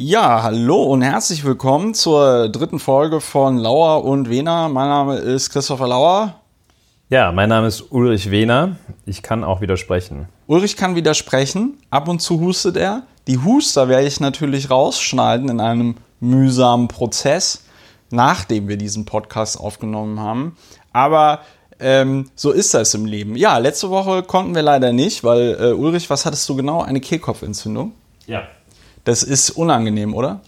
Ja, hallo und herzlich willkommen zur dritten Folge von Lauer und Wehner. Mein Name ist Christopher Lauer. Ja, mein Name ist Ulrich Wehner. Ich kann auch widersprechen. Ulrich kann widersprechen. Ab und zu hustet er. Die Huster werde ich natürlich rausschneiden in einem mühsamen Prozess, nachdem wir diesen Podcast aufgenommen haben. Aber ähm, so ist das im Leben. Ja, letzte Woche konnten wir leider nicht, weil äh, Ulrich, was hattest du genau? Eine Kehlkopfentzündung? Ja. Das ist unangenehm, oder?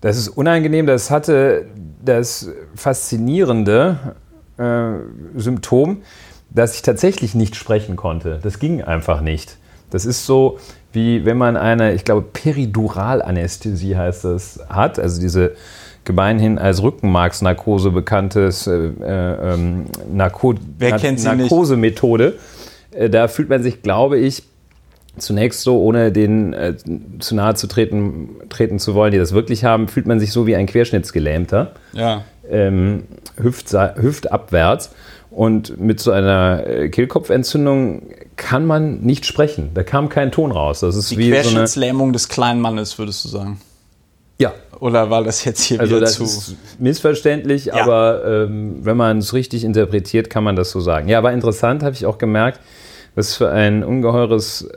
Das ist unangenehm. Das hatte das faszinierende äh, Symptom, dass ich tatsächlich nicht sprechen konnte. Das ging einfach nicht. Das ist so, wie wenn man eine, ich glaube, Periduralanästhesie heißt das, hat. Also diese gemeinhin als Rückenmarksnarkose bekanntes äh, äh, ähm, Narko Narkosemethode. Äh, da fühlt man sich, glaube ich, zunächst so, ohne den äh, zu nahe zu treten, treten zu wollen, die das wirklich haben, fühlt man sich so wie ein Querschnittsgelähmter. Ja. Ähm, hüft, hüftabwärts. Und mit so einer äh, Kehlkopfentzündung kann man nicht sprechen. Da kam kein Ton raus. Das ist Die wie Querschnittslähmung so des kleinen Mannes, würdest du sagen? Ja. Oder war das jetzt hier also wieder das zu... ist missverständlich, Ja. aber ähm, wenn man es richtig interpretiert, kann man das so sagen. Ja, aber interessant habe ich auch gemerkt, was für ein ungeheures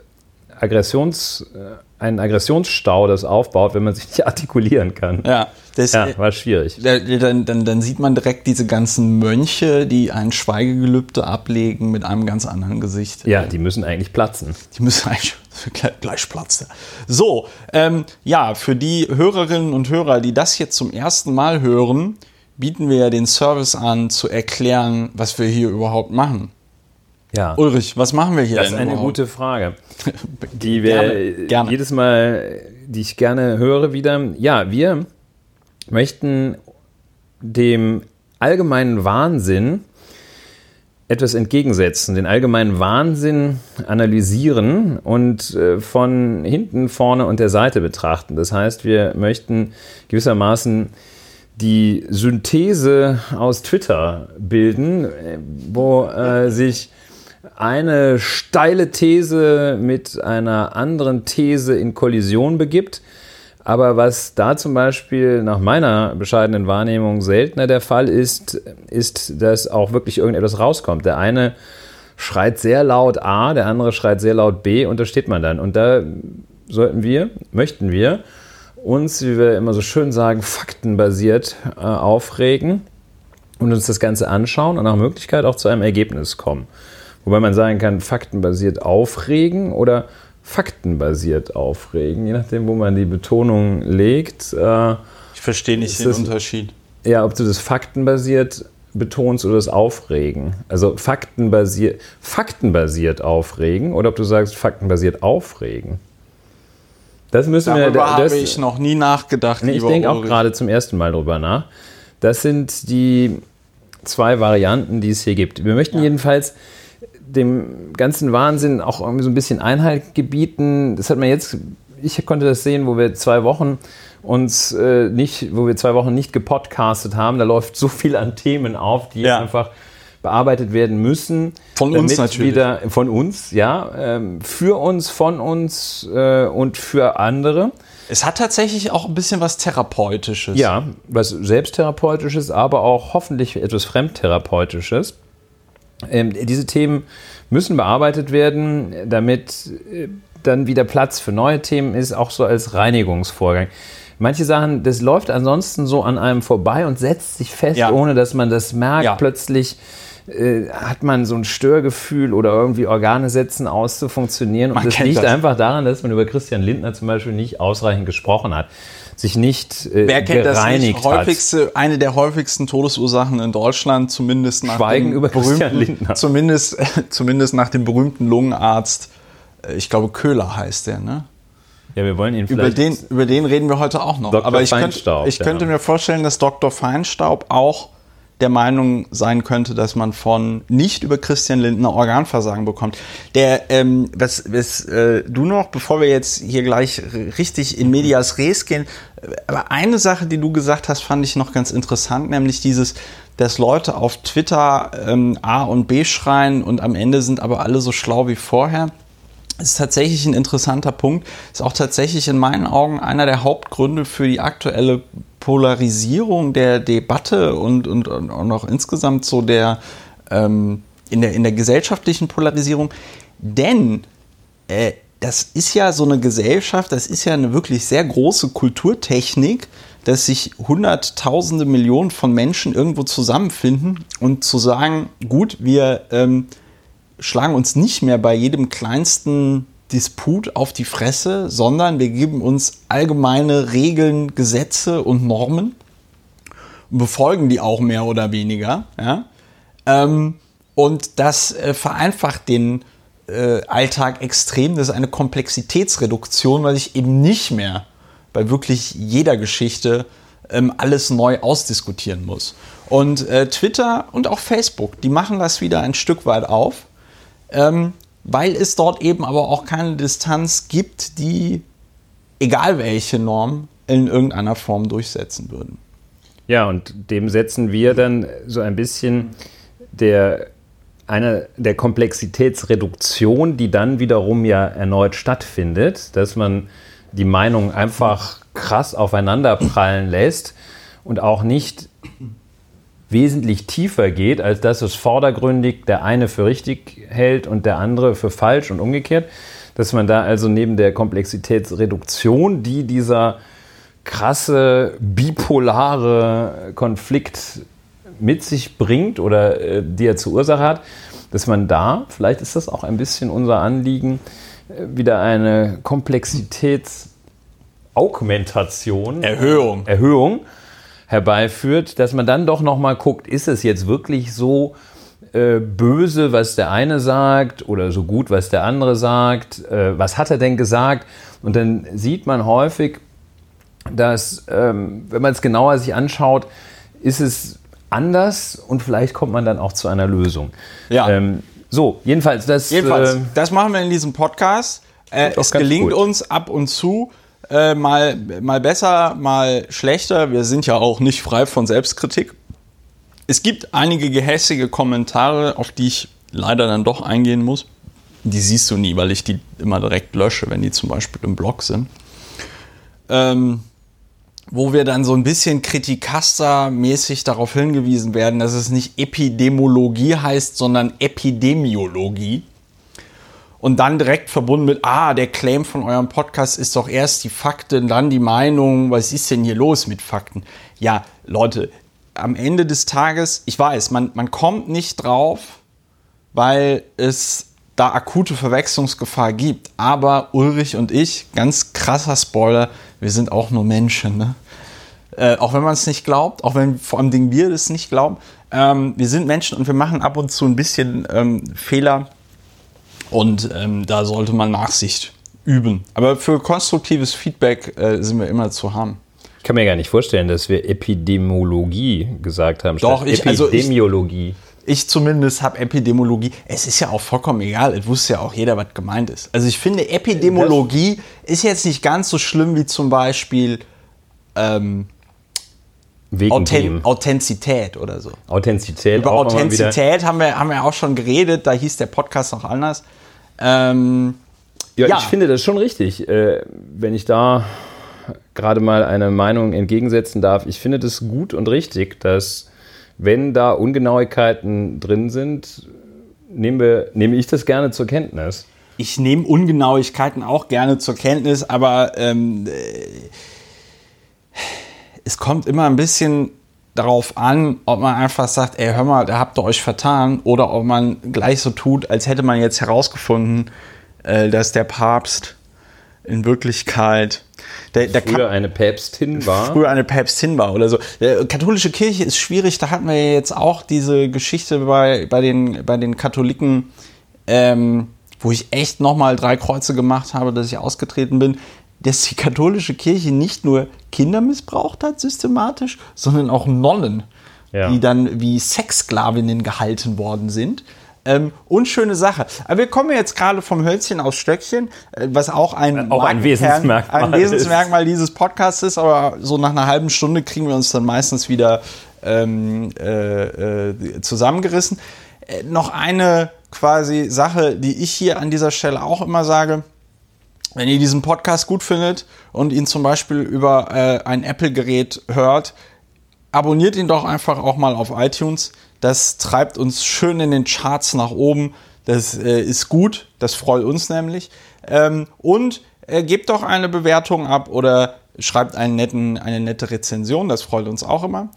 Aggressions, äh, einen Aggressionsstau das aufbaut, wenn man sich nicht artikulieren kann. Ja, das, Ja, war schwierig. Da- Dann, dann, dann sieht man direkt diese ganzen Mönche, die ein Schweigegelübde ablegen mit einem ganz anderen Gesicht. Ja, die müssen eigentlich platzen. Die müssen eigentlich gleich platzen. So, ähm, ja, für die Hörerinnen und Hörer, die das jetzt zum ersten Mal hören, bieten wir ja den Service an, zu erklären, was wir hier überhaupt machen. Ja. Ulrich, was machen wir hier Das ist eine überhaupt? gute Frage, die wir Gerne, gerne. jedes Mal, die ich gerne höre wieder. Ja, wir möchten dem allgemeinen Wahnsinn etwas entgegensetzen, den allgemeinen Wahnsinn analysieren und äh, von hinten, vorne und der Seite betrachten. Das heißt, wir möchten gewissermaßen die Synthese aus Twitter bilden, äh, wo äh, sich eine steile These mit einer anderen These in Kollision begibt. Aber was da zum Beispiel nach meiner bescheidenen Wahrnehmung seltener der Fall ist, ist, dass auch wirklich irgendetwas rauskommt. Der eine schreit sehr laut A, der andere schreit sehr laut B und da steht man dann. Und da sollten wir, möchten wir uns, wie wir immer so schön sagen, faktenbasiert äh, aufregen und uns das Ganze anschauen und nach Möglichkeit auch zu einem Ergebnis kommen. Wobei man sagen kann, faktenbasiert aufregen oder faktenbasiert aufregen, je nachdem, wo man die Betonung legt. Äh, Ich verstehe nicht den das- Unterschied. ja, ob du das faktenbasiert betonst oder das Aufregen. Also faktenbasiert, faktenbasiert aufregen oder ob du sagst faktenbasiert aufregen. Das müssen wir. Darüber das, habe ich noch nie nachgedacht. Nee, ich denke auch gerade zum ersten Mal drüber nach. Das sind die zwei Varianten, die es hier gibt. Wir möchten jedenfalls dem ganzen Wahnsinn auch irgendwie so ein bisschen Einhalt gebieten. Das hat man jetzt, ich konnte das sehen, wo wir zwei Wochen uns äh, nicht, wo wir zwei Wochen nicht gepodcastet haben. Da läuft so viel an Themen auf, die Ja. einfach bearbeitet werden müssen. Von uns natürlich. Wieder, von uns, ja. Ähm, für uns, von uns äh, und für andere. Es hat tatsächlich auch ein bisschen was Therapeutisches. Ja, was Selbsttherapeutisches, aber auch hoffentlich etwas Fremdtherapeutisches. Ähm, diese Themen müssen bearbeitet werden, damit äh, dann wieder Platz für neue Themen ist, auch so als Reinigungsvorgang. Manche Sachen, das läuft ansonsten so an einem vorbei und setzt sich fest, Ja. ohne dass man das merkt. Ja. Plötzlich äh, hat man so ein Störgefühl oder irgendwie Organe setzen aus zu funktionieren. Man und das kennt liegt das. einfach daran, dass man über Christian Lindner zum Beispiel nicht ausreichend gesprochen hat, sich nicht äh, Wer kennt das gereinigt nicht? hat. Häufigste, eine der häufigsten Todesursachen in Deutschland, zumindest nach Schweigen dem über berühmten, Lindner. Zumindest, zumindest nach dem berühmten Lungenarzt, äh, ich glaube Köhler heißt der, ne? Ja, wir wollen ihn Über vielleicht. den, über den reden wir heute auch noch. Dr. Aber ich, könnte, Feinstaub, ich ja. könnte mir vorstellen, dass Dr. Feinstaub auch der Meinung sein könnte, dass man von nicht über Christian Lindner Organversagen bekommt. Der, ähm, was, was äh, du noch, bevor wir jetzt hier gleich richtig in medias res gehen, aber eine Sache, die du gesagt hast, fand ich noch ganz interessant, nämlich dieses, dass Leute auf Twitter ähm, A und B schreien und am Ende sind aber alle so schlau wie vorher. Ist tatsächlich ein interessanter Punkt. Ist auch tatsächlich in meinen Augen einer der Hauptgründe für die aktuelle Polarisierung der Debatte und, und, und auch insgesamt so der, ähm, in der in der gesellschaftlichen Polarisierung. Denn äh, das ist ja so eine Gesellschaft, das ist ja eine wirklich sehr große Kulturtechnik, dass sich Hunderttausende, Millionen von Menschen irgendwo zusammenfinden und zu sagen, gut, wir ähm, schlagen uns nicht mehr bei jedem kleinsten Disput auf die Fresse, sondern wir geben uns allgemeine Regeln, Gesetze und Normen und befolgen die auch mehr oder weniger. Ja? Ähm, und das äh, vereinfacht den äh, Alltag extrem. Das ist eine Komplexitätsreduktion, weil ich eben nicht mehr bei wirklich jeder Geschichte ähm, alles neu ausdiskutieren muss. Und äh, Twitter und auch Facebook, die machen das wieder ein Stück weit auf, ähm, weil es dort eben aber auch keine Distanz gibt, die, egal welche Norm, in irgendeiner Form durchsetzen würden. Ja, und dem setzen wir dann so ein bisschen der eine der Komplexitätsreduktion, die dann wiederum ja erneut stattfindet, dass man die Meinungen einfach krass aufeinander prallen lässt und auch nicht wesentlich tiefer geht, als dass es vordergründig der eine für richtig hält und der andere für falsch und umgekehrt. Dass man da also neben der Komplexitätsreduktion, die dieser krasse bipolare Konflikt mit sich bringt oder äh, die er zur Ursache hat, dass man da, vielleicht ist das auch ein bisschen unser Anliegen, äh, wieder eine Komplexitätsaugmentation, Erhöhung, Erhöhung herbeiführt, dass man dann doch noch mal guckt, ist es jetzt wirklich so äh, böse, was der eine sagt oder so gut, was der andere sagt? Äh, was hat er denn gesagt? Und dann sieht man häufig, dass, ähm, wenn man es genauer sich anschaut, ist es anders und vielleicht kommt man dann auch zu einer Lösung. Ja. Ähm, so, jedenfalls, das, jedenfalls, äh, das machen wir in diesem Podcast. Äh, es gelingt gut. uns ab und zu äh, mal, mal besser, mal schlechter. Wir sind ja auch nicht frei von Selbstkritik. Es gibt einige gehässige Kommentare, auf die ich leider dann doch eingehen muss. Die siehst du nie, weil ich die immer direkt lösche, wenn die zum Beispiel im Blog sind. Ähm, wo wir dann so ein bisschen Kritikaster-mäßig darauf hingewiesen werden, dass es nicht Epidemiologie heißt, sondern Epidemiologie. Und dann direkt verbunden mit, ah, der Claim von eurem Podcast ist doch erst die Fakten, dann die Meinung, was ist denn hier los mit Fakten? Ja, Leute, am Ende des Tages, ich weiß, man, man kommt nicht drauf, weil es da akute Verwechslungsgefahr gibt. Aber Ulrich und ich, ganz krasser Spoiler, wir sind auch nur Menschen. Ne? Äh, auch wenn man es nicht glaubt, auch wenn vor allem wir das nicht glauben. Ähm, wir sind Menschen und wir machen ab und zu ein bisschen ähm, Fehler. Und ähm, da sollte man Nachsicht üben. Aber für konstruktives Feedback äh, sind wir immer zu haben. Ich kann mir gar nicht vorstellen, dass wir Epidemiologie gesagt haben. Doch, ich, Epidemiologie. Also ich, ich zumindest habe Epidemiologie. Es ist ja auch vollkommen egal. Es wusste ja auch jeder, was gemeint ist. Also ich finde, Epidemiologie das ist jetzt nicht ganz so schlimm wie zum Beispiel ähm, Authent Authentizität oder so. Authentizität. Über Authentizität haben wir, haben wir auch schon geredet. Da hieß der Podcast noch anders. Ähm, ja, ja, ich finde das schon richtig. Äh, wenn ich da gerade mal eine Meinung entgegensetzen darf, ich finde das gut und richtig, dass wenn da Ungenauigkeiten drin sind, nehmen wir, nehme ich das gerne zur Kenntnis. Ich nehme Ungenauigkeiten auch gerne zur Kenntnis, aber ähm, äh, es kommt immer ein bisschen darauf an, ob man einfach sagt, ey, hör mal, da habt ihr euch vertan, oder ob man gleich so tut, als hätte man jetzt herausgefunden, äh, dass der Papst in Wirklichkeit der, der früher eine Päpstin war. Früher eine Päpstin war oder so. Der katholische Kirche ist schwierig. Da hatten wir jetzt auch diese Geschichte bei, bei, den, bei den Katholiken, ähm, wo ich echt nochmal drei Kreuze gemacht habe, dass ich ausgetreten bin, dass die katholische Kirche nicht nur Kinder missbraucht hat systematisch, sondern auch Nonnen, ja. die dann wie Sexsklavinnen gehalten worden sind. Ähm, unschöne Sache. Aber wir kommen jetzt gerade vom Hölzchen aus Stöckchen, äh, was auch ein, auch ein Wesensmerkmal, ein Wesensmerkmal dieses Podcasts ist, aber so nach einer halben Stunde kriegen wir uns dann meistens wieder ähm, äh, äh, zusammengerissen. Äh, noch eine quasi Sache, die ich hier an dieser Stelle auch immer sage. Wenn ihr diesen Podcast gut findet und ihn zum Beispiel über äh, ein Apple-Gerät hört, abonniert ihn doch einfach auch mal auf iTunes. Das treibt uns schön in den Charts nach oben. Das äh, ist gut, das freut uns nämlich. Ähm, und äh, gebt doch eine Bewertung ab oder schreibt netten, eine nette Rezension, das freut uns auch immer.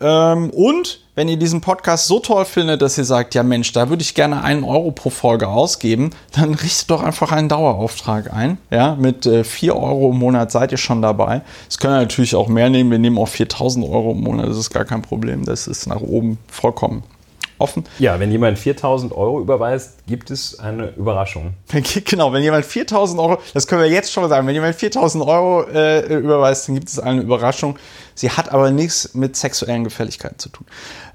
Ähm, und wenn ihr diesen Podcast so toll findet, dass ihr sagt, ja Mensch, da würde ich gerne einen Euro pro Folge ausgeben, dann richtet doch einfach einen Dauerauftrag ein. Ja, mit äh, 4 Euro im Monat seid ihr schon dabei. Das können natürlich auch mehr nehmen. Wir nehmen auch 4000 Euro im Monat, das ist gar kein Problem. Das ist nach oben vollkommen offen. Ja, wenn jemand 4000 Euro überweist, gibt es eine Überraschung. Genau, wenn jemand 4000 Euro, das können wir jetzt schon sagen, wenn jemand 4000 Euro äh, überweist, dann gibt es eine Überraschung. Sie hat aber nichts mit sexuellen Gefälligkeiten zu tun.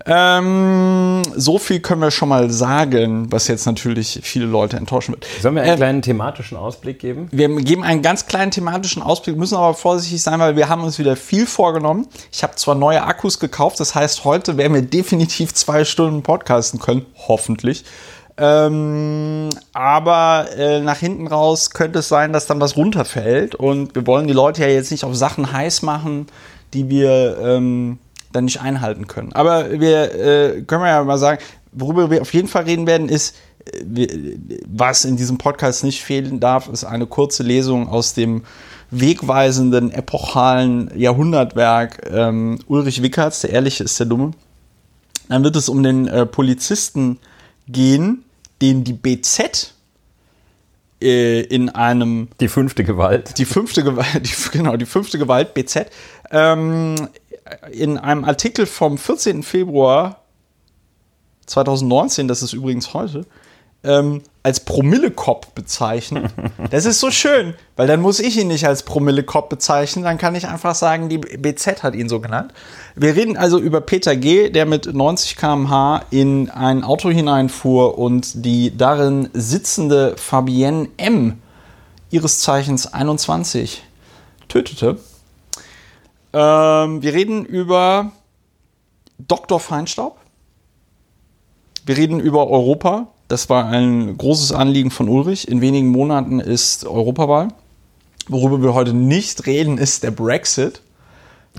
Ähm, so viel können wir schon mal sagen, was jetzt natürlich viele Leute enttäuschen wird. Sollen wir einen ähm, kleinen thematischen Ausblick geben? Wir geben einen ganz kleinen thematischen Ausblick, müssen aber vorsichtig sein, weil wir haben uns wieder viel vorgenommen. Ich habe zwar neue Akkus gekauft, das heißt, heute werden wir definitiv zwei Stunden podcasten können, hoffentlich. Ähm, aber äh, nach hinten raus könnte es sein, dass dann was runterfällt. Und wir wollen die Leute ja jetzt nicht auf Sachen heiß machen, die wir ähm, dann nicht einhalten können. Aber wir äh, können wir ja mal sagen, worüber wir auf jeden Fall reden werden, ist, äh, was in diesem Podcast nicht fehlen darf, ist eine kurze Lesung aus dem wegweisenden, epochalen Jahrhundertwerk ähm, Ulrich Wickerts, der Ehrliche ist der Dumme. Dann wird es um den äh, Polizisten gehen, den die BZ äh, in einem die fünfte Gewalt die fünfte Gewalt die, genau die fünfte Gewalt BZ ähm, in einem Artikel vom 14. Februar 2019, das ist übrigens heute, ähm, als Promille-Cop bezeichnen. Das ist so schön, weil dann muss ich ihn nicht als Promille-Cop bezeichnen, dann kann ich einfach sagen, die BZ hat ihn so genannt. Wir reden also über Peter G., der mit 90 km/h in ein Auto hineinfuhr und die darin sitzende Fabienne M., ihres Zeichens 21, tötete. Ähm, wir reden über Dr. Feinstaub. Wir reden über Europa. Das war ein großes Anliegen von Ulrich. In wenigen Monaten ist Europawahl. Worüber wir heute nicht reden, ist der Brexit.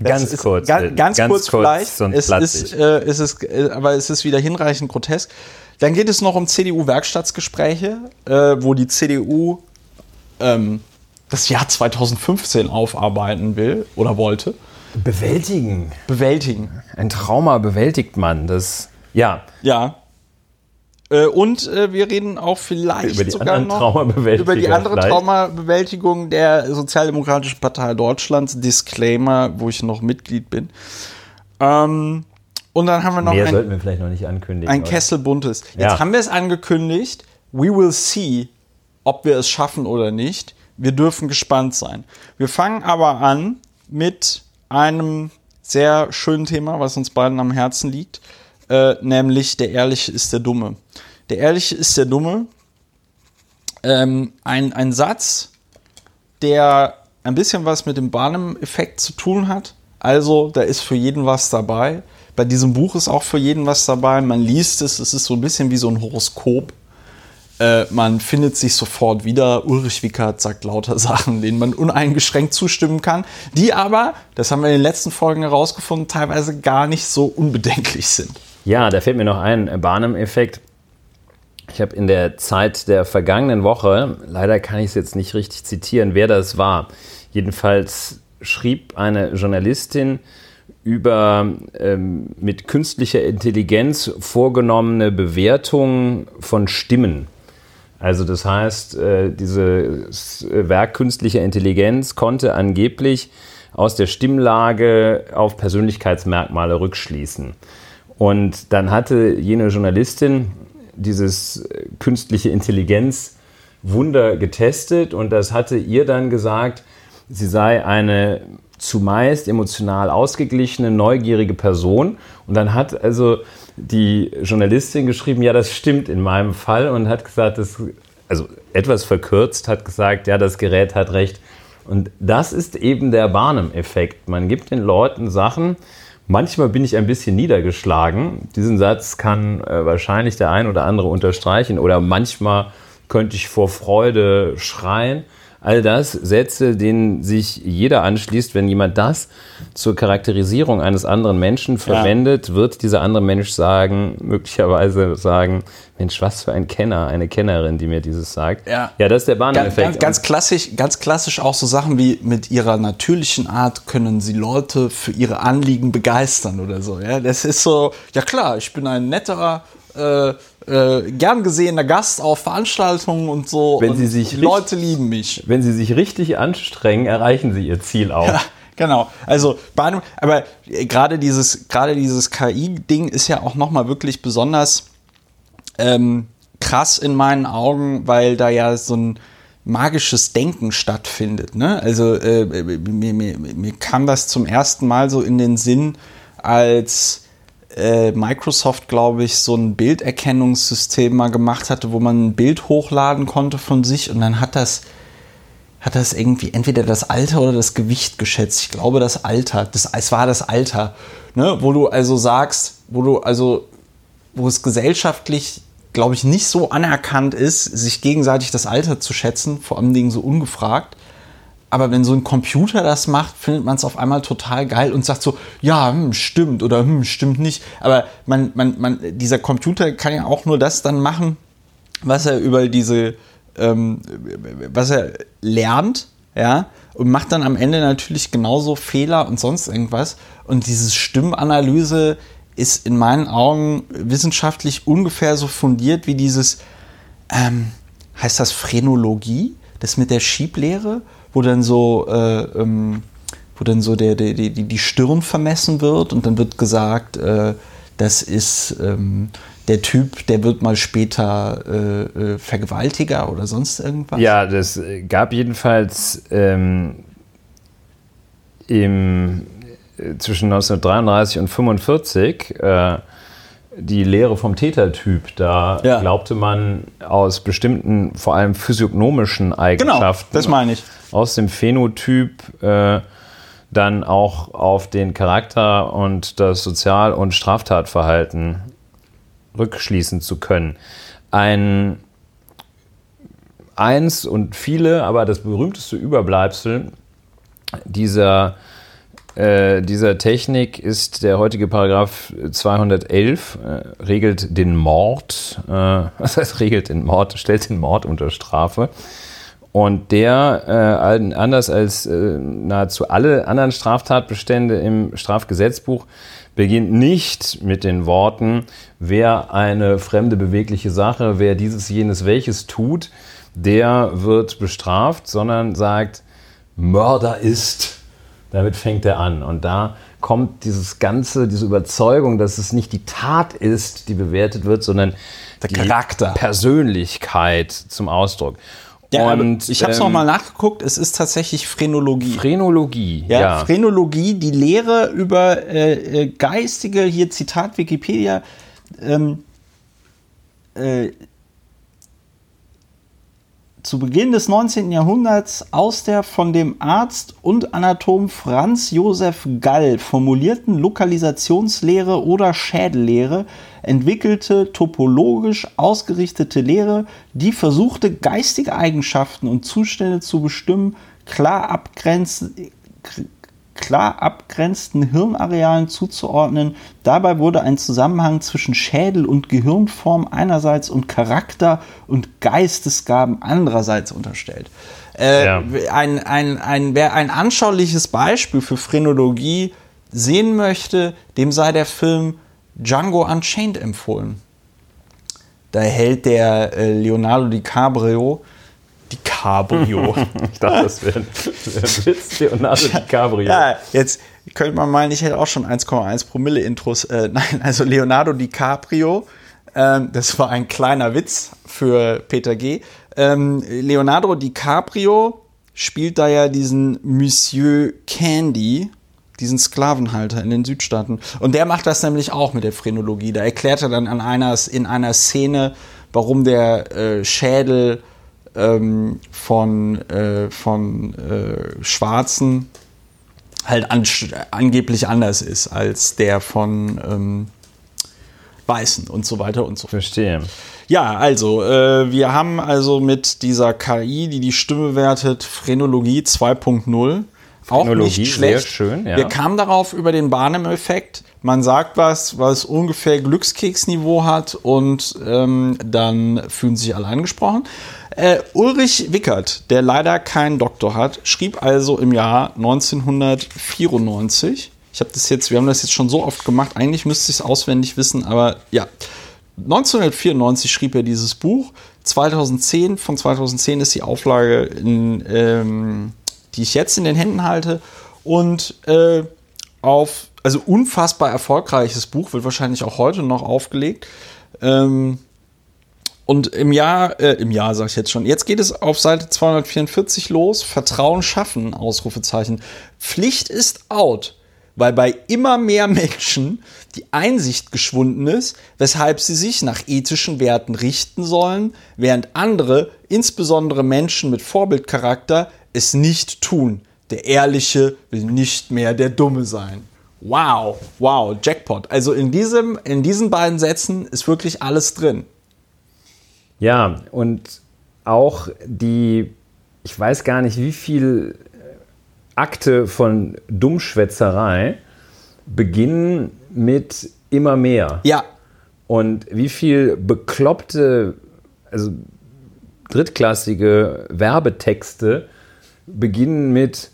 Ganz kurz. Ganz, ganz, ganz kurz, kurz vielleicht. Es ist, äh, es ist, äh, aber es ist wieder hinreichend grotesk. Dann geht es noch um CDU-Werkstattsgespräche, äh, wo die CDU ähm, das Jahr 2015 aufarbeiten will oder wollte. Bewältigen. Bewältigen. Ein Trauma bewältigt man. Das, ja. Ja. Äh, und äh, wir reden auch vielleicht über die sogar noch über die andere vielleicht. Traumabewältigung der Sozialdemokratischen Partei Deutschlands. Disclaimer, wo ich noch Mitglied bin. Ähm, und dann haben wir noch Mehr ein, sollten wir vielleicht noch nicht ankündigen. Ein Kessel buntes. Jetzt ja. haben wir es angekündigt. We will see, ob wir es schaffen oder nicht. Wir dürfen gespannt sein. Wir fangen aber an mit einem sehr schönen Thema, was uns beiden am Herzen liegt, äh, nämlich der Ehrliche ist der Dumme. Der Ehrliche ist der Dumme. Ähm, ein, ein Satz, der ein bisschen was mit dem Barnum-Effekt zu tun hat. Also, da ist für jeden was dabei. Bei diesem Buch ist auch für jeden was dabei. Man liest es, es ist so ein bisschen wie so ein Horoskop. Äh, man findet sich sofort wieder. Ulrich Wickert sagt lauter Sachen, denen man uneingeschränkt zustimmen kann, die aber, das haben wir in den letzten Folgen herausgefunden, teilweise gar nicht so unbedenklich sind. Ja, da fällt mir noch ein äh, Barnum-Effekt. Ich habe in der Zeit der vergangenen Woche, leider kann ich es jetzt nicht richtig zitieren, wer das war. Jedenfalls schrieb eine Journalistin über ähm, mit künstlicher Intelligenz vorgenommene Bewertungen von Stimmen. Also das heißt, äh, dieses Werk künstlicher Intelligenz konnte angeblich aus der Stimmlage auf Persönlichkeitsmerkmale rückschließen. Und dann hatte jene Journalistin dieses künstliche Intelligenz Wunder getestet und das hatte ihr dann gesagt, sie sei eine zumeist emotional ausgeglichene, neugierige Person. Und dann hat also die Journalistin geschrieben, ja, das stimmt in meinem Fall und hat gesagt, das, also etwas verkürzt, hat gesagt, ja, das Gerät hat recht. Und das ist eben der Barnum-Effekt. Man gibt den Leuten Sachen, Manchmal bin ich ein bisschen niedergeschlagen. Diesen Satz kann äh, wahrscheinlich der ein oder andere unterstreichen. Oder manchmal könnte ich vor Freude schreien. All das Sätze, denen sich jeder anschließt, wenn jemand das zur Charakterisierung eines anderen Menschen verwendet, ja. wird dieser andere Mensch sagen, möglicherweise sagen, Mensch, was für ein Kenner, eine Kennerin, die mir dieses sagt. Ja, ja das ist der Bahneffekt. Ganz, ganz, klassisch, ganz klassisch auch so Sachen wie mit ihrer natürlichen Art können sie Leute für ihre Anliegen begeistern oder so. Ja, das ist so, ja klar, ich bin ein netterer, äh, äh, gern gesehener Gast auf Veranstaltungen und so. Wenn und sie sich Leute lieben mich. Wenn sie sich richtig anstrengen, erreichen sie ihr Ziel auch. Ja, genau. Also bei einem, aber gerade dieses gerade dieses KI-Ding ist ja auch noch mal wirklich besonders ähm, krass in meinen Augen, weil da ja so ein magisches Denken stattfindet. Ne? Also äh, mir, mir, mir kam das zum ersten Mal so in den Sinn, als äh, Microsoft, glaube ich, so ein Bilderkennungssystem mal gemacht hatte, wo man ein Bild hochladen konnte von sich und dann hat das hat das irgendwie entweder das Alter oder das Gewicht geschätzt. Ich glaube das Alter. Das, es war das Alter, ne? wo du also sagst, wo du also, wo es gesellschaftlich, glaube ich, nicht so anerkannt ist, sich gegenseitig das Alter zu schätzen, vor allen Dingen so ungefragt. Aber wenn so ein Computer das macht, findet man es auf einmal total geil und sagt so, ja, hm, stimmt oder hm, stimmt nicht. Aber man, man, man, dieser Computer kann ja auch nur das dann machen, was er über diese, ähm, was er lernt, ja, und macht dann am Ende natürlich genauso Fehler und sonst irgendwas. Und diese Stimmanalyse ist in meinen Augen wissenschaftlich ungefähr so fundiert wie dieses, ähm, heißt das Phrenologie, das mit der Schieblehre? Wo dann so, äh, ähm, wo dann so der, der, die, die Stirn vermessen wird und dann wird gesagt, äh, das ist ähm, der Typ, der wird mal später äh, äh Vergewaltiger oder sonst irgendwas. Ja, das gab jedenfalls ähm, im, äh, zwischen 1933 und 1945 äh, die Lehre vom Tätertyp. Da ja. glaubte man aus bestimmten, vor allem physiognomischen Eigenschaften. Genau, das meine ich aus dem Phänotyp äh, dann auch auf den Charakter und das Sozial- und Straftatverhalten rückschließen zu können. Ein eins und viele, aber das berühmteste Überbleibsel dieser, äh, dieser Technik ist der heutige Paragraph 211, äh, regelt den Mord, äh, was heißt regelt den Mord, stellt den Mord unter Strafe. Und der, äh, anders als äh, nahezu alle anderen Straftatbestände im Strafgesetzbuch, beginnt nicht mit den Worten, wer eine fremde bewegliche Sache, wer dieses, jenes, welches tut, der wird bestraft, sondern sagt, Mörder ist. Damit fängt er an. Und da kommt dieses ganze, diese Überzeugung, dass es nicht die Tat ist, die bewertet wird, sondern der Charakter, Persönlichkeit zum Ausdruck. Ja, und, ich habe es ähm, nochmal nachgeguckt, es ist tatsächlich Phrenologie. Phrenologie, ja. ja. Phrenologie, die Lehre über äh, äh, geistige, hier Zitat Wikipedia, ähm, äh, zu Beginn des 19. Jahrhunderts aus der von dem Arzt und Anatom Franz Josef Gall formulierten Lokalisationslehre oder Schädellehre entwickelte topologisch ausgerichtete Lehre, die versuchte, geistige Eigenschaften und Zustände zu bestimmen, klar abgrenzen, klar abgrenzten Hirnarealen zuzuordnen. Dabei wurde ein Zusammenhang zwischen Schädel und Gehirnform einerseits und Charakter und Geistesgaben andererseits unterstellt. Äh, ja. ein, ein, ein, wer ein anschauliches Beispiel für Phrenologie sehen möchte, dem sei der Film Django Unchained empfohlen. Da hält der äh, Leonardo DiCaprio die Cabrio. ich dachte, das wäre ein Witz, Leonardo DiCaprio. Ja, jetzt könnte man meinen, ich hätte auch schon 1,1 Promille Intros. Äh, nein, also Leonardo DiCaprio, ähm, das war ein kleiner Witz für Peter G. Ähm, Leonardo DiCaprio spielt da ja diesen Monsieur Candy, diesen Sklavenhalter in den Südstaaten. Und der macht das nämlich auch mit der Phrenologie. Da erklärt er dann an einer, in einer Szene, warum der äh, Schädel ähm, von, äh, von äh, Schwarzen halt an, angeblich anders ist als der von ähm, Weißen und so weiter und so fort. Verstehe. Ja, also, äh, wir haben also mit dieser KI, die die Stimme wertet, Phrenologie 2.0. Auch nicht schlecht. Sehr schön, ja. Wir kamen darauf über den Barnum-Effekt. Man sagt was, was ungefähr Glückskeksniveau hat und ähm, dann fühlen sich alle angesprochen. Äh, Ulrich Wickert, der leider keinen Doktor hat, schrieb also im Jahr 1994. Ich habe das jetzt, wir haben das jetzt schon so oft gemacht, eigentlich müsste ich es auswendig wissen, aber ja. 1994 schrieb er dieses Buch. 2010, von 2010 ist die Auflage, in, ähm, die ich jetzt in den Händen halte. Und äh, auf, also unfassbar erfolgreiches Buch, wird wahrscheinlich auch heute noch aufgelegt. Ähm, und im Jahr, äh, im Jahr sage ich jetzt schon, jetzt geht es auf Seite 244 los. Vertrauen schaffen, Ausrufezeichen. Pflicht ist out weil bei immer mehr Menschen die Einsicht geschwunden ist, weshalb sie sich nach ethischen Werten richten sollen, während andere, insbesondere Menschen mit Vorbildcharakter, es nicht tun. Der Ehrliche will nicht mehr der Dumme sein. Wow, wow, Jackpot. Also in, diesem, in diesen beiden Sätzen ist wirklich alles drin. Ja, und auch die, ich weiß gar nicht, wie viel Akte von Dummschwätzerei beginnen mit immer mehr. Ja. Und wie viel bekloppte, also drittklassige Werbetexte beginnen mit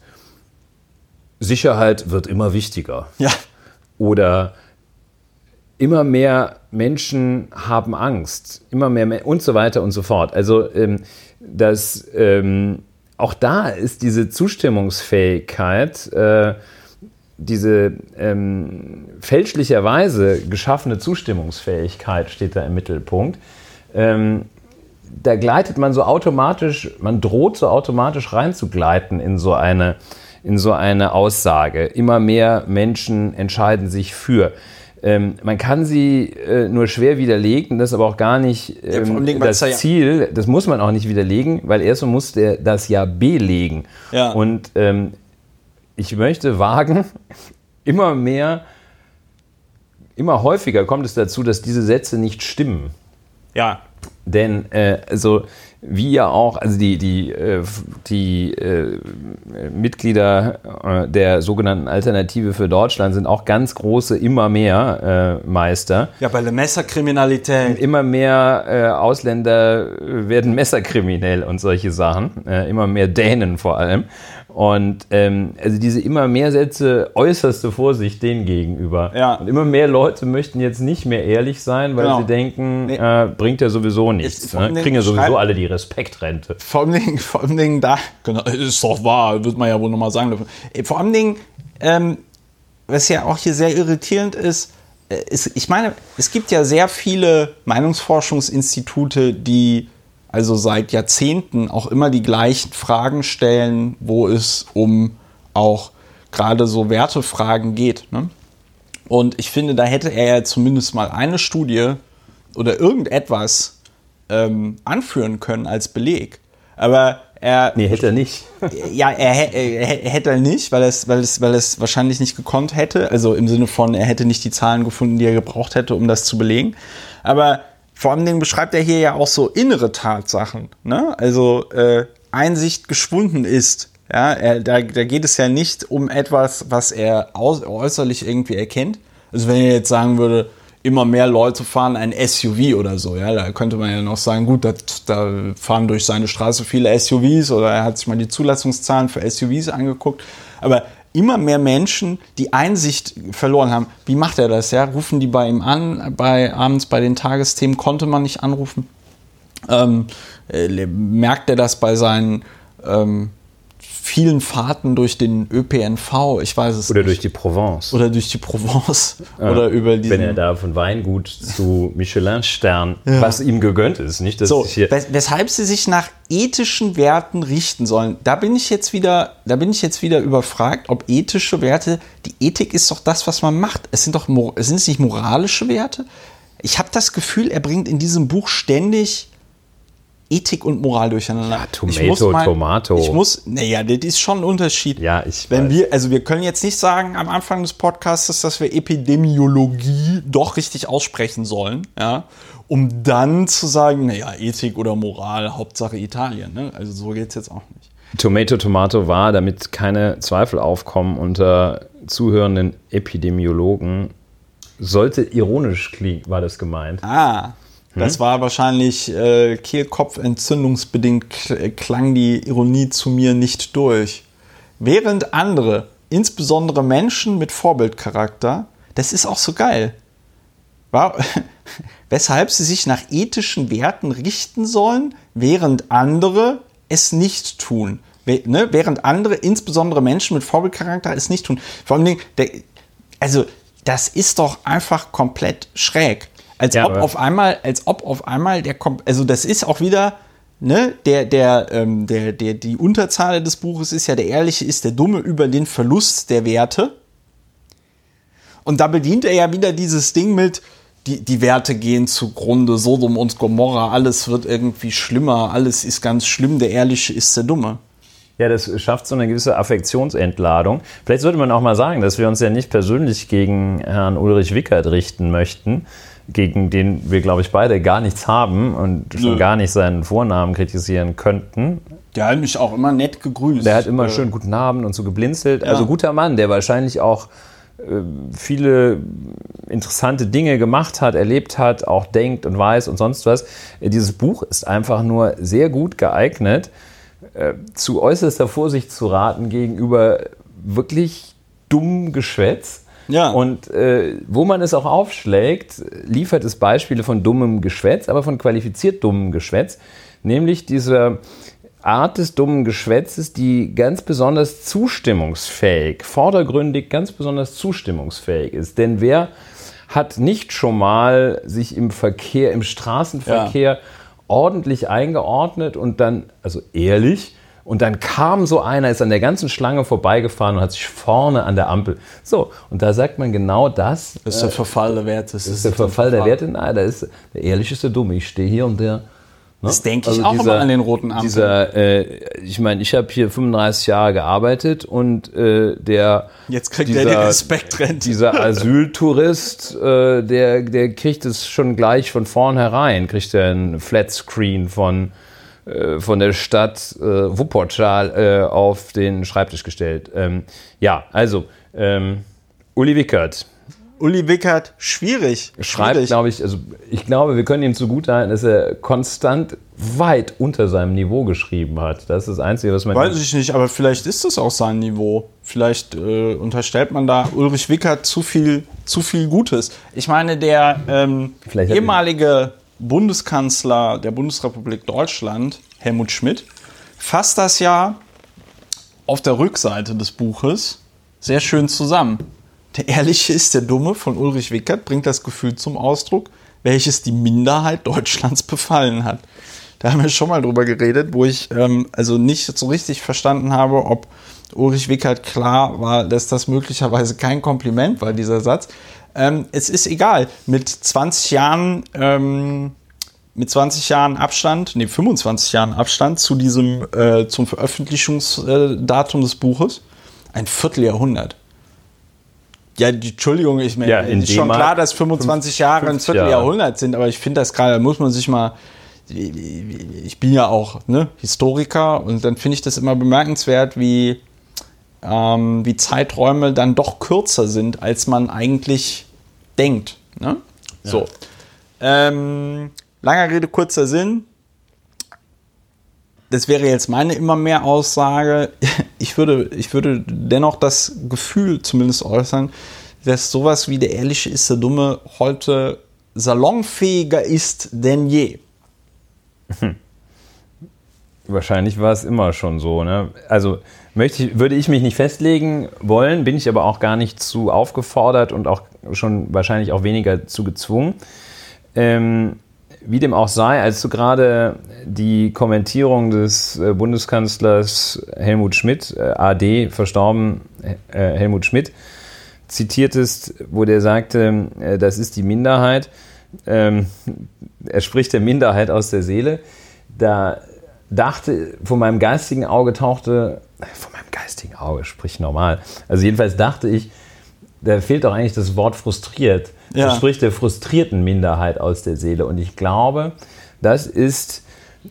Sicherheit wird immer wichtiger. Ja. Oder immer mehr Menschen haben Angst, immer mehr und so weiter und so fort. Also ähm, das ähm, auch da ist diese Zustimmungsfähigkeit, äh, diese ähm, fälschlicherweise geschaffene Zustimmungsfähigkeit steht da im Mittelpunkt. Ähm, da gleitet man so automatisch, man droht so automatisch reinzugleiten in so eine, in so eine Aussage. Immer mehr Menschen entscheiden sich für. Ähm, man kann sie äh, nur schwer widerlegen, das ist aber auch gar nicht ähm, ja, das Ziel. Das muss man auch nicht widerlegen, weil erst muss der das ja belegen. Ja. Und ähm, ich möchte wagen, immer mehr, immer häufiger kommt es dazu, dass diese Sätze nicht stimmen. Ja. Denn äh, also wie ja auch, also die, die, äh, die äh, Mitglieder äh, der sogenannten Alternative für Deutschland sind auch ganz große, immer mehr äh, Meister. Ja, bei der Messerkriminalität. Immer mehr äh, Ausländer werden messerkriminell und solche Sachen. immer mehr Dänen vor allem. Und ähm, also diese immer mehr Sätze, äußerste Vorsicht denen gegenüber. Ja. Und immer mehr Leute möchten jetzt nicht mehr ehrlich sein, weil genau. sie denken, nee. äh, bringt ja sowieso nichts. Ne? Kriegen ja sowieso alle die Respektrente. Vor allem, Dingen, vor allem Dingen da, genau, ist doch wahr, wird man ja wohl nochmal sagen dürfen. Vor allem Dingen, ähm, was ja auch hier sehr irritierend ist, äh, ist, ich meine, es gibt ja sehr viele Meinungsforschungsinstitute, die also seit Jahrzehnten auch immer die gleichen Fragen stellen, wo es um auch gerade so Wertefragen geht. Ne? Und ich finde, da hätte er ja zumindest mal eine Studie oder irgendetwas ähm, anführen können als Beleg. Aber er. Nee, hätte er nicht. ja, er, er, er hätte er nicht, weil es, weil, es, weil es wahrscheinlich nicht gekonnt hätte. Also im Sinne von, er hätte nicht die Zahlen gefunden, die er gebraucht hätte, um das zu belegen. Aber vor allem beschreibt er hier ja auch so innere Tatsachen. Ne? Also äh, Einsicht geschwunden ist. Ja, er, da, da geht es ja nicht um etwas, was er aus, äußerlich irgendwie erkennt. Also wenn er jetzt sagen würde, immer mehr Leute fahren ein SUV oder so, ja, da könnte man ja noch sagen, gut, da, da fahren durch seine Straße viele SUVs oder er hat sich mal die Zulassungszahlen für SUVs angeguckt. Aber immer mehr Menschen die Einsicht verloren haben. Wie macht er das? Ja? Rufen die bei ihm an, bei abends bei den Tagesthemen konnte man nicht anrufen. Ähm, äh, merkt er das bei seinen ähm, vielen Fahrten durch den ÖPNV, ich weiß es Oder nicht. durch die Provence. Oder durch die Provence. Ja, oder über Wenn er da von Weingut zu Michelin-Stern, ja. was ihm gegönnt ist, nicht? Dass so, weshalb sie sich nach ethischen Werten richten sollen. Da bin ich jetzt wieder, da bin ich jetzt wieder überfragt, ob ethische Werte, die Ethik ist doch das, was man macht. Es sind doch, sind es nicht moralische Werte? Ich habe das Gefühl, er bringt in diesem Buch ständig Ethik und Moral durcheinander. Ja, Tomato, ich muss mal, Tomato. Ich muss, naja, das ist schon ein Unterschied. Ja, ich Wenn weiß. wir, also wir können jetzt nicht sagen am Anfang des Podcasts, dass wir Epidemiologie doch richtig aussprechen sollen, ja, um dann zu sagen, naja, Ethik oder Moral, Hauptsache Italien, ne? Also so geht es jetzt auch nicht. Tomato, Tomato war, damit keine Zweifel aufkommen unter zuhörenden Epidemiologen, sollte ironisch klingen, war das gemeint. Ah, das hm? war wahrscheinlich äh, Kehlkopfentzündungsbedingt klang die Ironie zu mir nicht durch. Während andere, insbesondere Menschen mit Vorbildcharakter, das ist auch so geil. War, weshalb sie sich nach ethischen Werten richten sollen, während andere es nicht tun. Ne? Während andere, insbesondere Menschen mit Vorbildcharakter, es nicht tun. Vor allem, also das ist doch einfach komplett schräg. Als ja, ob auf einmal, als ob auf einmal der kommt, also das ist auch wieder, ne, der, der, ähm, der, der, die Unterzahl des Buches ist ja, der Ehrliche ist der Dumme über den Verlust der Werte. Und da bedient er ja wieder dieses Ding mit, die, die Werte gehen zugrunde, Sodom und Gomorra, alles wird irgendwie schlimmer, alles ist ganz schlimm, der Ehrliche ist der Dumme. Ja, das schafft so eine gewisse Affektionsentladung. Vielleicht sollte man auch mal sagen, dass wir uns ja nicht persönlich gegen Herrn Ulrich Wickert richten möchten, gegen den wir, glaube ich, beide gar nichts haben und schon ja. gar nicht seinen Vornamen kritisieren könnten. Der hat mich auch immer nett gegrüßt. Der hat immer schön guten Abend und so geblinzelt. Ja. Also guter Mann, der wahrscheinlich auch äh, viele interessante Dinge gemacht hat, erlebt hat, auch denkt und weiß und sonst was. Dieses Buch ist einfach nur sehr gut geeignet, äh, zu äußerster Vorsicht zu raten gegenüber wirklich dummem Geschwätz ja. Und äh, wo man es auch aufschlägt, liefert es Beispiele von dummem Geschwätz, aber von qualifiziert dummem Geschwätz, nämlich dieser Art des dummen Geschwätzes, die ganz besonders zustimmungsfähig, vordergründig ganz besonders zustimmungsfähig ist. Denn wer hat nicht schon mal sich im Verkehr, im Straßenverkehr ja. ordentlich eingeordnet und dann, also ehrlich, und dann kam so einer, ist an der ganzen Schlange vorbeigefahren und hat sich vorne an der Ampel. So, und da sagt man genau das. Das ist der äh, Verfall der Werte. Das, ist der Verfall der Werte. Nein, da ist der ehrlichste Dumme. Ich stehe hier und der. Ne? Das denke ich also auch dieser, immer an den roten Ampeln. Dieser, äh, ich meine, ich habe hier 35 Jahre gearbeitet und äh, der. Jetzt kriegt dieser, der den Respektrente. Dieser Asyltourist, äh, der, der kriegt es schon gleich von vornherein, kriegt er ein Flatscreen von von der Stadt äh, Wuppertal äh, auf den Schreibtisch gestellt. Ähm, ja, also ähm, Uli Wickert. Uli Wickert, schwierig. Schreibt, glaube ich, also ich glaube, wir können ihm zugutehalten, dass er konstant weit unter seinem Niveau geschrieben hat. Das ist das Einzige, was man. Weiß ich nicht, aber vielleicht ist das auch sein Niveau. Vielleicht äh, unterstellt man da Ulrich Wickert zu viel, zu viel Gutes. Ich meine, der ähm, ehemalige Bundeskanzler der Bundesrepublik Deutschland, Helmut Schmidt, fasst das ja auf der Rückseite des Buches sehr schön zusammen. Der Ehrliche ist der Dumme von Ulrich Wickert bringt das Gefühl zum Ausdruck, welches die Minderheit Deutschlands befallen hat. Da haben wir schon mal drüber geredet, wo ich ähm, also nicht so richtig verstanden habe, ob Ulrich Wickert klar war, dass das möglicherweise kein Kompliment war, dieser Satz. Ähm, es ist egal. Mit 20 Jahren, ähm, mit 20 Jahren Abstand, nee, 25 Jahren Abstand zu diesem, äh, zum Veröffentlichungsdatum des Buches, ein Vierteljahrhundert. Ja, die, Entschuldigung, ich meine, ja, ist schon klar, dass 25 Jahre ein Vierteljahrhundert sind, aber ich finde das gerade, da muss man sich mal, ich bin ja auch ne, Historiker und dann finde ich das immer bemerkenswert, wie ähm, wie Zeiträume dann doch kürzer sind, als man eigentlich denkt. Ne? Ja. So. Ähm, langer Rede, kurzer Sinn. Das wäre jetzt meine immer mehr Aussage. Ich würde, ich würde dennoch das Gefühl zumindest äußern, dass sowas wie der Ehrliche ist der Dumme heute salonfähiger ist denn je. Hm. Wahrscheinlich war es immer schon so. Ne? Also möchte ich, würde ich mich nicht festlegen wollen, bin ich aber auch gar nicht zu aufgefordert und auch schon wahrscheinlich auch weniger zu gezwungen. Ähm, wie dem auch sei, als du gerade die Kommentierung des äh, Bundeskanzlers Helmut Schmidt, äh, AD, verstorben äh, Helmut Schmidt, zitiertest, wo der sagte, das ist die Minderheit. Ähm, er spricht der Minderheit aus der Seele da dachte, vor meinem geistigen Auge tauchte, vor meinem geistigen Auge, sprich normal. Also jedenfalls dachte ich, da fehlt doch eigentlich das Wort frustriert. Ja. Das spricht der frustrierten Minderheit aus der Seele. Und ich glaube, das ist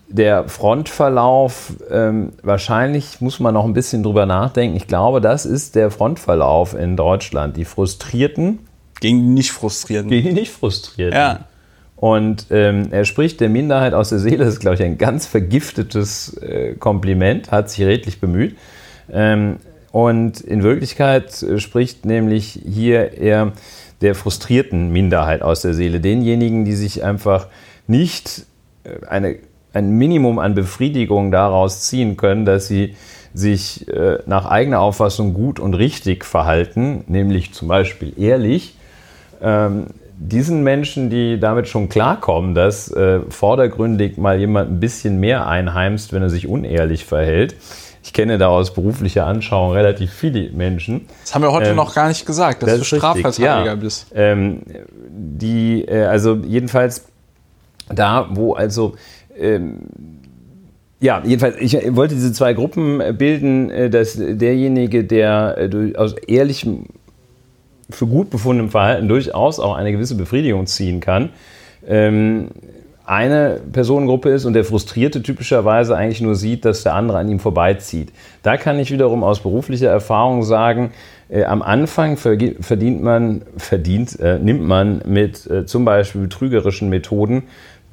der Frontverlauf. Ähm, wahrscheinlich muss man noch ein bisschen drüber nachdenken. Ich glaube, das ist der Frontverlauf in Deutschland. Die Frustrierten. Gegen die nicht Frustrierten. Gegen die nicht Frustrierten. Ja. Und ähm, er spricht der Minderheit aus der Seele. Das ist, glaube ich, ein ganz vergiftetes äh, Kompliment. Hat sich redlich bemüht. Ähm, und in Wirklichkeit äh, spricht nämlich hier eher der frustrierten Minderheit aus der Seele. Denjenigen, die sich einfach nicht äh, eine, ein Minimum an Befriedigung daraus ziehen können, dass sie sich äh, nach eigener Auffassung gut und richtig verhalten, nämlich zum Beispiel ehrlich. Ähm, diesen Menschen, die damit schon klarkommen, dass äh, vordergründig mal jemand ein bisschen mehr einheimst, wenn er sich unehrlich verhält, ich kenne da aus beruflicher Anschauung relativ viele Menschen. Das haben wir heute ähm, noch gar nicht gesagt, dass das du Strafverteidiger ja. bist. Ähm, die, äh, also jedenfalls da, wo also ähm, ja, jedenfalls, ich wollte diese zwei Gruppen bilden, äh, dass derjenige, der äh, aus ehrlichem, für gut befundenem Verhalten durchaus auch eine gewisse Befriedigung ziehen kann, ähm, eine Personengruppe ist und der Frustrierte typischerweise eigentlich nur sieht, dass der andere an ihm vorbeizieht. Da kann ich wiederum aus beruflicher Erfahrung sagen, äh, am Anfang verdient man, verdient, äh, nimmt man mit äh, zum Beispiel betrügerischen Methoden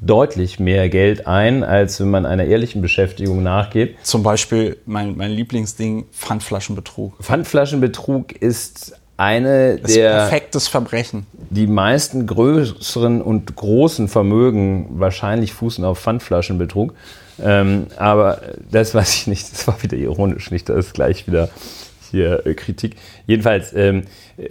deutlich mehr Geld ein, als wenn man einer ehrlichen Beschäftigung nachgeht. Zum Beispiel mein, mein Lieblingsding, Pfandflaschenbetrug. Pfandflaschenbetrug ist eine das der. perfektes Verbrechen. Die meisten größeren und großen Vermögen wahrscheinlich fußen auf Pfandflaschenbetrug. Ähm, aber das weiß ich nicht, das war wieder ironisch, nicht? Das ist gleich wieder hier äh, Kritik. Jedenfalls, ähm,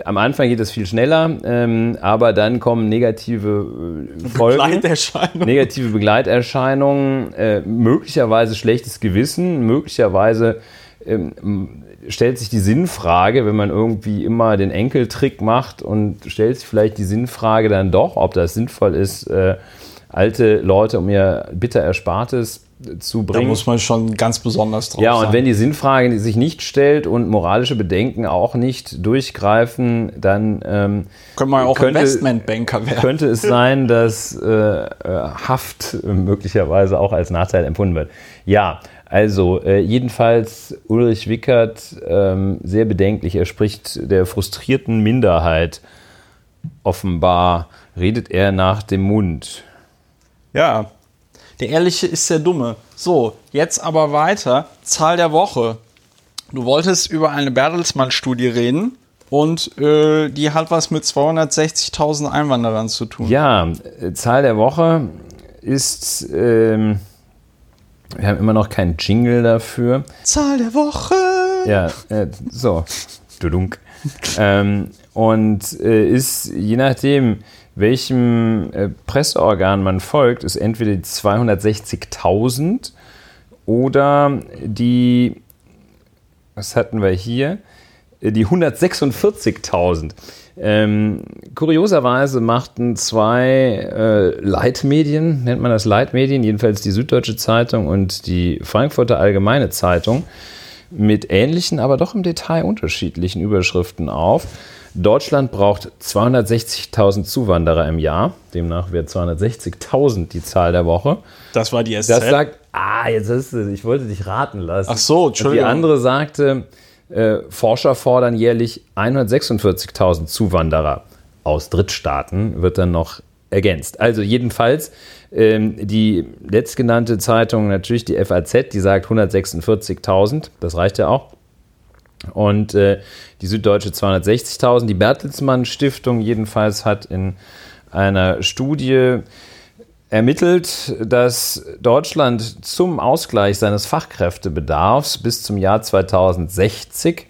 am Anfang geht es viel schneller, ähm, aber dann kommen negative äh, Folgen. Begleiterscheinungen. Negative Begleiterscheinungen, äh, möglicherweise schlechtes Gewissen, möglicherweise ähm, stellt sich die Sinnfrage, wenn man irgendwie immer den Enkeltrick macht und stellt sich vielleicht die Sinnfrage dann doch, ob das sinnvoll ist, äh, alte Leute um ihr bitter Erspartes zu bringen. Da muss man schon ganz besonders drauf Ja, und sein. wenn die Sinnfrage sich nicht stellt und moralische Bedenken auch nicht durchgreifen, dann ähm, könnte man auch könnte, Investmentbanker werden. Könnte es sein, dass äh, äh Haft möglicherweise auch als Nachteil empfunden wird. Ja, also, äh, jedenfalls Ulrich Wickert ähm, sehr bedenklich. Er spricht der frustrierten Minderheit. Offenbar redet er nach dem Mund. Ja, der Ehrliche ist der Dumme. So, jetzt aber weiter. Zahl der Woche. Du wolltest über eine Bertelsmann-Studie reden und äh, die hat was mit 260.000 Einwanderern zu tun. Ja, äh, Zahl der Woche ist. Ähm wir haben immer noch keinen Jingle dafür. Zahl der Woche. Ja, äh, so. Dudunk. ähm, und äh, ist je nachdem, welchem äh, Presseorgan man folgt, ist entweder die 260.000 oder die, was hatten wir hier? Äh, die 146.000. Ähm, kurioserweise machten zwei äh, Leitmedien, nennt man das Leitmedien, jedenfalls die Süddeutsche Zeitung und die Frankfurter Allgemeine Zeitung, mit ähnlichen, aber doch im Detail unterschiedlichen Überschriften auf. Deutschland braucht 260.000 Zuwanderer im Jahr. Demnach wäre 260.000 die Zahl der Woche. Das war die SZ. Das sagt, ah, jetzt ist es, ich wollte dich raten lassen. Ach so, Entschuldigung. Und die andere sagte, äh, Forscher fordern jährlich 146.000 Zuwanderer aus Drittstaaten, wird dann noch ergänzt. Also jedenfalls ähm, die letztgenannte Zeitung, natürlich die FAZ, die sagt 146.000, das reicht ja auch. Und äh, die Süddeutsche 260.000. Die Bertelsmann Stiftung jedenfalls hat in einer Studie ermittelt, dass Deutschland zum Ausgleich seines Fachkräftebedarfs bis zum Jahr 2060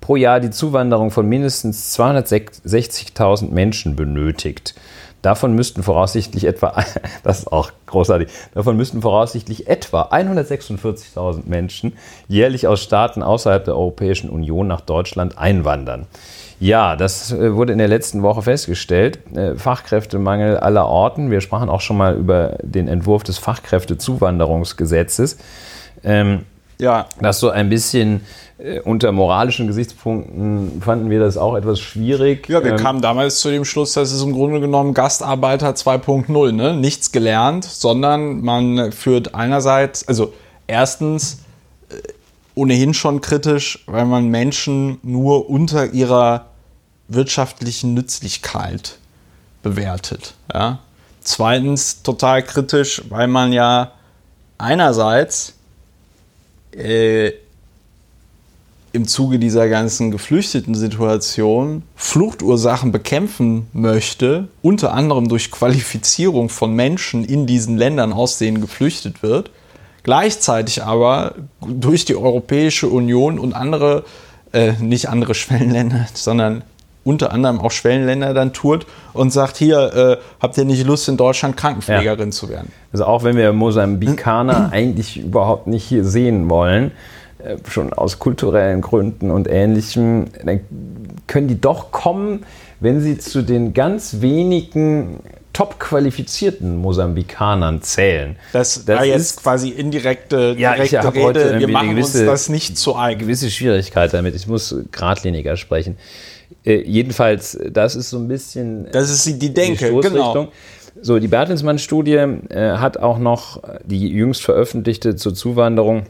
pro Jahr die Zuwanderung von mindestens 260.000 Menschen benötigt. Davon müssten voraussichtlich etwa, das ist auch großartig, davon müssten voraussichtlich etwa 146.000 Menschen jährlich aus Staaten außerhalb der Europäischen Union nach Deutschland einwandern. Ja, das äh, wurde in der letzten Woche festgestellt. Äh, Fachkräftemangel aller Orten. Wir sprachen auch schon mal über den Entwurf des Fachkräftezuwanderungsgesetzes. Ähm, ja. Das so ein bisschen äh, unter moralischen Gesichtspunkten fanden wir das auch etwas schwierig. Ja, wir ähm, kamen damals zu dem Schluss, dass es im Grunde genommen Gastarbeiter 2.0, ne? Nichts gelernt, sondern man führt einerseits, also erstens äh, ohnehin schon kritisch, weil man Menschen nur unter ihrer wirtschaftlichen Nützlichkeit bewertet. Ja? Zweitens total kritisch, weil man ja einerseits äh, im Zuge dieser ganzen geflüchteten Situation Fluchtursachen bekämpfen möchte, unter anderem durch Qualifizierung von Menschen in diesen Ländern, aus denen geflüchtet wird, gleichzeitig aber durch die Europäische Union und andere, äh, nicht andere Schwellenländer, sondern unter anderem auch Schwellenländer dann tourt und sagt, hier, äh, habt ihr nicht Lust, in Deutschland Krankenpflegerin ja. zu werden? Also auch wenn wir Mosambikaner eigentlich überhaupt nicht hier sehen wollen, äh, schon aus kulturellen Gründen und Ähnlichem, dann können die doch kommen, wenn sie zu den ganz wenigen top qualifizierten Mosambikanern zählen. Das, das war jetzt ist, quasi indirekte ja, direkte ich Rede. Wir machen gewisse, uns das nicht zu eigen. Gewisse Schwierigkeit damit. Ich muss geradliniger sprechen. Äh, jedenfalls, das ist so ein bisschen. Das ist die, die Denke, die genau. So, die Bertelsmann-Studie äh, hat auch noch die jüngst veröffentlichte zur Zuwanderung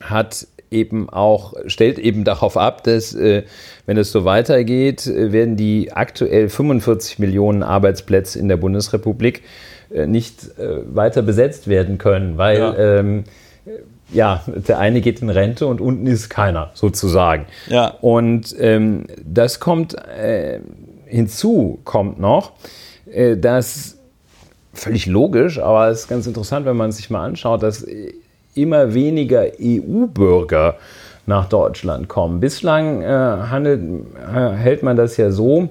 hat eben auch, stellt eben darauf ab, dass, äh, wenn es so weitergeht, äh, werden die aktuell 45 Millionen Arbeitsplätze in der Bundesrepublik äh, nicht weiter besetzt werden können, weil ja. Ähm, ja, der eine geht in Rente und unten ist keiner, sozusagen. Ja. Und ähm, das kommt äh, hinzu, kommt noch, äh, dass völlig logisch, aber es ist ganz interessant, wenn man sich mal anschaut, dass immer weniger EU-Bürger nach Deutschland kommen. Bislang äh, handelt, äh, hält man das ja so,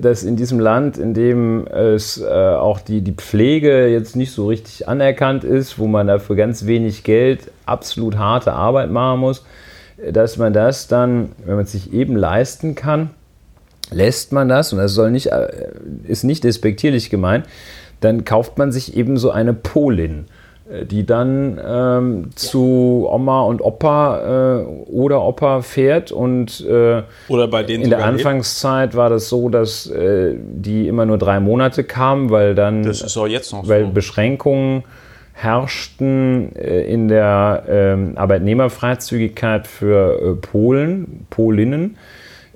dass in diesem Land, in dem es äh, auch die, die Pflege jetzt nicht so richtig anerkannt ist, wo man dafür ganz wenig Geld absolut harte Arbeit machen muss, dass man das dann, wenn man es sich eben leisten kann, lässt man das, und das soll nicht, äh, ist nicht despektierlich gemeint, dann kauft man sich eben so eine Polin die dann ähm, zu Oma und Opa äh, oder Opa fährt und äh, oder bei denen in der Anfangszeit war das so, dass äh, die immer nur drei Monate kamen, weil dann weil so. Beschränkungen herrschten äh, in der ähm, Arbeitnehmerfreizügigkeit für äh, Polen, Polinnen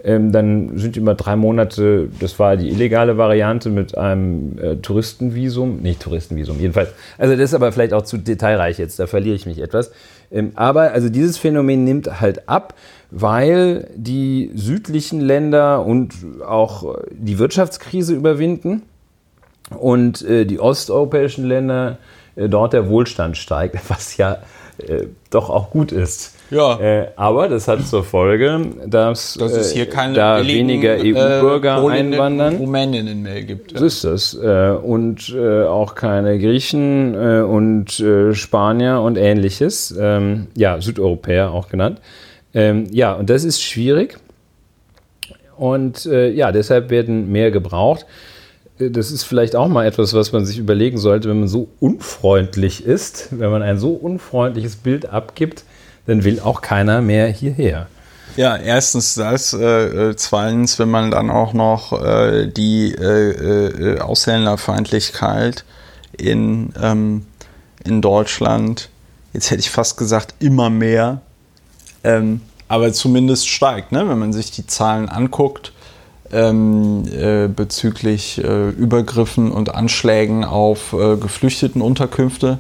ähm, dann sind immer drei Monate, das war die illegale Variante mit einem äh, Touristenvisum, nicht Touristenvisum, jedenfalls. Also das ist aber vielleicht auch zu detailreich jetzt, da verliere ich mich etwas. Ähm, aber also dieses Phänomen nimmt halt ab, weil die südlichen Länder und auch die Wirtschaftskrise überwinden und äh, die osteuropäischen Länder äh, dort der Wohlstand steigt, was ja äh, doch auch gut ist. Ja. Äh, aber das hat zur Folge, dass, hier äh, keine da billigen, weniger EU-Bürger äh, einwandern. Rumäninnen mehr gibt. Ja. So ist das. Äh, und äh, auch keine Griechen äh, und Spanier und ähnliches. Ähm, ja, Südeuropäer auch genannt. Ähm, ja, und das ist schwierig. Und ja, deshalb werden mehr gebraucht das ist vielleicht auch mal etwas, was man sich überlegen sollte, wenn man so unfreundlich ist, wenn man ein so unfreundliches Bild abgibt, dann will auch keiner mehr hierher. Ja, erstens das, äh, äh, zweitens, wenn man dann auch noch äh, die äh, äh, Ausländerfeindlichkeit in, ähm, in Deutschland, jetzt hätte ich fast gesagt, immer mehr, ähm, aber zumindest steigt, ne? wenn man sich die Zahlen anguckt ähm, äh, bezüglich Übergriffen und Anschlägen auf Geflüchtetenunterkünfte. Ähm,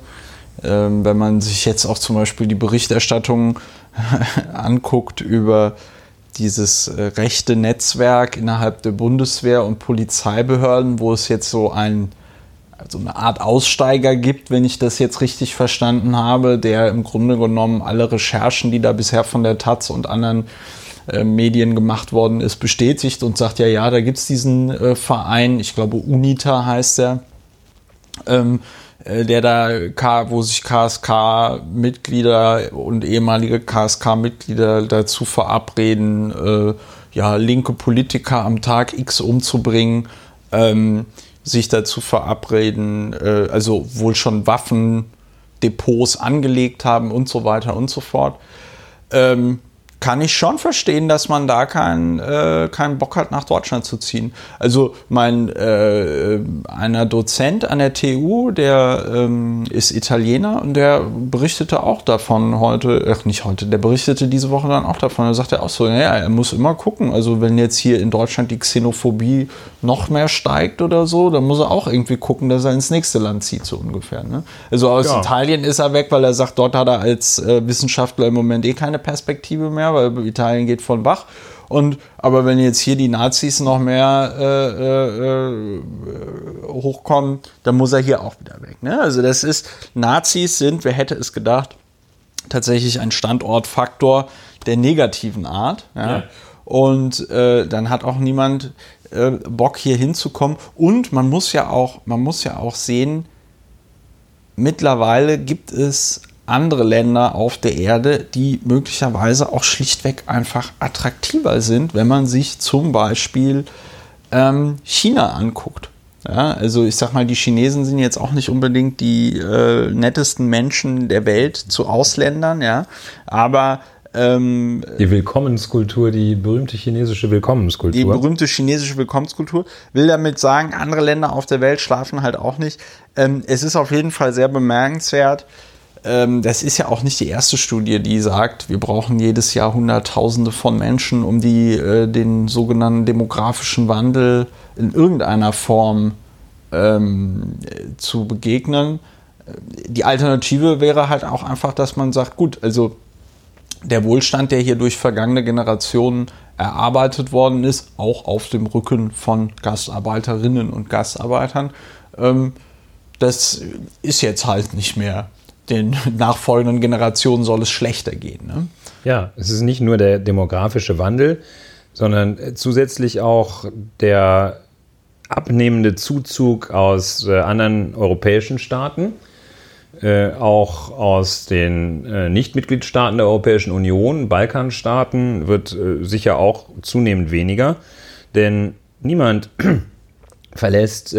wenn man sich jetzt auch zum Beispiel die Berichterstattung anguckt über dieses äh, rechte Netzwerk innerhalb der Bundeswehr und Polizeibehörden, wo es jetzt so ein also eine Art Aussteiger gibt, wenn ich das jetzt richtig verstanden habe, der im Grunde genommen alle Recherchen, die da bisher von der Taz und anderen äh, Medien gemacht worden ist, bestätigt und sagt, ja, ja, da gibt es diesen äh, Verein, ich glaube UNITA heißt er, ähm, äh, der da, wo sich KSK-Mitglieder und ehemalige KSK-Mitglieder dazu verabreden, äh, ja, linke Politiker am Tag X umzubringen, ähm, sich dazu verabreden, äh, also wohl schon Waffendepots angelegt haben und so weiter und so fort. Ähm, kann ich schon verstehen, dass man da keinen äh, keinen Bock hat, nach Deutschland zu ziehen. Also mein äh, einer Dozent an der TU, der ähm, ist Italiener und der berichtete auch davon heute, ach nicht heute, der berichtete diese Woche dann auch davon. Er sagte auch so, naja, er muss immer gucken. Also wenn jetzt hier in Deutschland die Xenophobie noch mehr steigt oder so, dann muss er auch irgendwie gucken, dass er ins nächste Land zieht, so ungefähr. Ne? Also aus ja. Italien ist er weg, weil er sagt, dort hat er als äh, Wissenschaftler im Moment eh keine Perspektive mehr weil Italien geht von Bach. Und, aber wenn jetzt hier die Nazis noch mehr äh, äh, hochkommen, dann muss er hier auch wieder weg. Ne? Also das ist, Nazis sind, wer hätte es gedacht, tatsächlich ein Standortfaktor der negativen Art. Ja? ja. Und äh, dann hat auch niemand äh, Bock hier hinzukommen. Und man muss ja auch, man muss ja auch sehen, mittlerweile gibt es andere Länder auf der Erde, die möglicherweise auch schlichtweg einfach attraktiver sind, wenn man sich zum Beispiel ähm, China anguckt. Ja, also ich sag mal, die Chinesen sind jetzt auch nicht unbedingt die äh, nettesten Menschen der Welt zu Ausländern, ja, aber ähm, die Willkommenskultur, die berühmte chinesische Willkommenskultur. Die berühmte chinesische Willkommenskultur will damit sagen, andere Länder auf der Welt schlafen halt auch nicht. Ähm, es ist auf jeden Fall sehr bemerkenswert, das ist ja auch nicht die erste Studie, die sagt, wir brauchen jedes Jahr Hunderttausende von Menschen, um die, äh, den sogenannten demografischen Wandel in irgendeiner Form ähm, zu begegnen. Die Alternative wäre halt auch einfach, dass man sagt, gut, also der Wohlstand, der hier durch vergangene Generationen erarbeitet worden ist, auch auf dem Rücken von Gastarbeiterinnen und Gastarbeitern, ähm, das ist jetzt halt nicht mehr den nachfolgenden Generationen soll es schlechter gehen. Ne? Ja, es ist nicht nur der demografische Wandel, sondern zusätzlich auch der abnehmende Zuzug aus äh, anderen europäischen Staaten, äh, auch aus den äh, Nichtmitgliedstaaten der Europäischen Union, Balkanstaaten, wird äh, sicher auch zunehmend weniger, denn niemand verlässt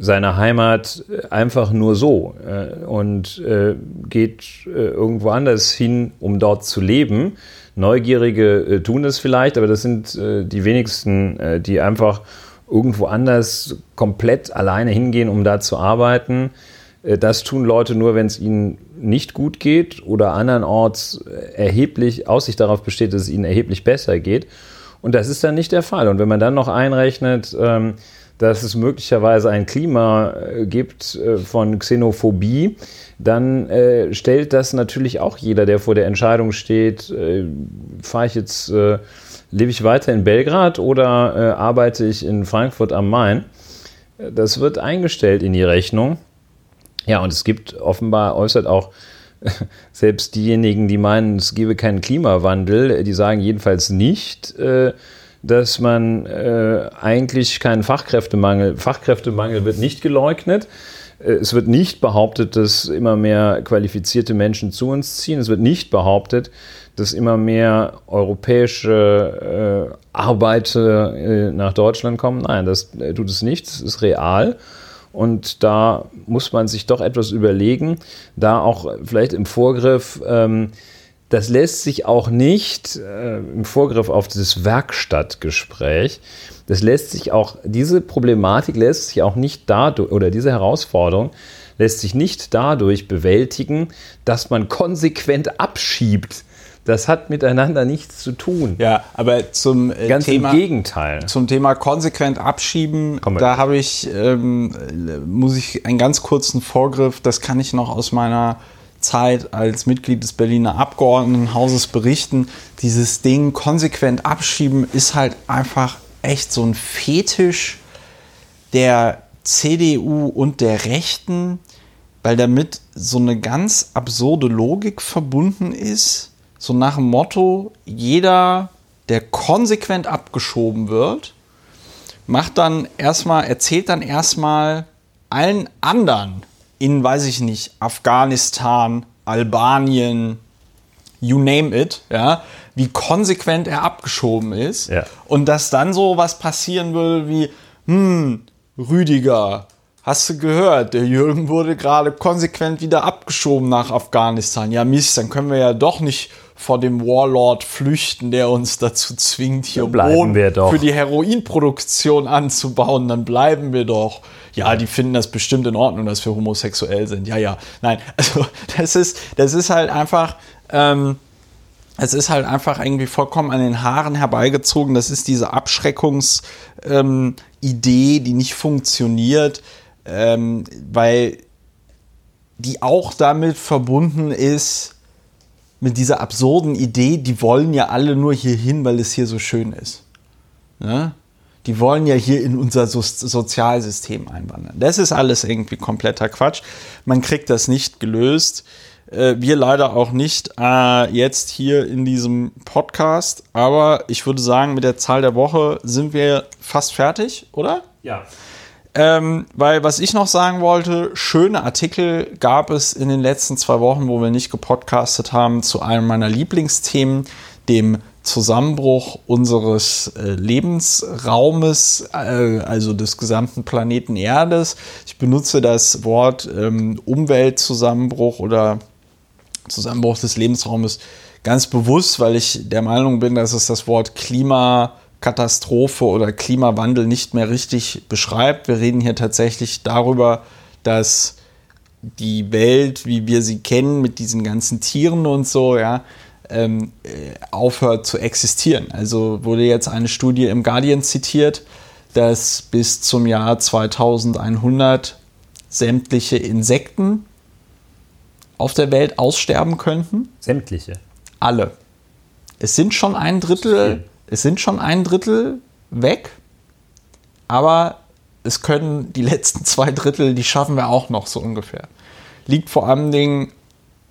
seiner Heimat äh, einfach nur so äh, und äh, geht äh, irgendwo anders hin, um dort zu leben. Neugierige äh, tun es vielleicht, aber das sind äh, die wenigsten, die einfach irgendwo anders komplett alleine hingehen, um da zu arbeiten. Das tun Leute nur, wenn es ihnen nicht gut geht oder andernorts erheblich Aussicht darauf besteht, dass es ihnen erheblich besser geht. Und das ist dann nicht der Fall. Und wenn man dann noch einrechnet, ähm, dass es möglicherweise ein Klima äh, gibt äh, von Xenophobie, dann äh, stellt das natürlich auch jeder, der vor der Entscheidung steht, äh, fahre ich jetzt, äh, lebe ich weiter in Belgrad oder äh, arbeite ich in Frankfurt am Main? Das wird eingestellt in die Rechnung. Ja, und es gibt offenbar, äußert auch selbst diejenigen, die meinen, es gebe keinen Klimawandel, die sagen jedenfalls nicht, dass man äh, eigentlich keinen Fachkräftemangel, Fachkräftemangel wird nicht geleugnet. Äh, es wird nicht behauptet, dass immer mehr qualifizierte Menschen zu uns ziehen. Es wird nicht behauptet, dass immer mehr europäische äh, Arbeiter äh, nach Deutschland kommen. Nein, das äh, tut es nicht. Das ist real. Und da muss man sich doch etwas überlegen, da auch vielleicht im Vorgriff ähm, das lässt sich auch nicht äh, im Vorgriff auf dieses Werkstattgespräch, das lässt sich auch, diese Problematik lässt sich auch nicht dadurch, oder diese Herausforderung lässt sich nicht dadurch bewältigen, dass man konsequent abschiebt. Das hat miteinander nichts zu tun. Ja, aber zum äh, Ganz Thema, im Gegenteil. Zum Thema konsequent abschieben, da habe ich, ähm, muss ich einen ganz kurzen Vorgriff, das kann ich noch aus meiner Zeit als Mitglied des Berliner Abgeordnetenhauses berichten, dieses Ding konsequent abschieben ist halt einfach echt so ein Fetisch der CDU und der Rechten, weil damit so eine ganz absurde Logik verbunden ist. So nach dem Motto, jeder der konsequent abgeschoben wird, macht dann erstmal, erzählt dann erstmal allen anderen in, weiß ich nicht, Afghanistan, Albanien, you name it, ja, wie konsequent er abgeschoben ist. Ja. Und dass dann so was passieren will wie, hm, Rüdiger, hast du gehört, der Jürgen wurde gerade konsequent wieder abgeschoben nach Afghanistan. Ja, Mist, dann können wir ja doch nicht vor dem Warlord flüchten, der uns dazu zwingt, hier Boden wir doch. für die Heroinproduktion anzubauen, dann bleiben wir doch. Ja, die finden das bestimmt in Ordnung, dass wir homosexuell sind. Ja, ja. Nein, also das ist, das ist halt einfach, ähm, es ist halt einfach irgendwie vollkommen an den Haaren herbeigezogen. Das ist diese Abschreckungsidee, ähm, die nicht funktioniert, ähm, weil die auch damit verbunden ist, mit dieser absurden Idee, die wollen ja alle nur hier hin, weil es hier so schön ist. Ne? Die wollen ja hier in unser so Sozialsystem einwandern. Das ist alles irgendwie kompletter Quatsch. Man kriegt das nicht gelöst. Äh, wir leider auch nicht äh, jetzt hier in diesem Podcast. Aber ich würde sagen, mit der Zahl der Woche sind wir fast fertig, oder? Ja. Ähm, weil was ich noch sagen wollte, schöne Artikel gab es in den letzten zwei Wochen, wo wir nicht gepodcastet haben, zu einem meiner Lieblingsthemen, dem Zusammenbruch unseres äh, Lebensraumes, äh, also des gesamten Planeten Erdes. Ich benutze das Wort ähm, Umweltzusammenbruch oder Zusammenbruch des Lebensraumes ganz bewusst, weil ich der Meinung bin, dass es das Wort Klimakatastrophe oder Klimawandel nicht mehr richtig beschreibt. Wir reden hier tatsächlich darüber, dass die Welt, wie wir sie kennen, mit diesen ganzen Tieren und so, ja, ähm, äh, aufhört zu existieren. Also wurde jetzt eine Studie im Guardian zitiert, dass bis zum Jahr 2100 sämtliche Insekten auf der Welt aussterben könnten. Sämtliche. Alle. Es sind schon ein Drittel, es sind schon ein Drittel weg, aber es können die letzten zwei Drittel, die schaffen wir auch noch so ungefähr. Liegt vor allen Dingen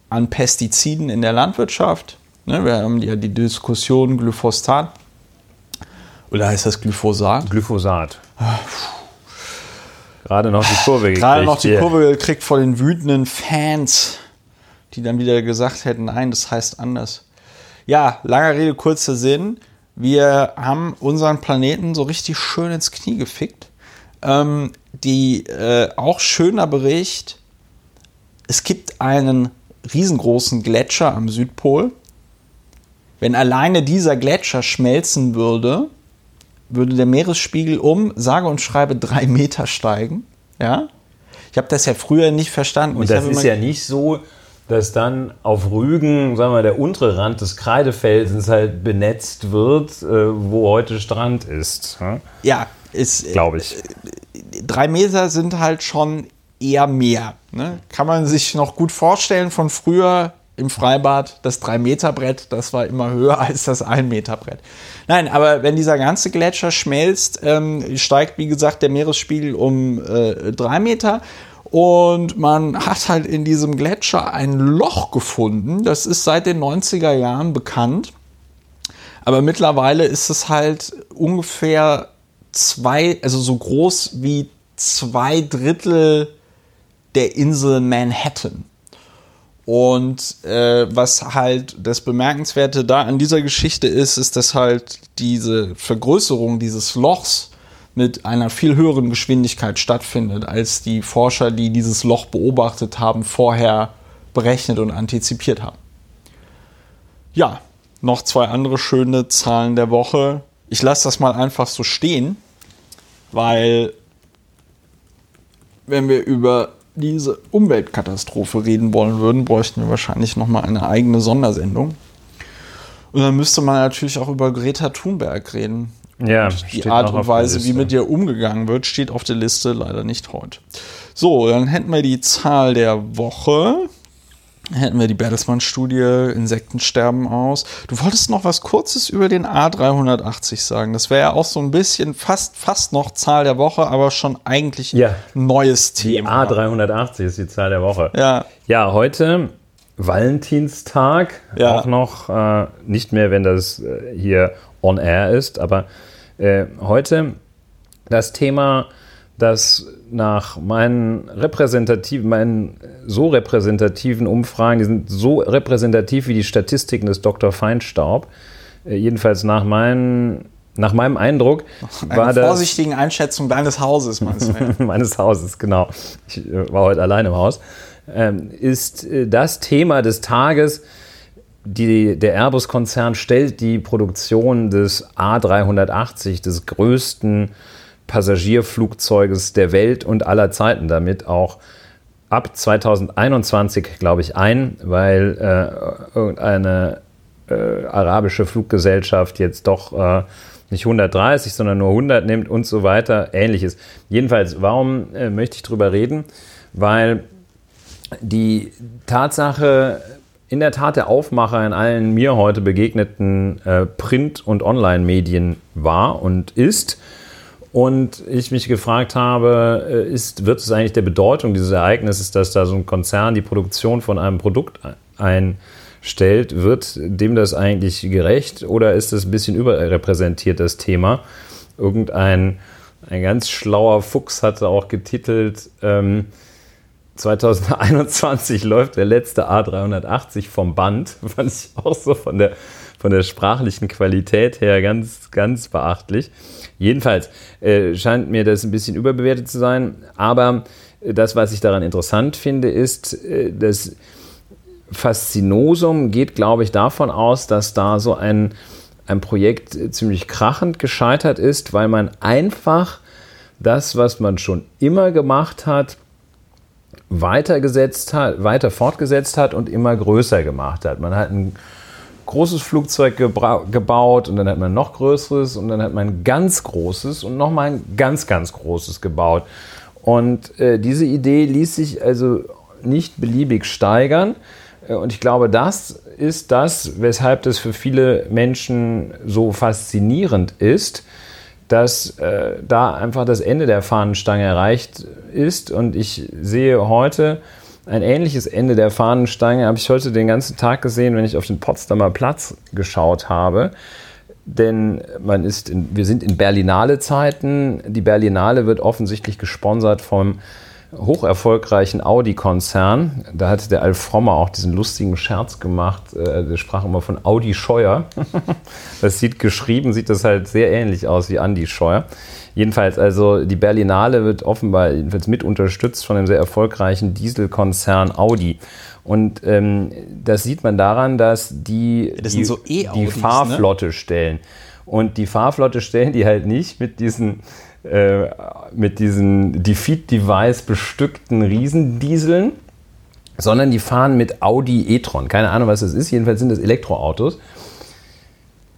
an Pestiziden in der Landwirtschaft. Ne, wir haben ja die Diskussion Glyphosat. Oder heißt das Glyphosat? Glyphosat. Gerade noch die Kurve gekriegt. Gerade noch die. Kurve gekriegt von den wütenden Fans, die dann wieder gesagt hätten, nein, das heißt anders. Ja, langer Rede, kurzer Sinn. Wir haben unseren Planeten so richtig schön ins Knie gefickt. Ähm, die äh, auch schöner Bericht, es gibt einen riesengroßen Gletscher am Südpol. Wenn alleine dieser Gletscher schmelzen würde, würde der Meeresspiegel um, sage und schreibe, drei Meter steigen. Ja? Ich habe das ja früher nicht verstanden. Und ich das ist ja nicht so, dass dann auf Rügen, sagen wir mal, der untere Rand des Kreidefelsens halt benetzt wird, äh, wo heute Strand ist. hm? ja, ist, Glaube ich. drei Meter sind halt schon eher mehr. Ne? Kann man sich noch gut vorstellen von früher im Freibad. Das 3-Meter-Brett, das war immer höher als das 1-Meter-Brett. Nein, aber wenn dieser ganze Gletscher schmelzt, ähm, steigt, wie gesagt, der Meeresspiegel um äh, 3 Meter. Und man hat halt in diesem Gletscher ein Loch gefunden. Das ist seit den 90er Jahren bekannt. Aber mittlerweile ist es halt ungefähr zwei, also so groß wie zwei Drittel der Insel Manhattan. Und äh, was halt das Bemerkenswerte da an dieser Geschichte ist, ist, dass halt diese Vergrößerung dieses Lochs mit einer viel höheren Geschwindigkeit stattfindet, als die Forscher, die dieses Loch beobachtet haben, vorher berechnet und antizipiert haben. Ja, noch zwei andere schöne Zahlen der Woche. Ich lasse das mal einfach so stehen, weil wenn wir über diese Umweltkatastrophe reden wollen würden, bräuchten wir wahrscheinlich noch mal eine eigene Sondersendung. Und dann müsste man natürlich auch über Greta Thunberg reden. Ja, Die steht Art und Weise, wie mit ihr umgegangen wird, steht auf der Liste, leider nicht heute. So, dann hätten wir die Zahl der Woche. Hätten wir die Bertelsmann-Studie, Insektensterben aus. Du wolltest noch was Kurzes über den A380 sagen. Das wäre ja auch so ein bisschen fast, fast noch Zahl der Woche, aber schon eigentlich Ja. ein neues Die Thema. A380 ist die Zahl der Woche. Ja, Ja, heute Valentinstag. Ja. Auch noch äh, nicht mehr, wenn das äh, hier on air ist. Aber äh, heute das Thema, das nach meinen repräsentativen, meinen so repräsentativen Umfragen, die sind so repräsentativ wie die Statistiken des Dr. Feinstaub, äh, jedenfalls nach meinen nach meinem Eindruck Eine war das. vorsichtigen Einschätzung deines Hauses, meinst du? meines Hauses, genau. Ich äh, war heute allein im Haus. Ähm, ist äh, das Thema des Tages. Die, der Airbus-Konzern stellt die Produktion des A380, des größten Passagierflugzeuges der Welt und aller Zeiten damit auch ab 2021, glaube ich, ein, weil äh, irgendeine äh, arabische Fluggesellschaft jetzt doch äh, nicht 130, sondern nur 100 nimmt und so weiter, ähnliches. Jedenfalls, warum äh, möchte ich darüber reden? Weil die Tatsache, in der Tat der Aufmacher in allen mir heute begegneten äh, Print- und Online-Medien war und ist. Und ich mich gefragt habe, äh, ist, wird es eigentlich der Bedeutung dieses Ereignisses, dass da so ein Konzern die Produktion von einem Produkt einstellt, wird dem das eigentlich gerecht oder ist das ein bisschen überrepräsentiert, das Thema? Irgendein ein ganz schlauer Fuchs hatte auch getitelt, ähm, 2021 läuft der letzte A380 vom Band. Fand ich auch so von der, von der sprachlichen Qualität her ganz, ganz beachtlich. Jedenfalls äh, scheint mir das ein bisschen überbewertet zu sein. Aber das, was ich daran interessant finde, ist, äh, das Faszinosum geht, glaube ich, davon aus, dass da so ein, ein Projekt ziemlich krachend gescheitert ist, weil man einfach das, was man schon immer gemacht hat, weitergesetzt hat, weiter fortgesetzt hat und immer größer gemacht hat. Man hat ein großes Flugzeug gebaut und dann hat man noch größeres und dann hat man ein ganz großes und nochmal ein ganz, ganz großes gebaut. Und äh, diese Idee ließ sich also nicht beliebig steigern. Äh, und ich glaube, das ist das, weshalb das für viele Menschen so faszinierend ist, dass äh, da einfach das Ende der Fahnenstange erreicht ist. Und ich sehe heute ein ähnliches Ende der Fahnenstange, habe ich heute den ganzen Tag gesehen, wenn ich auf den Potsdamer Platz geschaut habe. Denn man ist in, wir sind in Berlinale Zeiten. Die Berlinale wird offensichtlich gesponsert vom hocherfolgreichen Audi-Konzern. Da hatte der Alf Frommer auch diesen lustigen Scherz gemacht. Äh, der sprach immer von Audi Scheuer. das sieht geschrieben, sieht das halt sehr ähnlich aus wie Andi Scheuer. Jedenfalls, also die Berlinale wird offenbar jedenfalls mit unterstützt von dem sehr erfolgreichen Dieselkonzern Audi. Und ähm, das sieht man daran, dass die das die, so e die Fahrflotte ne? stellen. Und die Fahrflotte stellen die halt nicht mit diesen äh, mit diesen Defeat-Device bestückten Riesendieseln, sondern die fahren mit Audi e-tron. Keine Ahnung, was das ist. Jedenfalls sind das Elektroautos.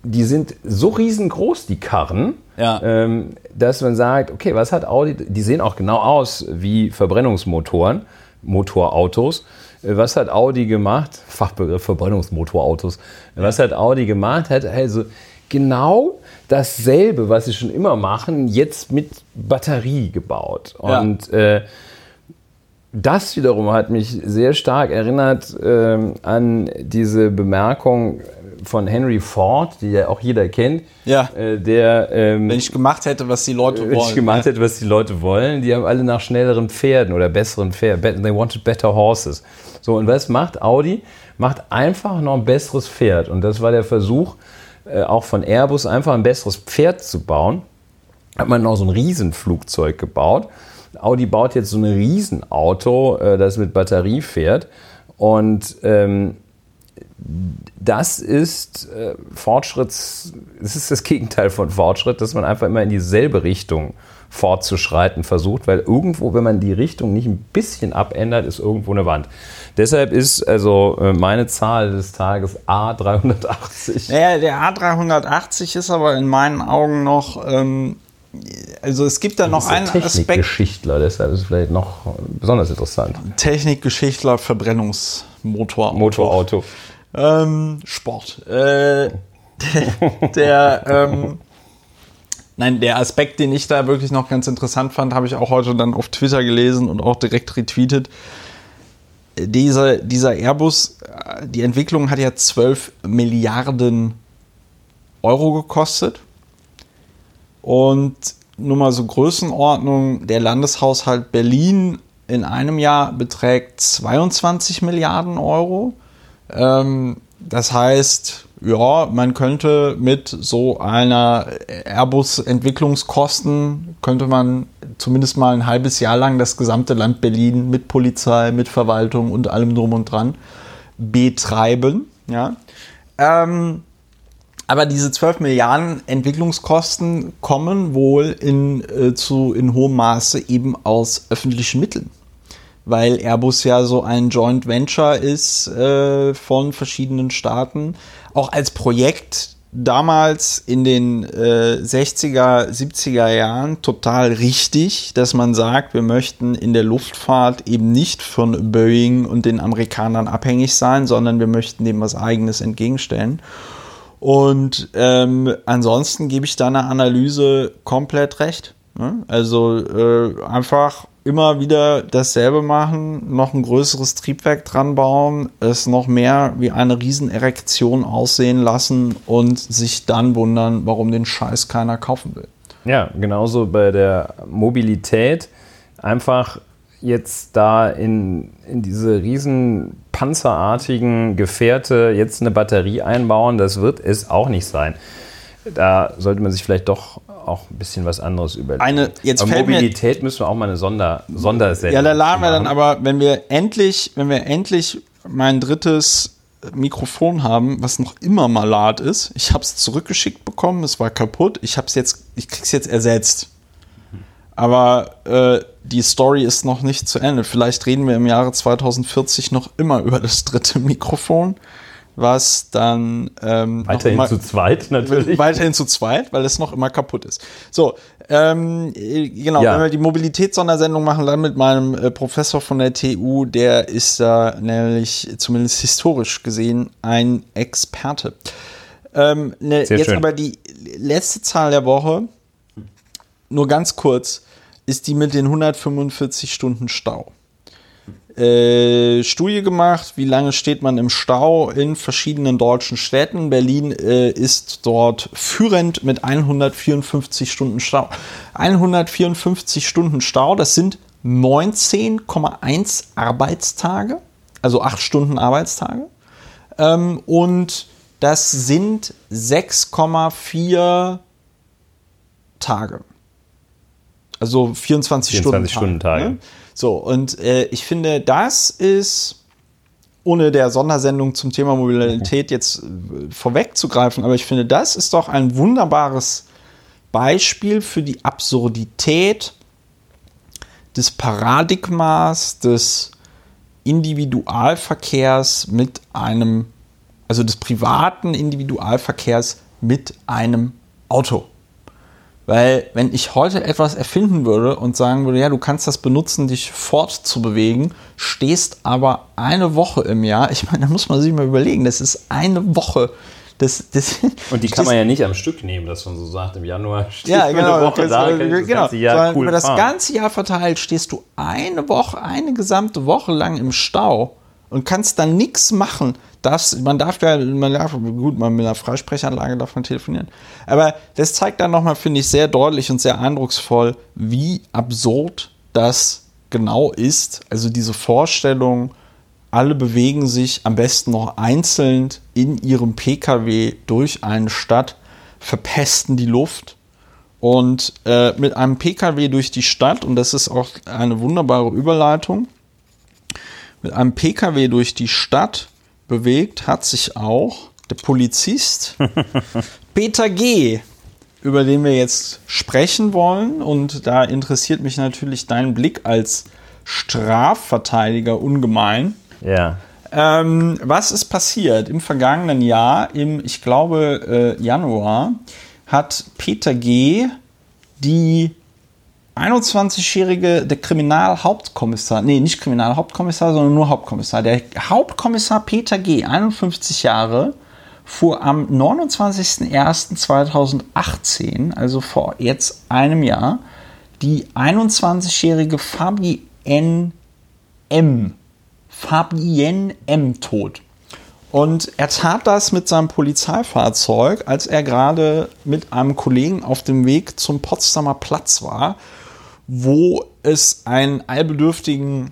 Die sind so riesengroß, die Karren, ja. ähm, dass man sagt, okay, was hat Audi? Die sehen auch genau aus wie Verbrennungsmotoren, Motorautos. Äh, was hat Audi gemacht? Fachbegriff Verbrennungsmotorautos. Was hat Audi gemacht? Hat also genau dasselbe, was sie schon immer machen, jetzt mit Batterie gebaut. Und ja. äh, das wiederum hat mich sehr stark erinnert äh, an diese Bemerkung von Henry Ford, die ja auch jeder kennt. Ja. Äh, der, ähm, wenn ich gemacht hätte, was die Leute wenn wollen. Wenn ich gemacht ja. hätte, was die Leute wollen, die haben alle nach schnelleren Pferden oder besseren Pferden. They wanted better horses. So, und was macht Audi? Macht einfach noch ein besseres Pferd. Und das war der Versuch, äh, auch von Airbus einfach ein besseres Pferd zu bauen, hat man noch so ein Riesenflugzeug gebaut. Audi baut jetzt so ein Riesenauto, äh, das mit Batterie fährt. Und ähm, das ist äh, Fortschritts, das ist das Gegenteil von Fortschritt, dass man einfach immer in dieselbe Richtung fortzuschreiten versucht, weil irgendwo, wenn man die Richtung nicht ein bisschen abändert, ist irgendwo eine Wand. Deshalb ist also äh, meine Zahl des Tages A380. Naja, der A380 ist aber in meinen Augen noch, ähm, also es gibt da noch einen Aspekt. Technikgeschichtler, deshalb ist es vielleicht noch besonders interessant. Technikgeschichtler, Verbrennungsmotor. Motorauto. Ähm, Sport. Äh, der, der ähm, Nein, der Aspekt, den ich da wirklich noch ganz interessant fand, habe ich auch heute dann auf Twitter gelesen und auch direkt retweetet. Dieser, dieser Airbus, die Entwicklung hat ja 12 Milliarden Euro gekostet. Und nur mal so Größenordnung, der Landeshaushalt Berlin in einem Jahr beträgt 22 Milliarden Euro. Ähm, das heißt, ja, man könnte mit so einer Airbus-Entwicklungskosten, könnte man zumindest mal ein halbes Jahr lang das gesamte Land Berlin mit Polizei, mit Verwaltung und allem drum und dran betreiben. Ja. Ähm, aber diese 12 Milliarden Entwicklungskosten kommen wohl in, äh, zu, in hohem Maße eben aus öffentlichen Mitteln weil Airbus ja so ein Joint Venture ist äh, von verschiedenen Staaten. Auch als Projekt damals in den äh, 60er, 70er Jahren total richtig, dass man sagt, wir möchten in der Luftfahrt eben nicht von Boeing und den Amerikanern abhängig sein, sondern wir möchten dem was eigenes entgegenstellen. Und ähm, ansonsten gebe ich deiner Analyse komplett recht. Ne? Also äh, einfach immer wieder dasselbe machen, noch ein größeres Triebwerk dran bauen, es noch mehr wie eine Riesenerektion aussehen lassen und sich dann wundern, warum den Scheiß keiner kaufen will. Ja, genauso bei der Mobilität. Einfach jetzt da in, in diese riesen panzerartigen Gefährte jetzt eine Batterie einbauen, das wird es auch nicht sein. Da sollte man sich vielleicht doch auch ein bisschen was anderes überlegen. Eine, jetzt aber Mobilität müssen wir auch mal eine Sonder, Sondersendung Ja, da laden wir dann aber, wenn wir endlich, wenn wir endlich mein drittes Mikrofon haben, was noch immer malat ist. Ich habe es zurückgeschickt bekommen, es war kaputt. Ich habe es jetzt, ich krieg's jetzt ersetzt. Aber äh, die Story ist noch nicht zu Ende. Vielleicht reden wir im Jahre 2040 noch immer über das dritte Mikrofon was dann ähm, weiterhin immer, zu zweit natürlich. Weiterhin zu zweit, weil es noch immer kaputt ist. So, ähm, genau, ja. wenn wir die Mobilitätssondersendung machen, dann mit meinem äh, Professor von der TU, der ist da nämlich zumindest historisch gesehen ein Experte. Ähm, ne, jetzt schön. aber die letzte Zahl der Woche, nur ganz kurz, ist die mit den 145 Stunden Stau äh, Studie gemacht, wie lange steht man im Stau in verschiedenen deutschen Städten. Berlin äh, ist dort führend mit 154 Stunden Stau. 154 Stunden Stau, das sind 19,1 Arbeitstage, also 8 Stunden Arbeitstage. Ähm, und das sind 6,4 Tage. Also 24, 24 Stunden. Stunden Tage. Ne? So, und äh, ich finde, das ist, ohne der Sondersendung zum Thema Mobilität jetzt äh, vorwegzugreifen, aber ich finde, das ist doch ein wunderbares Beispiel für die Absurdität des Paradigmas des Individualverkehrs mit einem, also des privaten Individualverkehrs mit einem Auto. Weil wenn ich heute etwas erfinden würde und sagen würde, ja, du kannst das benutzen, dich fortzubewegen, stehst aber eine Woche im Jahr, ich meine, da muss man sich mal überlegen, das ist eine Woche. Das, das und die kann man ja nicht am Stück nehmen, dass man so sagt, im Januar steht ja, genau, eine Woche das, da, das genau, ganze Jahr cool über das ganze Jahr verteilt stehst du eine Woche, eine gesamte Woche lang im Stau und kannst dann nichts machen das, man darf ja, man darf, gut, man mit einer Freisprechanlage darf man telefonieren. Aber das zeigt dann nochmal, finde ich, sehr deutlich und sehr eindrucksvoll, wie absurd das genau ist. Also diese Vorstellung, alle bewegen sich am besten noch einzeln in ihrem Pkw durch eine Stadt, verpesten die Luft. Und äh, mit einem Pkw durch die Stadt, und das ist auch eine wunderbare Überleitung, mit einem Pkw durch die Stadt bewegt hat sich auch der Polizist Peter G., über den wir jetzt sprechen wollen. Und da interessiert mich natürlich dein Blick als Strafverteidiger ungemein. Ja. Ähm, was ist passiert? Im vergangenen Jahr, im, ich glaube, äh, Januar, hat Peter G. die 21-jährige, der Kriminalhauptkommissar, nee, nicht Kriminalhauptkommissar, sondern nur Hauptkommissar. Der Hauptkommissar Peter G., 51 Jahre, fuhr am 29.01.2018, also vor jetzt einem Jahr, die 21-jährige Fabienne M. Fabienne M. tot. Und er tat das mit seinem Polizeifahrzeug, als er gerade mit einem Kollegen auf dem Weg zum Potsdamer Platz war, wo es einen allbedürftigen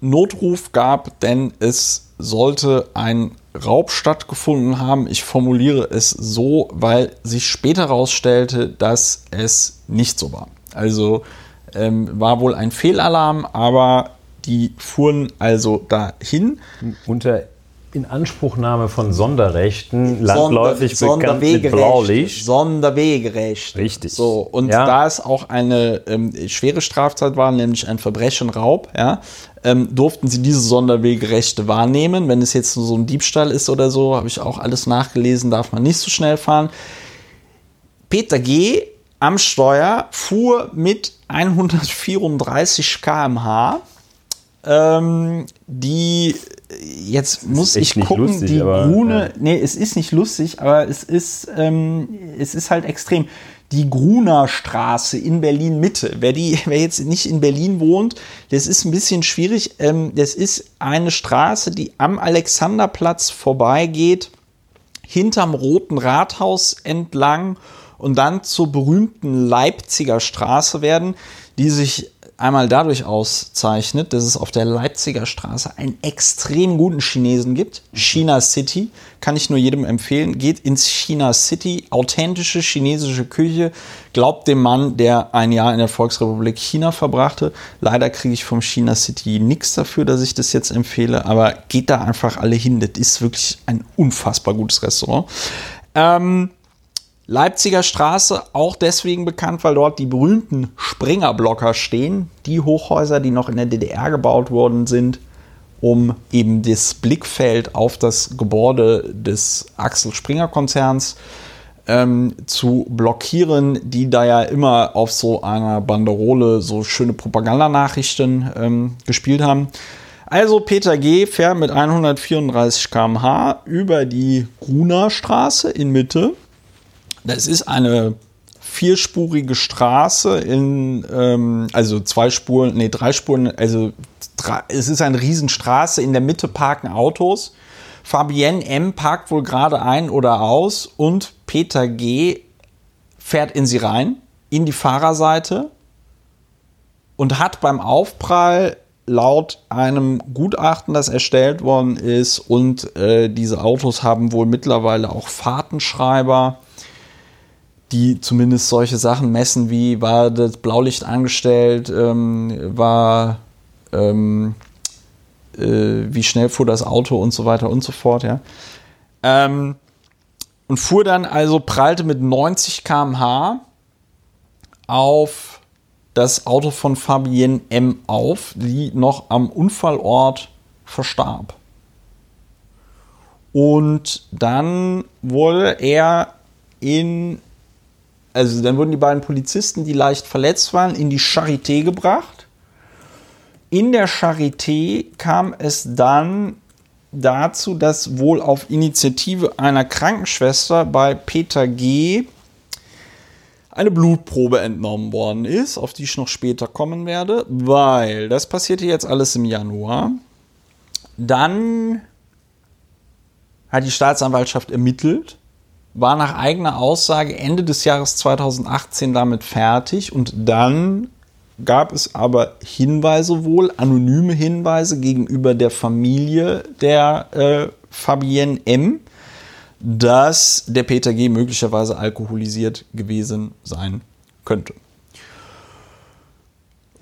Notruf gab, denn es sollte ein Raub stattgefunden haben. Ich formuliere es so, weil sich später herausstellte, dass es nicht so war. Also ähm, war wohl ein Fehlalarm, aber die fuhren also dahin. Unter Inanspruchnahme von Sonderrechten, landläufig Sonder, bekannt mit Blaulicht. Sonderwegerecht. Richtig. So, und ja. da es auch eine ähm, schwere Straftat war, nämlich ein Verbrechenraub, ja, ähm, durften sie diese Sonderwegerechte wahrnehmen. Wenn es jetzt so ein Diebstahl ist oder so, habe ich auch alles nachgelesen, darf man nicht so schnell fahren. Peter G. am Steuer fuhr mit 134 km/h. Ähm, die jetzt muss ich gucken, lustig, die aber, Grune, ja. nee, es ist nicht lustig, aber es ist, ähm, es ist halt extrem. Die Gruner Straße in Berlin Mitte. Wer die, wer jetzt nicht in Berlin wohnt, das ist ein bisschen schwierig. Ähm, das ist eine Straße, die am Alexanderplatz vorbeigeht, hinterm Roten Rathaus entlang und dann zur berühmten Leipziger Straße werden, die sich einmal dadurch auszeichnet, dass es auf der Leipziger Straße einen extrem guten Chinesen gibt. China City kann ich nur jedem empfehlen. Geht ins China City, authentische chinesische Küche. Glaubt dem Mann, der ein Jahr in der Volksrepublik China verbrachte. Leider kriege ich vom China City nichts dafür, dass ich das jetzt empfehle, aber geht da einfach alle hin. Das ist wirklich ein unfassbar gutes Restaurant. Ähm, Leipziger Straße auch deswegen bekannt, weil dort die berühmten Springerblocker stehen, die Hochhäuser, die noch in der DDR gebaut worden sind, um eben das Blickfeld auf das Gebäude des Axel Springer Konzerns ähm, zu blockieren, die da ja immer auf so einer Banderole so schöne Propagandanachrichten ähm, gespielt haben. Also Peter G. fährt mit 134 km/h über die Gruner Straße in Mitte das ist eine vierspurige Straße in, ähm, also zwei Spuren, nee, drei Spuren, also es ist eine Riesenstraße, in der Mitte parken Autos. Fabienne M. parkt wohl gerade ein oder aus und Peter G. fährt in sie rein, in die Fahrerseite und hat beim Aufprall laut einem Gutachten, das erstellt worden ist, und äh, diese Autos haben wohl mittlerweile auch Fahrtenschreiber, die zumindest solche Sachen messen, wie war das Blaulicht angestellt, ähm, war ähm, äh, wie schnell fuhr das Auto und so weiter und so fort, ja. Ähm, und fuhr dann also, prallte mit 90 km/h auf das Auto von Fabienne M. auf, die noch am Unfallort verstarb. Und dann wurde er in also dann wurden die beiden Polizisten, die leicht verletzt waren, in die Charité gebracht. In der Charité kam es dann dazu, dass wohl auf Initiative einer Krankenschwester bei Peter G. eine Blutprobe entnommen worden ist, auf die ich noch später kommen werde, weil das passierte jetzt alles im Januar. Dann hat die Staatsanwaltschaft ermittelt war nach eigener Aussage Ende des Jahres 2018 damit fertig und dann gab es aber Hinweise wohl, anonyme Hinweise gegenüber der Familie der äh, Fabienne M., dass der Peter G. möglicherweise alkoholisiert gewesen sein könnte.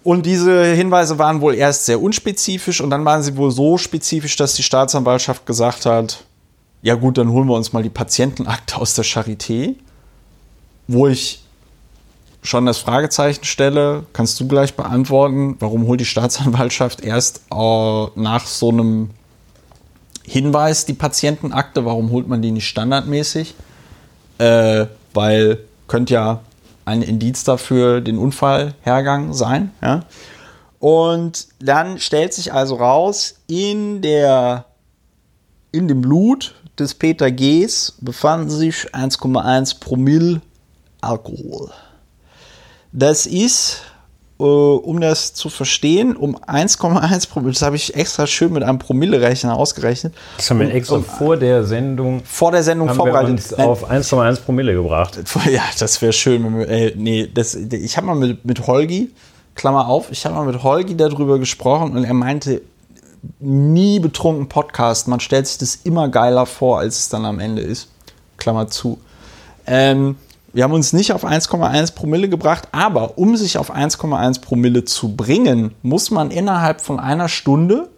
Und diese Hinweise waren wohl erst sehr unspezifisch und dann waren sie wohl so spezifisch, dass die Staatsanwaltschaft gesagt hat, ja gut, dann holen wir uns mal die Patientenakte aus der Charité, wo ich schon das Fragezeichen stelle, kannst du gleich beantworten, warum holt die Staatsanwaltschaft erst äh, nach so einem Hinweis die Patientenakte, warum holt man die nicht standardmäßig? Äh, weil könnte ja ein Indiz dafür den Unfallhergang sein. Ja? Und dann stellt sich also raus, in der in dem Blut des Peter Gs befanden sich 1,1 Promille Alkohol. Das ist äh, um das zu verstehen, um 1,1 Promille, das habe ich extra schön mit einem Promillerechner ausgerechnet. Das haben wir extra um, vor der Sendung vor der Sendung haben vorbereitet. Wir uns auf 1,1 Promille gebracht. Ja, das wäre schön. Wir, äh, nee, das, ich habe mal mit, mit Holgi, Klammer auf, ich habe mal mit Holgi darüber gesprochen und er meinte, nie betrunken Podcast, man stellt sich das immer geiler vor, als es dann am Ende ist. Klammer zu. Ähm, wir haben uns nicht auf 1,1 Promille gebracht, aber um sich auf 1,1 Promille zu bringen, muss man innerhalb von einer Stunde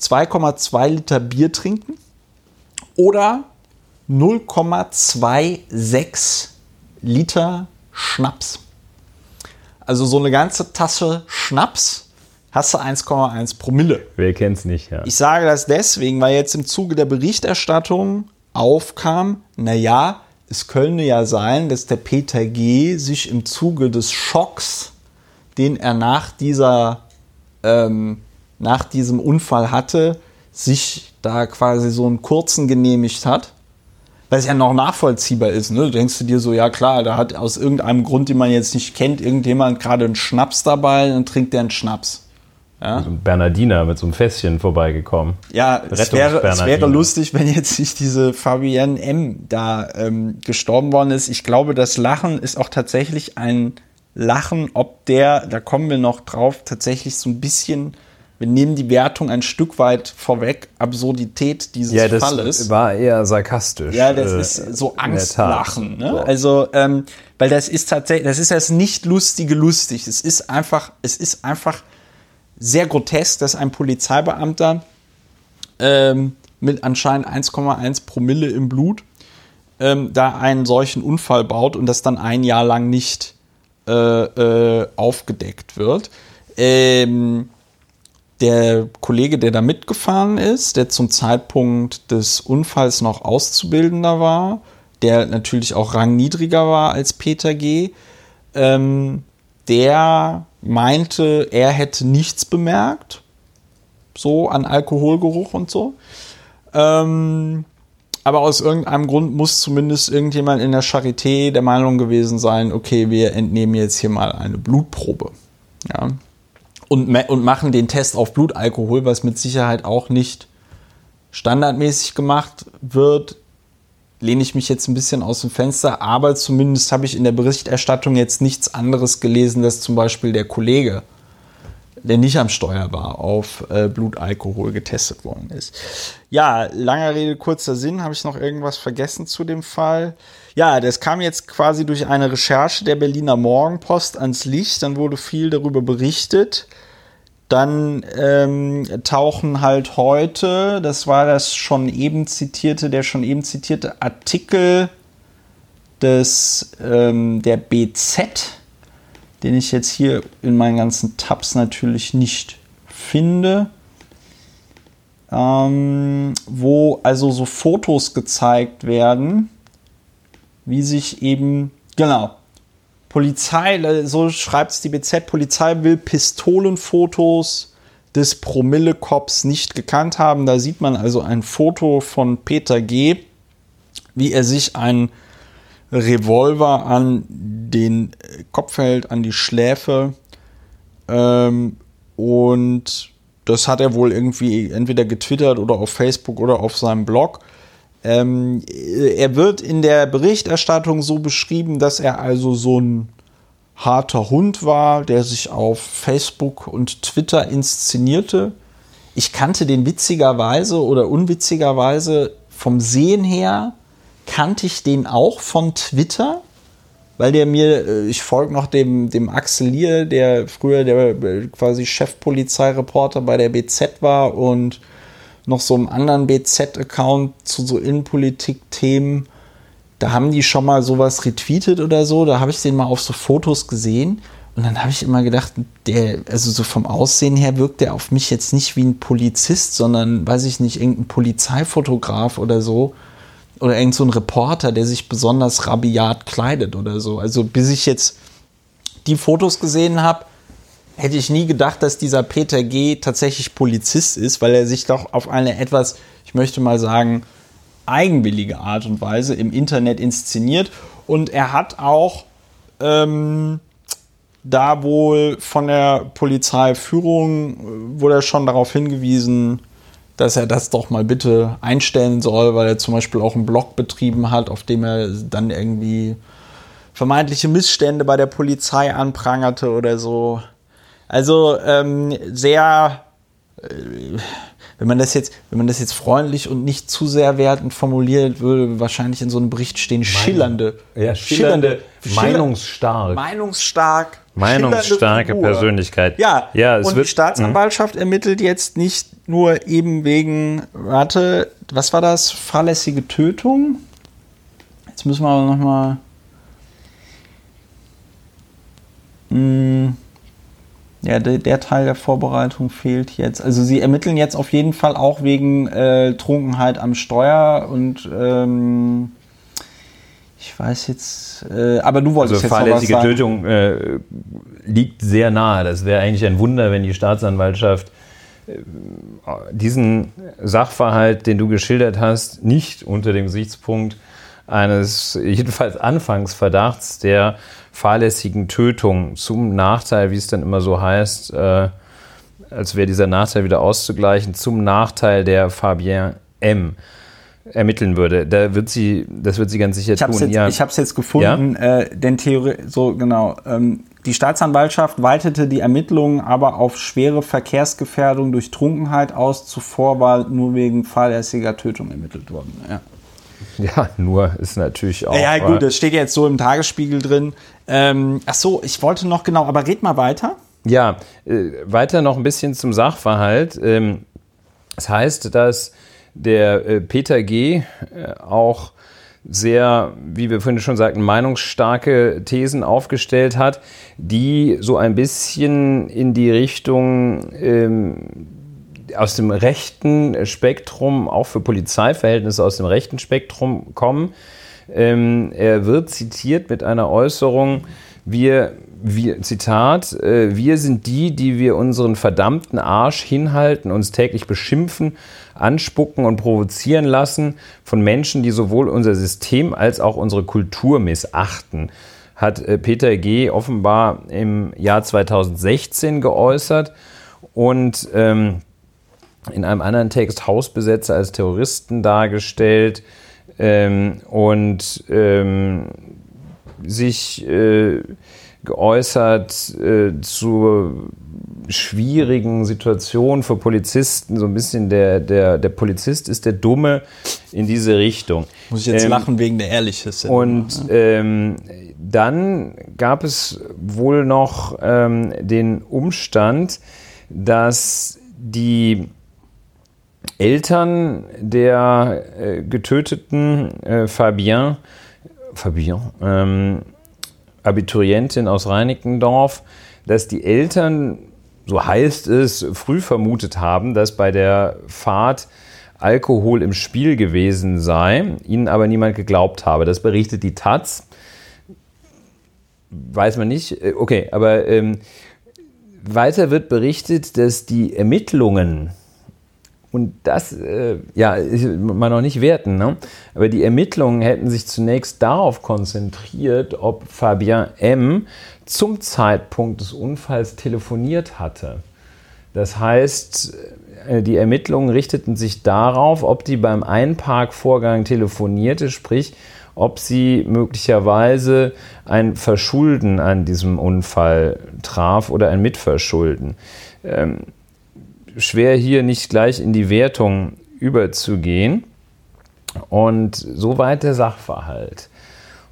2,2 Liter Bier trinken oder 0,26 Liter Schnaps. Also so eine ganze Tasse Schnaps hast du 1,1 Promille. Wer kennt es nicht, ja. Ich sage das deswegen, weil jetzt im Zuge der Berichterstattung aufkam, naja, es könnte ja sein, dass der Peter G. sich im Zuge des Schocks, den er nach, dieser, ähm, nach diesem Unfall hatte, sich da quasi so einen kurzen genehmigt hat. Weil es ja noch nachvollziehbar ist. Ne? Du denkst du dir so, ja klar, da hat aus irgendeinem Grund, den man jetzt nicht kennt, irgendjemand gerade einen Schnaps dabei, dann trinkt der einen Schnaps. Ja? So ein Bernardiner mit so einem Fässchen vorbeigekommen. Ja, es wäre, es wäre lustig, wenn jetzt nicht diese Fabienne M. da ähm, gestorben worden ist. Ich glaube, das Lachen ist auch tatsächlich ein Lachen, ob der, da kommen wir noch drauf, tatsächlich so ein bisschen, wir nehmen die Wertung ein Stück weit vorweg, Absurdität dieses ja, das Falles. war eher sarkastisch. Ja, das äh, ist so Angstlachen. Ne? So. Also, ähm, weil das ist tatsächlich, das ist das nicht lustige lustig. Es ist einfach, es ist einfach sehr grotesk, dass ein Polizeibeamter ähm, mit anscheinend 1,1 Promille im Blut ähm, da einen solchen Unfall baut und das dann ein Jahr lang nicht äh, äh, aufgedeckt wird. Ähm, der Kollege, der da mitgefahren ist, der zum Zeitpunkt des Unfalls noch Auszubildender war, der natürlich auch rangniedriger war als Peter G., ähm, der meinte, er hätte nichts bemerkt, so an Alkoholgeruch und so. Ähm, aber aus irgendeinem Grund muss zumindest irgendjemand in der Charité der Meinung gewesen sein, okay, wir entnehmen jetzt hier mal eine Blutprobe. Ja. Und, und machen den Test auf Blutalkohol, was mit Sicherheit auch nicht standardmäßig gemacht wird lehne ich mich jetzt ein bisschen aus dem Fenster, aber zumindest habe ich in der Berichterstattung jetzt nichts anderes gelesen, dass zum Beispiel der Kollege, der nicht am Steuer war, auf äh, Blutalkohol getestet worden ist. Ja, langer Rede, kurzer Sinn. Habe ich noch irgendwas vergessen zu dem Fall? Ja, das kam jetzt quasi durch eine Recherche der Berliner Morgenpost ans Licht. Dann wurde viel darüber berichtet. Dann ähm, tauchen halt heute, das war das schon eben zitierte, der schon eben zitierte Artikel des, ähm, der BZ, den ich jetzt hier in meinen ganzen Tabs natürlich nicht finde, ähm, wo also so Fotos gezeigt werden, wie sich eben, genau, Polizei, so schreibt es die BZ, Polizei will Pistolenfotos des Promille-Cops nicht gekannt haben. Da sieht man also ein Foto von Peter G., wie er sich einen Revolver an den Kopf hält, an die Schläfe. Ähm, und das hat er wohl irgendwie entweder getwittert oder auf Facebook oder auf seinem Blog. Ähm, er wird in der Berichterstattung so beschrieben, dass er also so ein harter Hund war, der sich auf Facebook und Twitter inszenierte. Ich kannte den witzigerweise oder unwitzigerweise vom Sehen her, kannte ich den auch von Twitter, weil der mir, äh, ich folge noch dem, dem Axel Lier, der früher der äh, quasi Chefpolizeireporter bei der BZ war und noch so einem anderen BZ-Account zu so Innenpolitik-Themen. Da haben die schon mal sowas retweetet oder so. Da habe ich den mal auf so Fotos gesehen. Und dann habe ich immer gedacht, der, also so vom Aussehen her wirkt der auf mich jetzt nicht wie ein Polizist, sondern, weiß ich nicht, irgendein Polizeifotograf oder so. Oder irgend so ein Reporter, der sich besonders rabiat kleidet oder so. Also bis ich jetzt die Fotos gesehen habe, hätte ich nie gedacht, dass dieser Peter G. tatsächlich Polizist ist, weil er sich doch auf eine etwas, ich möchte mal sagen, eigenwillige Art und Weise im Internet inszeniert. Und er hat auch ähm, da wohl von der Polizeiführung äh, wurde er schon darauf hingewiesen, dass er das doch mal bitte einstellen soll, weil er zum Beispiel auch einen Blog betrieben hat, auf dem er dann irgendwie vermeintliche Missstände bei der Polizei anprangerte oder so. Also ähm, sehr, äh, wenn man das jetzt, wenn man das jetzt freundlich und nicht zu sehr wertend formuliert, würde wahrscheinlich in so einem Bericht stehen schillernde, ja, schillernde, schillernde meinungsstark, meinungsstark, meinungsstarke Persönlichkeit. Ja, ja und die Staatsanwaltschaft ermittelt jetzt nicht nur eben wegen, warte, was war das, fahrlässige Tötung? Jetzt müssen wir aber noch mal hm. Ja, der, der, Teil der Vorbereitung fehlt jetzt. Also sie ermitteln jetzt auf jeden Fall auch wegen äh, Trunkenheit am Steuer und ähm, ich weiß jetzt, äh, aber du wolltest also jetzt fahrlässige noch was sagen. Tötung äh, liegt sehr nahe. Das wäre eigentlich ein Wunder, wenn die Staatsanwaltschaft äh, diesen Sachverhalt, den du geschildert hast, nicht unter dem Gesichtspunkt eines jedenfalls Anfangsverdachts der fahrlässigen Tötung zum Nachteil, wie es dann immer so heißt, äh, als wäre dieser Nachteil wieder auszugleichen, zum Nachteil der Fabien M ermitteln würde. Da wird sie, das wird sie ganz sicher ich tun. Jetzt, ja. Ich habe es jetzt gefunden, ja? äh, denn Theorie, so genau. Ähm, die Staatsanwaltschaft weitete die Ermittlungen aber auf schwere Verkehrsgefährdung durch Trunkenheit aus. Zuvor war nur wegen fahrlässiger Tötung ermittelt worden. Ja. Ja, nur ist natürlich auch. Ja, gut, das steht jetzt so im Tagesspiegel drin. Ähm, ach so, ich wollte noch genau, aber red mal weiter. Ja, äh, weiter noch ein bisschen zum Sachverhalt. Ähm, das heißt, dass der äh, Peter G. Äh, auch sehr, wie wir vorhin schon sagten, meinungsstarke Thesen aufgestellt hat, die so ein bisschen in die Richtung ähm, aus dem rechten Spektrum, auch für Polizeiverhältnisse aus dem rechten Spektrum kommen. Ähm, er wird zitiert mit einer Äußerung, wir, wir, Zitat, äh, wir sind die, die wir unseren verdammten Arsch hinhalten, uns täglich beschimpfen, anspucken und provozieren lassen von Menschen, die sowohl unser System als auch unsere Kultur missachten, hat äh, Peter G. offenbar im Jahr 2016 geäußert. Und ähm, in einem anderen Text Hausbesetzer als Terroristen dargestellt ähm, und ähm, sich äh, geäußert äh, zur schwierigen Situation für Polizisten, so ein bisschen der, der, der Polizist ist der Dumme in diese Richtung. Muss ich jetzt ähm, lachen wegen der Ehrlichkeit. Und ähm, dann gab es wohl noch ähm, den Umstand, dass die Eltern der äh, getöteten äh, Fabien, Fabien ähm, Abiturientin aus Reinickendorf, dass die Eltern, so heißt es, früh vermutet haben, dass bei der Fahrt Alkohol im Spiel gewesen sei, ihnen aber niemand geglaubt habe. Das berichtet die Taz. Weiß man nicht. Äh, okay, aber ähm, weiter wird berichtet, dass die Ermittlungen und das, äh, ja, man noch nicht werten, ne? aber die Ermittlungen hätten sich zunächst darauf konzentriert, ob Fabien M. zum Zeitpunkt des Unfalls telefoniert hatte. Das heißt, äh, die Ermittlungen richteten sich darauf, ob die beim Einparkvorgang telefonierte, sprich, ob sie möglicherweise ein Verschulden an diesem Unfall traf oder ein Mitverschulden. Ähm, schwer hier nicht gleich in die Wertung überzugehen. Und soweit der Sachverhalt.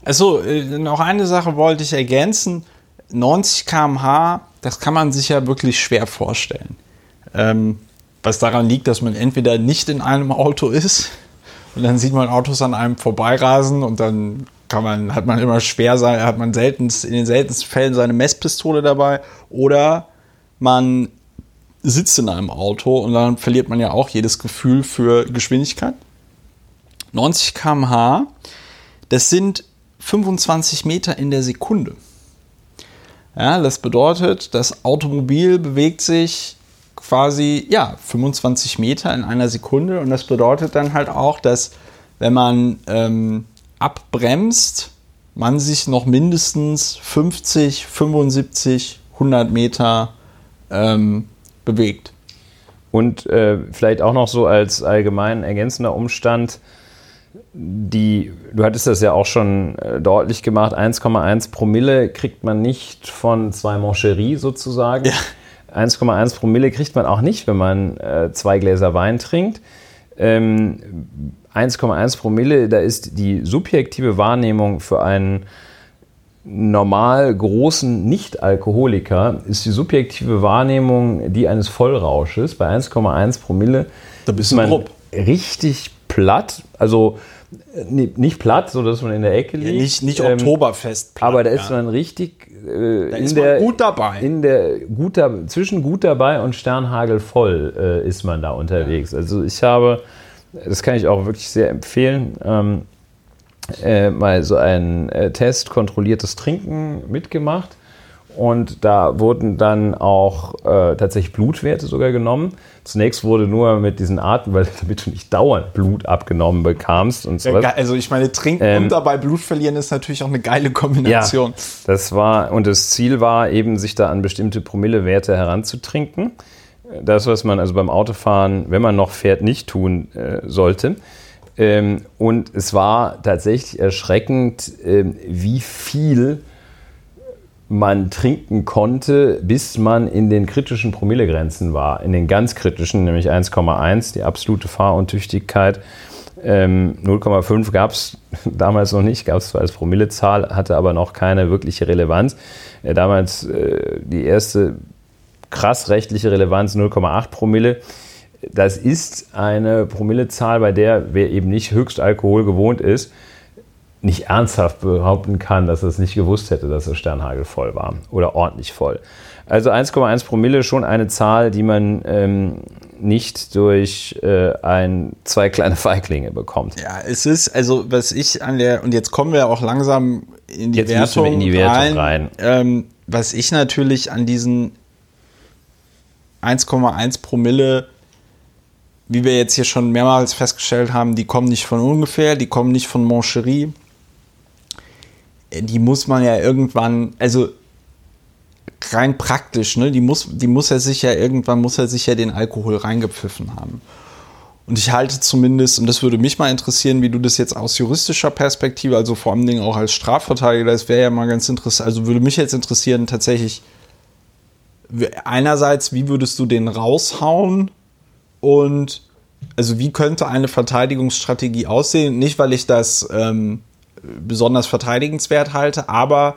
Also, noch eine Sache wollte ich ergänzen. 90 km/h, das kann man sich ja wirklich schwer vorstellen. Ähm, was daran liegt, dass man entweder nicht in einem Auto ist und dann sieht man Autos an einem vorbeirasen und dann kann man, hat man immer schwer sein, hat man seltenst, in den seltensten Fällen seine Messpistole dabei oder man sitzt in einem Auto und dann verliert man ja auch jedes Gefühl für Geschwindigkeit. 90 km/h, das sind 25 Meter in der Sekunde. Ja, das bedeutet, das Automobil bewegt sich quasi ja, 25 Meter in einer Sekunde und das bedeutet dann halt auch, dass wenn man ähm, abbremst, man sich noch mindestens 50, 75, 100 Meter ähm, bewegt. Und äh, vielleicht auch noch so als allgemein ergänzender Umstand, die, du hattest das ja auch schon äh, deutlich gemacht, 1,1 Promille kriegt man nicht von zwei Moncherie sozusagen. Ja. 1,1 Promille kriegt man auch nicht, wenn man äh, zwei Gläser Wein trinkt. Ähm, 1,1 Promille, da ist die subjektive Wahrnehmung für einen normal großen Nicht-Alkoholiker, ist die subjektive Wahrnehmung die eines Vollrausches. Bei 1,1 Promille da bist ist man richtig platt. Also nicht platt, so dass man in der Ecke liegt. Ja, nicht, nicht ähm, Oktoberfest. Platt, aber da ist man richtig äh, da in ist der, gut dabei. In der gut zwischen gut dabei und Sternhagel voll äh, ist man da unterwegs. Ja. Also ich habe, das kann ich auch wirklich sehr empfehlen, ähm, äh, mal so einen äh, Test kontrolliertes Trinken mitgemacht und da wurden dann auch äh, tatsächlich Blutwerte sogar genommen. Zunächst wurde nur mit diesen Arten, weil damit du nicht dauernd Blut abgenommen bekamst und so. Ja, also ich meine, trinken ähm, und dabei Blut verlieren ist natürlich auch eine geile Kombination. Ja, das war, und das Ziel war eben, sich da an bestimmte Promillewerte heranzutrinken. Das, was man also beim Autofahren, wenn man noch fährt, nicht tun äh, sollte. Ähm, und es war tatsächlich erschreckend, äh, wie viel man trinken konnte, bis man in den kritischen Promillegrenzen war, in den ganz kritischen, nämlich 1,1, die absolute Fahruntüchtigkeit. Ähm, 0,5 gab es damals noch nicht, gab es zwar als Promillezahl, hatte aber noch keine wirkliche Relevanz. Äh, damals äh, die erste krass rechtliche Relevanz 0,8 Promille. Das ist eine Promillezahl, bei der wer eben nicht Höchstalkohol gewohnt ist, nicht ernsthaft behaupten kann, dass er es nicht gewusst hätte, dass der Sternhagel voll war oder ordentlich voll. Also 1,1 Promille schon eine Zahl, die man ähm, nicht durch äh, ein, zwei kleine Feiglinge bekommt. Ja, es ist, also was ich an der, und jetzt kommen wir auch langsam in die jetzt Wertung, wir in die Wertung rein. rein. Ähm, was ich natürlich an diesen 1,1 Promille wie wir jetzt hier schon mehrmals festgestellt haben, die kommen nicht von ungefähr, die kommen nicht von Moncherie, die muss man ja irgendwann, also rein praktisch, ne, die muss, die muss er sich ja irgendwann, muss er sich ja den Alkohol reingepfiffen haben. Und ich halte zumindest, und das würde mich mal interessieren, wie du das jetzt aus juristischer Perspektive, also vor allen Dingen auch als Strafverteidiger, das wäre ja mal ganz interessant, also würde mich jetzt interessieren, tatsächlich, einerseits, wie würdest du den raushauen und also wie könnte eine Verteidigungsstrategie aussehen? Nicht, weil ich das ähm, besonders verteidigenswert halte, aber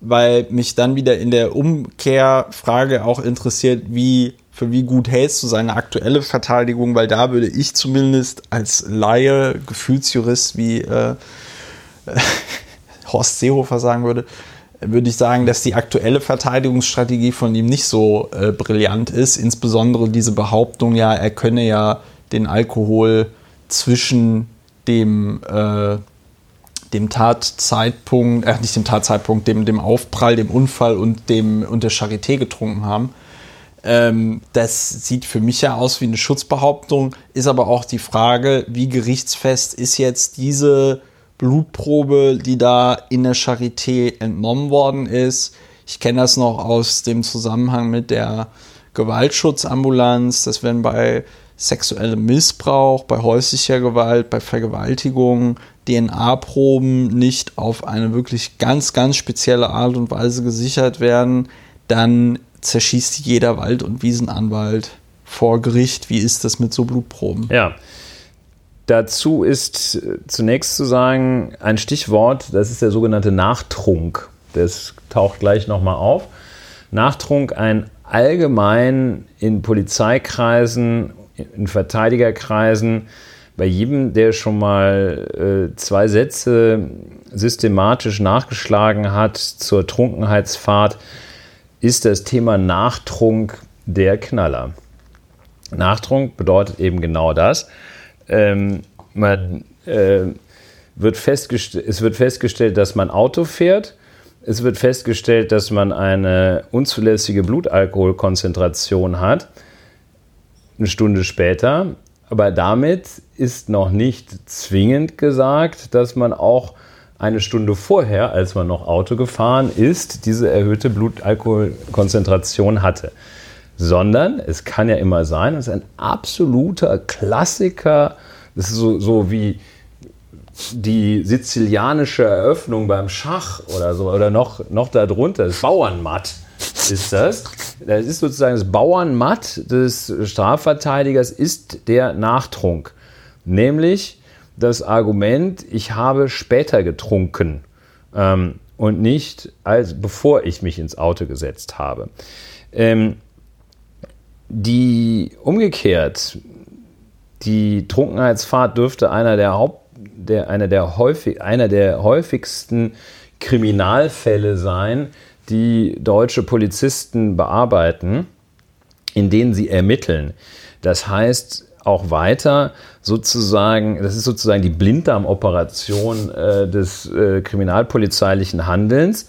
weil mich dann wieder in der Umkehrfrage auch interessiert, wie für wie gut hältst du seine aktuelle Verteidigung, weil da würde ich zumindest als Laie, Gefühlsjurist, wie äh, Horst Seehofer sagen würde, würde ich sagen, dass die aktuelle Verteidigungsstrategie von ihm nicht so äh, brillant ist. Insbesondere diese Behauptung, ja, er könne ja den Alkohol zwischen dem äh, dem Tatzeitpunkt, äh, nicht dem Tatzeitpunkt, dem, dem Aufprall, dem Unfall und, dem, und der Charité getrunken haben. Ähm, das sieht für mich ja aus wie eine Schutzbehauptung, ist aber auch die Frage, wie gerichtsfest ist jetzt diese Blutprobe, die da in der Charité entnommen worden ist. Ich kenne das noch aus dem Zusammenhang mit der Gewaltschutzambulanz, dass wenn bei sexuellem Missbrauch, bei häuslicher Gewalt, bei Vergewaltigung DNA-Proben nicht auf eine wirklich ganz, ganz spezielle Art und Weise gesichert werden, dann zerschießt jeder Wald- und Wiesenanwalt vor Gericht. Wie ist das mit so Blutproben? Ja. Dazu ist äh, zunächst zu sagen ein Stichwort, das ist der sogenannte Nachtrunk. Das taucht gleich nochmal auf. Nachtrunk, ein allgemein in Polizeikreisen, in Verteidigerkreisen bei jedem, der schon mal äh, zwei Sätze systematisch nachgeschlagen hat zur Trunkenheitsfahrt, ist das Thema Nachtrunk der Knaller. Nachtrunk bedeutet eben genau das. Ähm, man, äh, wird es wird festgestellt, dass man Auto fährt. Es wird festgestellt, dass man eine unzulässige Blutalkoholkonzentration hat. Eine Stunde später aber damit ist noch nicht zwingend gesagt, dass man auch eine Stunde vorher, als man noch Auto gefahren ist, diese erhöhte Blutalkoholkonzentration hatte. Sondern es kann ja immer sein, das ist ein absoluter Klassiker, das ist so, so wie die sizilianische Eröffnung beim Schach oder so, oder noch, noch darunter, das Bauernmatt ist das. Das ist sozusagen das Bauernmatt des Strafverteidigers, ist der Nachtrunk. Nämlich das Argument, ich habe später getrunken ähm, und nicht als bevor ich mich ins Auto gesetzt habe. Ähm, die umgekehrt, die Trunkenheitsfahrt dürfte einer der Haupt, der, einer der häufig, einer der häufigsten Kriminalfälle sein, die deutsche Polizisten bearbeiten, in denen sie ermitteln. Das heißt auch weiter sozusagen, das ist sozusagen die Blinddarmoperation äh, des äh, kriminalpolizeilichen Handelns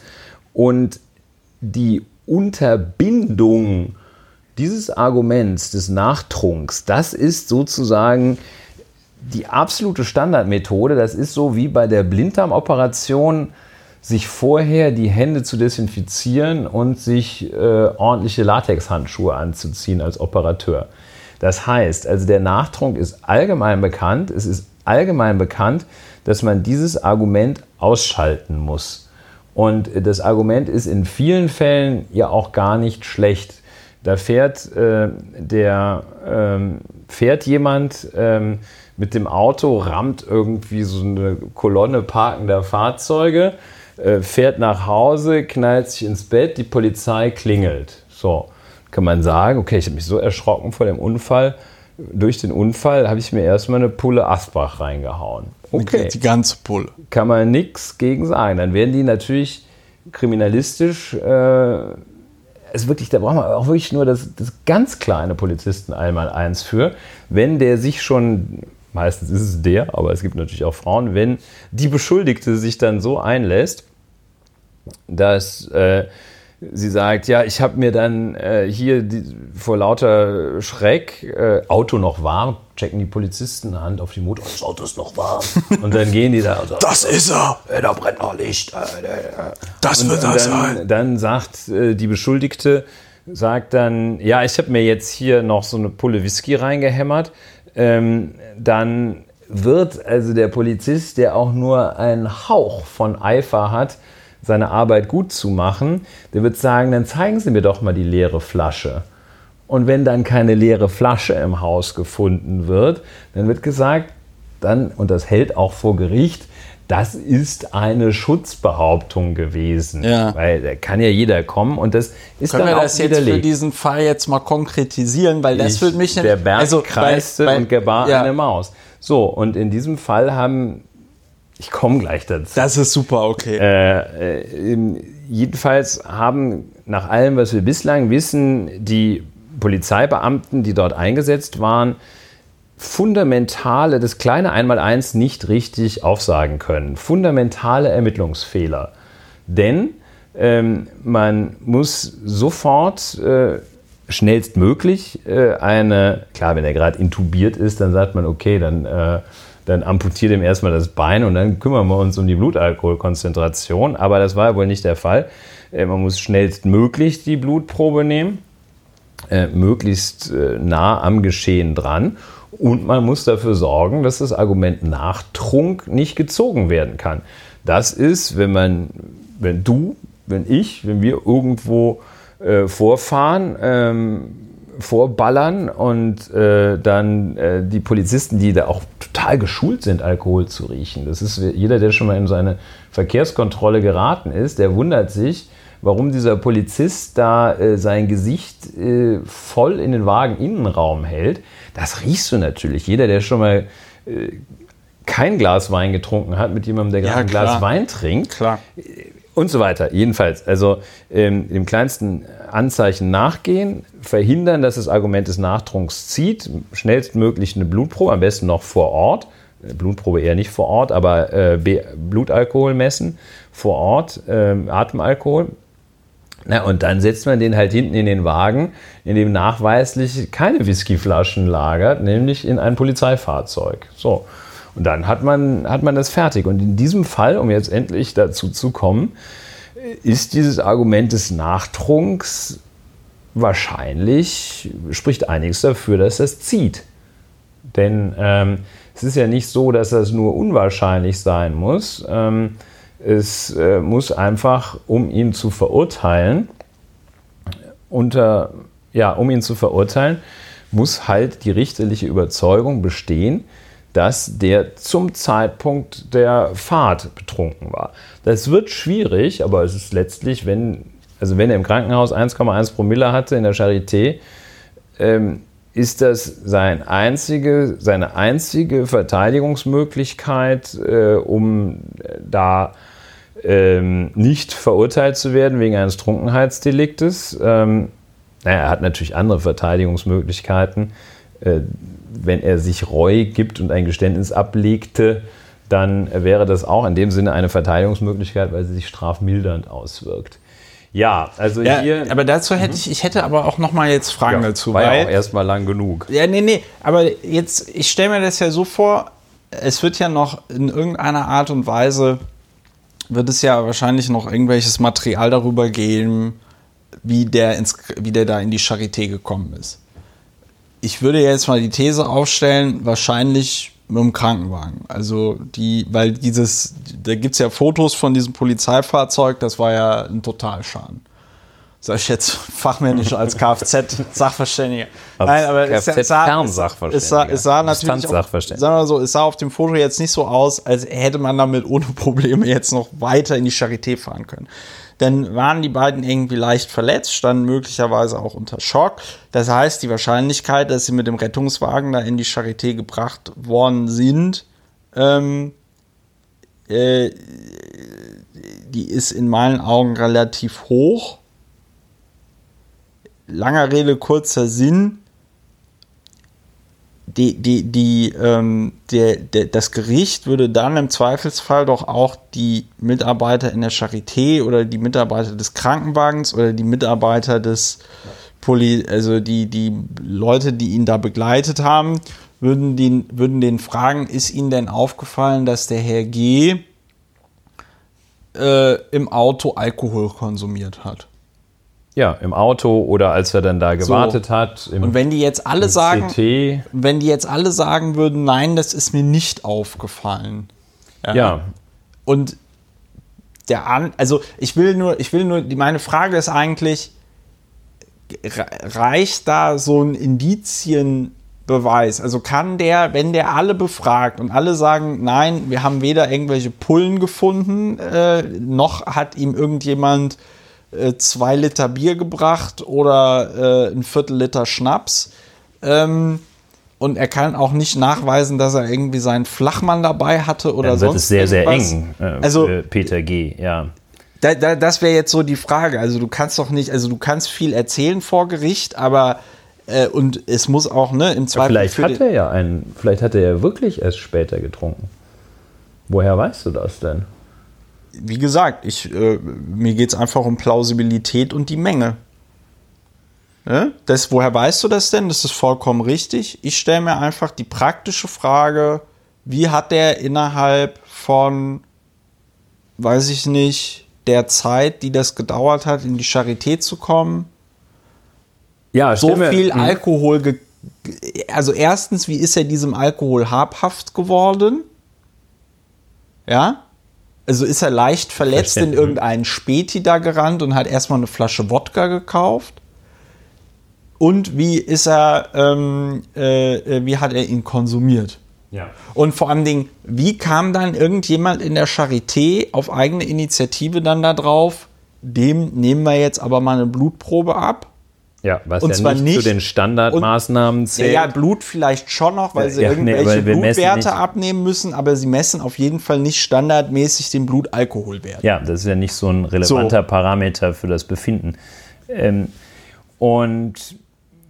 und die Unterbindung dieses Arguments des Nachtrunks, das ist sozusagen die absolute Standardmethode. Das ist so wie bei der Blinddarmoperation sich vorher die Hände zu desinfizieren und sich äh, ordentliche Latexhandschuhe anzuziehen als Operateur. Das heißt, also der Nachtrunk ist allgemein bekannt. Es ist allgemein bekannt, dass man dieses Argument ausschalten muss. Und das Argument ist in vielen Fällen ja auch gar nicht schlecht. Da fährt, äh, der, ähm, fährt jemand ähm, mit dem Auto, rammt irgendwie so eine Kolonne parkender Fahrzeuge äh, fährt nach Hause, knallt sich ins Bett, die Polizei klingelt. So, kann man sagen, okay, ich habe mich so erschrocken vor dem Unfall. Durch den Unfall habe ich mir erstmal eine Pulle Asbach reingehauen. Okay. Die ganze Pulle. Kann man nichts gegen sagen. Dann werden die natürlich kriminalistisch, äh, ist wirklich, da braucht man auch wirklich nur das, das ganz kleine Polizisten einmal eins für. Wenn der sich schon meistens ist es der, aber es gibt natürlich auch Frauen, wenn die Beschuldigte sich dann so einlässt, dass äh, sie sagt, ja, ich habe mir dann äh, hier die, vor lauter Schreck äh, Auto noch warm, checken die Polizisten Hand auf die Motor, das Auto ist noch warm. Und dann gehen die da. So, das ist er. Äh, da brennt noch Licht. Äh, das und, wird das sein. Dann sagt äh, die Beschuldigte, sagt dann, ja, ich habe mir jetzt hier noch so eine Pulle Whisky reingehämmert ähm, dann wird also der Polizist, der auch nur einen Hauch von Eifer hat, seine Arbeit gut zu machen, der wird sagen, dann zeigen Sie mir doch mal die leere Flasche. Und wenn dann keine leere Flasche im Haus gefunden wird, dann wird gesagt, dann, und das hält auch vor Gericht, das ist eine Schutzbehauptung gewesen. Ja. Weil da kann ja jeder kommen und das ist Können dann wir das jetzt für diesen Fall jetzt mal konkretisieren, weil das fühlt mich Der Berg also, kreiste bei, bei, und gebar ja. eine Maus. So, und in diesem Fall haben, ich komme gleich dazu. Das ist super, okay. Äh, äh, jedenfalls haben nach allem, was wir bislang wissen, die Polizeibeamten, die dort eingesetzt waren, fundamentale, das kleine Einmaleins nicht richtig aufsagen können. Fundamentale Ermittlungsfehler. Denn ähm, man muss sofort äh, schnellstmöglich äh, eine, klar, wenn er gerade intubiert ist, dann sagt man, okay, dann, äh, dann amputiert ihm erstmal das Bein und dann kümmern wir uns um die Blutalkoholkonzentration. Aber das war ja wohl nicht der Fall. Äh, man muss schnellstmöglich die Blutprobe nehmen, äh, möglichst äh, nah am Geschehen dran und man muss dafür sorgen, dass das Argument Nachtrunk nicht gezogen werden kann. Das ist, wenn man, wenn du, wenn ich, wenn wir irgendwo äh, vorfahren, ähm, vorballern und äh, dann äh, die Polizisten, die da auch total geschult sind, Alkohol zu riechen. Das ist jeder, der schon mal in so eine Verkehrskontrolle geraten ist, der wundert sich, warum dieser Polizist da äh, sein Gesicht äh, voll in den Wageninnenraum hält. Das riechst du natürlich. Jeder, der schon mal äh, kein Glas Wein getrunken hat, mit jemandem, der gerade ja, ein Glas Wein trinkt. Klar. Und so weiter. Jedenfalls, also ähm, dem kleinsten Anzeichen nachgehen, verhindern, dass das Argument des Nachtrunks zieht, schnellstmöglich eine Blutprobe, am besten noch vor Ort, Blutprobe eher nicht vor Ort, aber äh, Blutalkohol messen vor Ort, äh, Atemalkohol na, und dann setzt man den halt hinten in den Wagen, in dem nachweislich keine Whiskyflaschen lagert, nämlich in ein Polizeifahrzeug. So. Und dann hat man, hat man das fertig. Und in diesem Fall, um jetzt endlich dazu zu kommen, ist dieses Argument des Nachtrunks wahrscheinlich, spricht einiges dafür, dass das zieht. Denn ähm, es ist ja nicht so, dass das nur unwahrscheinlich sein muss. Ähm, es äh, muss einfach, um ihn zu verurteilen, unter, ja, um ihn zu verurteilen, muss halt die richterliche Überzeugung bestehen, dass der zum Zeitpunkt der Fahrt betrunken war. Das wird schwierig, aber es ist letztlich, wenn, also wenn er im Krankenhaus 1,1 Promille hatte in der Charité, ähm, ist das sein einzige, seine einzige Verteidigungsmöglichkeit, äh, um da ähm, nicht verurteilt zu werden wegen eines Trunkenheitsdeliktes. Ähm, naja, er hat natürlich andere Verteidigungsmöglichkeiten. Äh, wenn er sich Reu gibt und ein Geständnis ablegte, dann wäre das auch in dem Sinne eine Verteidigungsmöglichkeit, weil sie sich strafmildernd auswirkt. Ja, also ja, hier. Aber dazu hätte ich, ich hätte aber auch noch mal jetzt Fragen ja, dazu. War weil, ja auch erstmal lang genug. Ja, nee, nee, aber jetzt, ich stelle mir das ja so vor, es wird ja noch in irgendeiner Art und Weise, wird es ja wahrscheinlich noch irgendwelches Material darüber geben, wie der, ins, wie der da in die Charité gekommen ist. Ich würde jetzt mal die These aufstellen, wahrscheinlich mit dem Krankenwagen. Also die, weil dieses, da gibt es ja Fotos von diesem Polizeifahrzeug, das war ja ein Totalschaden. Sag ich jetzt fachmännisch als Kfz-Sachverständiger. Nein, aber es, es, sah, es, sah, es sah natürlich auch, sagen wir so, es sah auf dem Foto jetzt nicht so aus, als hätte man damit ohne Probleme jetzt noch weiter in die Charité fahren können. Dann waren die beiden irgendwie leicht verletzt, standen möglicherweise auch unter Schock. Das heißt, die Wahrscheinlichkeit, dass sie mit dem Rettungswagen da in die Charité gebracht worden sind, ähm, äh, die ist in meinen Augen relativ hoch langer Rede, kurzer Sinn. Die, die, die, ähm, der, der, das Gericht würde dann im Zweifelsfall doch auch die Mitarbeiter in der Charité oder die Mitarbeiter des Krankenwagens oder die Mitarbeiter des Poli, also die, die Leute, die ihn da begleitet haben, würden den, würden den fragen, ist Ihnen denn aufgefallen, dass der Herr G äh, im Auto Alkohol konsumiert hat? Ja, im Auto oder als er dann da gewartet so. hat. und wenn die jetzt alle sagen, CT. wenn die jetzt alle sagen würden, nein, das ist mir nicht aufgefallen. Ja. ja. Und der an, also ich will nur, ich will nur, meine Frage ist eigentlich, reicht da so ein Indizienbeweis? Also kann der, wenn der alle befragt und alle sagen, nein, wir haben weder irgendwelche Pullen gefunden, äh, noch hat ihm irgendjemand zwei Liter Bier gebracht oder äh, ein Viertel Liter Schnaps. Ähm, und er kann auch nicht nachweisen, dass er irgendwie seinen Flachmann dabei hatte oder Dann wird sonst es sehr, irgendwas. sehr eng. Äh, also Peter G. Ja. Da, da, das wäre jetzt so die Frage. Also du kannst doch nicht, also du kannst viel erzählen vor Gericht, aber äh, und es muss auch ne im Zweifel. Ja, vielleicht hat er ja einen, vielleicht hat er ja wirklich erst später getrunken. Woher weißt du das denn? Wie gesagt, ich, äh, mir geht es einfach um Plausibilität und die Menge. Ne? Das, woher weißt du das denn? Das ist vollkommen richtig. Ich stelle mir einfach die praktische Frage, wie hat der innerhalb von, weiß ich nicht, der Zeit, die das gedauert hat, in die Charité zu kommen, ja, so viel hm. Alkohol, also erstens, wie ist er diesem Alkohol habhaft geworden? Ja, also ist er leicht verletzt in irgendeinen Späti da gerannt und hat erstmal eine Flasche Wodka gekauft? Und wie ist er, ähm, äh, äh, wie hat er ihn konsumiert? Ja. Und vor allen Dingen, wie kam dann irgendjemand in der Charité auf eigene Initiative dann da drauf? Dem nehmen wir jetzt aber mal eine Blutprobe ab ja, was und ja zwar nicht, nicht, zu den Standardmaßnahmen zählt. Ja, ja, Blut vielleicht schon noch, weil sie ja, irgendwelche nee, Blutwerte abnehmen müssen, aber sie messen auf jeden Fall nicht standardmäßig den Blutalkoholwert. Ja, das ist ja nicht so ein relevanter so. Parameter für das Befinden. Ähm, und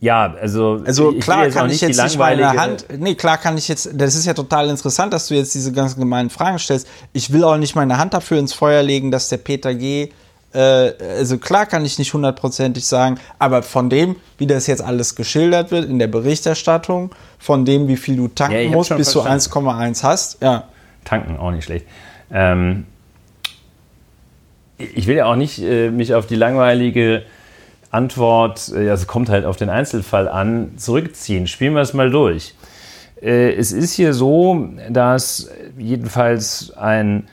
ja, also, also klar kann ich jetzt nicht meine Hand, nee, klar kann ich jetzt, das ist ja total interessant, dass du jetzt diese ganzen gemeinen Fragen stellst. Ich will auch nicht meine Hand dafür ins Feuer legen, dass der Peter G äh, also klar kann ich nicht hundertprozentig sagen, aber von dem, wie das jetzt alles geschildert wird in der Berichterstattung, von dem, wie viel du tanken Ja, musst, bis du verstanden. 1,1 hast, ja. Tanken auch nicht schlecht. Ähm, ich will ja auch nicht äh, mich auf die langweilige Antwort, äh, also kommt halt auf den Einzelfall an, zurückziehen. Spielen wir es mal durch. Äh, es ist hier so, dass jedenfalls ein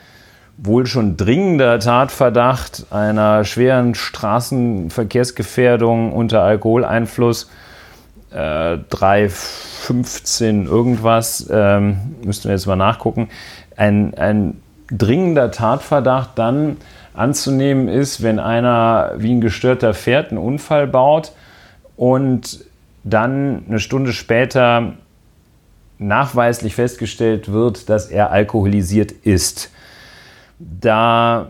wohl schon dringender Tatverdacht einer schweren Straßenverkehrsgefährdung unter Alkoholeinfluss äh, 3,15 irgendwas, ähm, müssten wir jetzt mal nachgucken, ein, ein dringender Tatverdacht dann anzunehmen ist, wenn einer wie ein gestörter Pferd einen Unfall baut und dann eine Stunde später nachweislich festgestellt wird, dass er alkoholisiert ist. Da,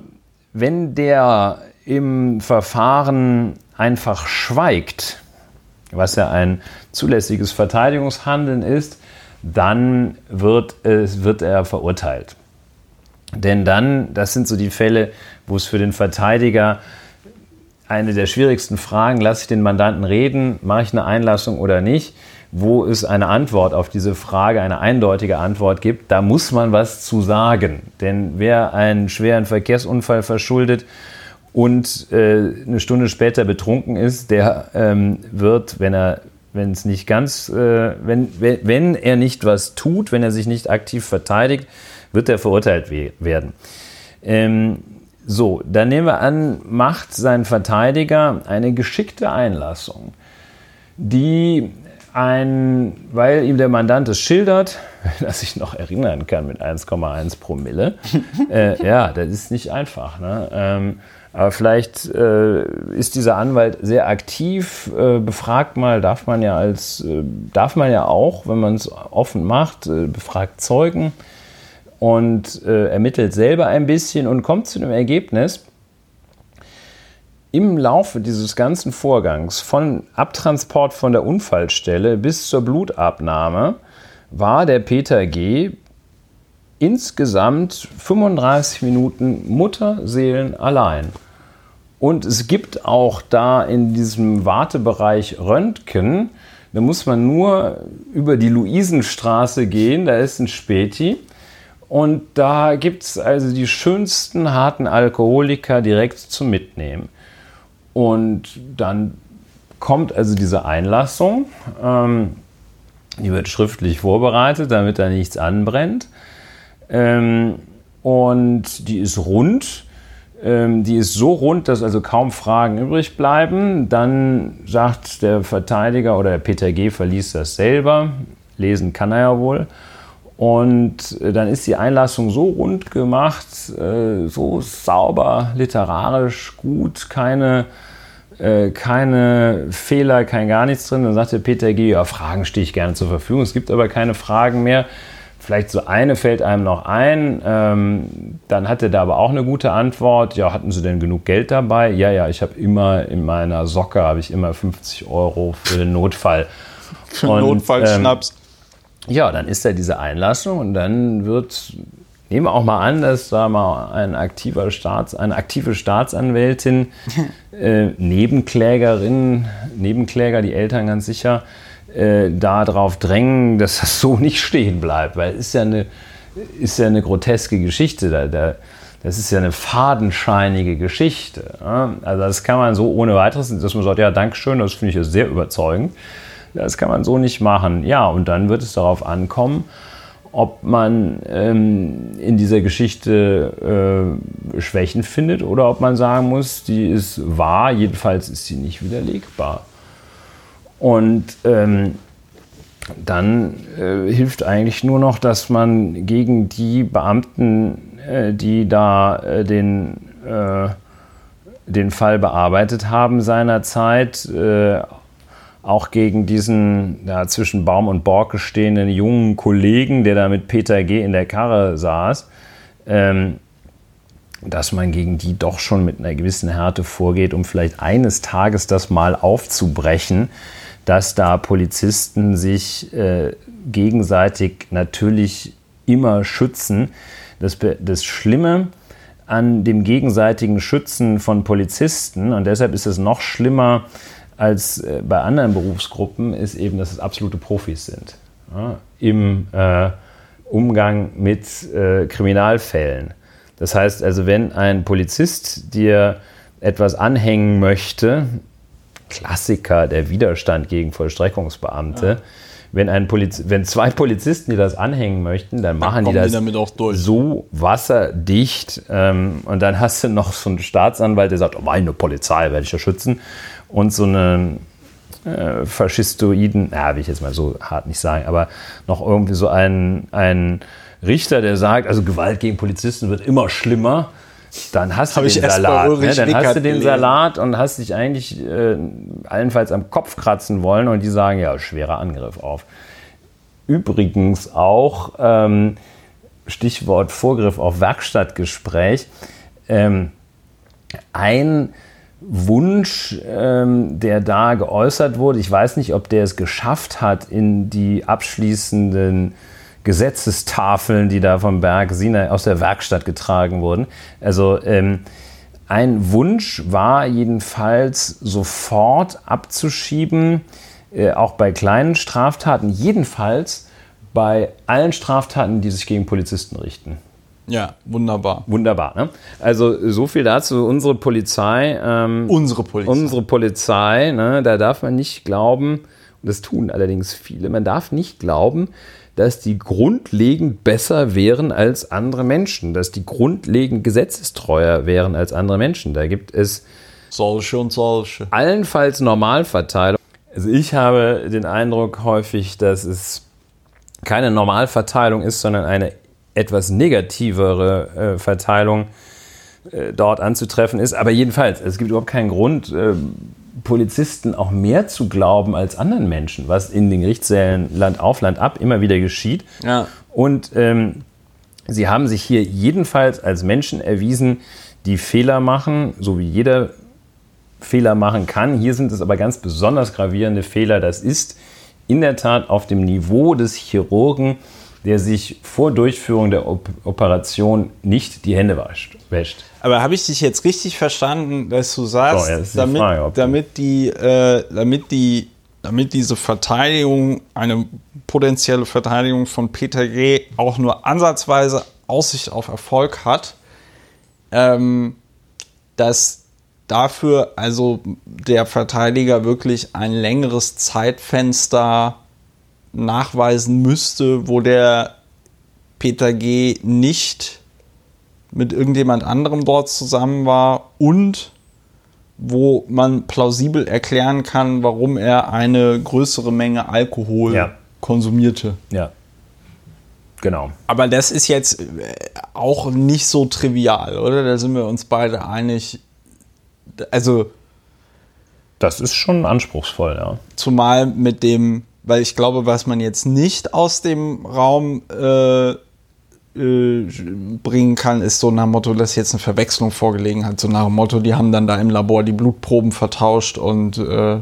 wenn der im Verfahren einfach schweigt, was ja ein zulässiges Verteidigungshandeln ist, dann wird, es, wird er verurteilt. Denn dann, das sind so die Fälle, wo es für den Verteidiger eine der schwierigsten Fragen, lasse ich den Mandanten reden, mache ich eine Einlassung oder nicht, wo es eine Antwort auf diese Frage, eine eindeutige Antwort gibt, da muss man was zu sagen. Denn wer einen schweren Verkehrsunfall verschuldet und äh, eine Stunde später betrunken ist, der ähm, wird, wenn er wenn es nicht ganz, äh, wenn, wenn, er nicht was tut, wenn er sich nicht aktiv verteidigt, wird er verurteilt we werden. Ähm, so, dann nehmen wir an, macht sein Verteidiger eine geschickte Einlassung, die ein, weil ihm der Mandant es schildert, dass ich noch erinnern kann mit 1,1 Promille, äh, ja, das ist nicht einfach. Ne? Ähm, aber vielleicht äh, ist dieser Anwalt sehr aktiv, äh, befragt mal, darf man ja als, äh, darf man ja auch, wenn man es offen macht, äh, befragt Zeugen und äh, ermittelt selber ein bisschen und kommt zu dem Ergebnis, im Laufe dieses ganzen Vorgangs, von Abtransport von der Unfallstelle bis zur Blutabnahme, war der Peter G. insgesamt 35 Minuten Mutterseelen allein. Und es gibt auch da in diesem Wartebereich Röntgen, da muss man nur über die Luisenstraße gehen, da ist ein Späti. Und da gibt es also die schönsten harten Alkoholiker direkt zum Mitnehmen. Und dann kommt also diese Einlassung, ähm, die wird schriftlich vorbereitet, damit da nichts anbrennt. Ähm, und die ist rund. Ähm, die ist so rund, dass also kaum Fragen übrig bleiben. Dann sagt der Verteidiger oder der Peter G. verliest das selber. Lesen kann er ja wohl. Und äh, dann ist die Einlassung so rund gemacht, äh, so sauber, literarisch gut, keine, äh, keine Fehler, kein gar nichts drin. Dann sagt der Peter G., ja, Fragen stehe ich gerne zur Verfügung. Es gibt aber keine Fragen mehr. Vielleicht so eine fällt einem noch ein. Ähm, dann hat er da aber auch eine gute Antwort. Ja, hatten Sie denn genug Geld dabei? Ja, ja, ich habe immer in meiner Socke habe ich immer 50 Euro für den Notfall. Für Notfallschnaps. Ja, dann ist da diese Einlassung und dann wird, nehmen wir auch mal an, dass da mal ein aktiver Staats, eine aktive Staatsanwältin, äh, Nebenklägerin, Nebenkläger, die Eltern ganz sicher, äh, darauf drängen, dass das so nicht stehen bleibt, weil es ist ja eine, ist ja eine groteske Geschichte. Da, da, das ist ja eine fadenscheinige Geschichte. Also das kann man so ohne weiteres, dass man sagt, ja, Dankeschön, das finde ich ja sehr überzeugend. Das kann man so nicht machen. Ja, und dann wird es darauf ankommen, ob man ähm, in dieser Geschichte äh, Schwächen findet oder ob man sagen muss, die ist wahr, jedenfalls ist sie nicht widerlegbar. Und ähm, dann äh, hilft eigentlich nur noch, dass man gegen die Beamten, äh, die da äh, den, äh, den Fall bearbeitet haben seinerzeit, äh, auch gegen diesen ja, zwischen Baum und Borke stehenden jungen Kollegen, der da mit Peter G. in der Karre saß, ähm, dass man gegen die doch schon mit einer gewissen Härte vorgeht, um vielleicht eines Tages das mal aufzubrechen, dass da Polizisten sich äh, gegenseitig natürlich immer schützen. Das, das Schlimme an dem gegenseitigen Schützen von Polizisten und deshalb ist es noch schlimmer als äh, bei anderen Berufsgruppen, ist eben, dass es absolute Profis sind ja, im äh, Umgang mit äh, Kriminalfällen. Das heißt also, wenn ein Polizist dir etwas anhängen möchte, Klassiker, der Widerstand gegen Vollstreckungsbeamte, ja wenn, ein Poliz wenn zwei Polizisten die das anhängen möchten, dann machen dann die das die so wasserdicht. Ähm, und dann hast du noch so einen Staatsanwalt, der sagt, oh, meine Polizei werde ich ja schützen. Und so einen äh, faschistoiden, ja, will ich jetzt mal so hart nicht sagen, aber noch irgendwie so einen, einen Richter, der sagt, also Gewalt gegen Polizisten wird immer schlimmer dann hast du den Salat. Ne? Dann hast du den gelesen. Salat und hast dich eigentlich äh, allenfalls am Kopf kratzen wollen und die sagen, ja, schwerer Angriff auf. Übrigens auch ähm, Stichwort Vorgriff auf Werkstattgespräch. Ähm, ein Wunsch, ähm, der da geäußert wurde, ich weiß nicht, ob der es geschafft hat, in die abschließenden Gesetzestafeln, die da vom Berg Sinai aus der Werkstatt getragen wurden. Also ähm, ein Wunsch war jedenfalls sofort abzuschieben, äh, auch bei kleinen Straftaten, jedenfalls bei allen Straftaten, die sich gegen Polizisten richten. Ja, wunderbar. Wunderbar. Ne? Also so viel dazu. Unsere Polizei. Ähm, unsere Polizei. Unsere Polizei. Ne, da darf man nicht glauben, und das tun allerdings viele, man darf nicht glauben, dass die grundlegend besser wären als andere Menschen, dass die grundlegend gesetzestreuer wären als andere Menschen. Da gibt es solche und solche. Allenfalls Normalverteilung. Also ich habe den Eindruck häufig, dass es keine Normalverteilung ist, sondern eine etwas negativere äh, Verteilung äh, dort anzutreffen ist. Aber jedenfalls, es gibt überhaupt keinen Grund, äh, Polizisten auch mehr zu glauben als anderen Menschen, was in den Gerichtssälen Land auf Land ab immer wieder geschieht. Ja. Und ähm, sie haben sich hier jedenfalls als Menschen erwiesen, die Fehler machen, so wie jeder Fehler machen kann. Hier sind es aber ganz besonders gravierende Fehler. Das ist in der Tat auf dem Niveau des Chirurgen, der sich vor Durchführung der Operation nicht die Hände wäscht. Aber habe ich dich jetzt richtig verstanden, dass du sagst, so, die damit, Frage, damit, die, äh, damit, die, damit diese Verteidigung, eine potenzielle Verteidigung von Peter G. auch nur ansatzweise Aussicht auf Erfolg hat, ähm, dass dafür also der Verteidiger wirklich ein längeres Zeitfenster nachweisen müsste, wo der Peter G. nicht mit irgendjemand anderem dort zusammen war und wo man plausibel erklären kann, warum er eine größere Menge Alkohol ja. konsumierte. Ja. Genau. Aber das ist jetzt äh, auch nicht so trivial, oder? Da sind wir uns beide einig. Also. Das ist schon anspruchsvoll, ja. Zumal mit dem, weil ich glaube, was man jetzt nicht aus dem Raum äh, äh, bringen kann, ist so nach dem Motto, dass jetzt eine Verwechslung vorgelegen hat. So nach dem Motto, die haben dann da im Labor die Blutproben vertauscht und äh, äh,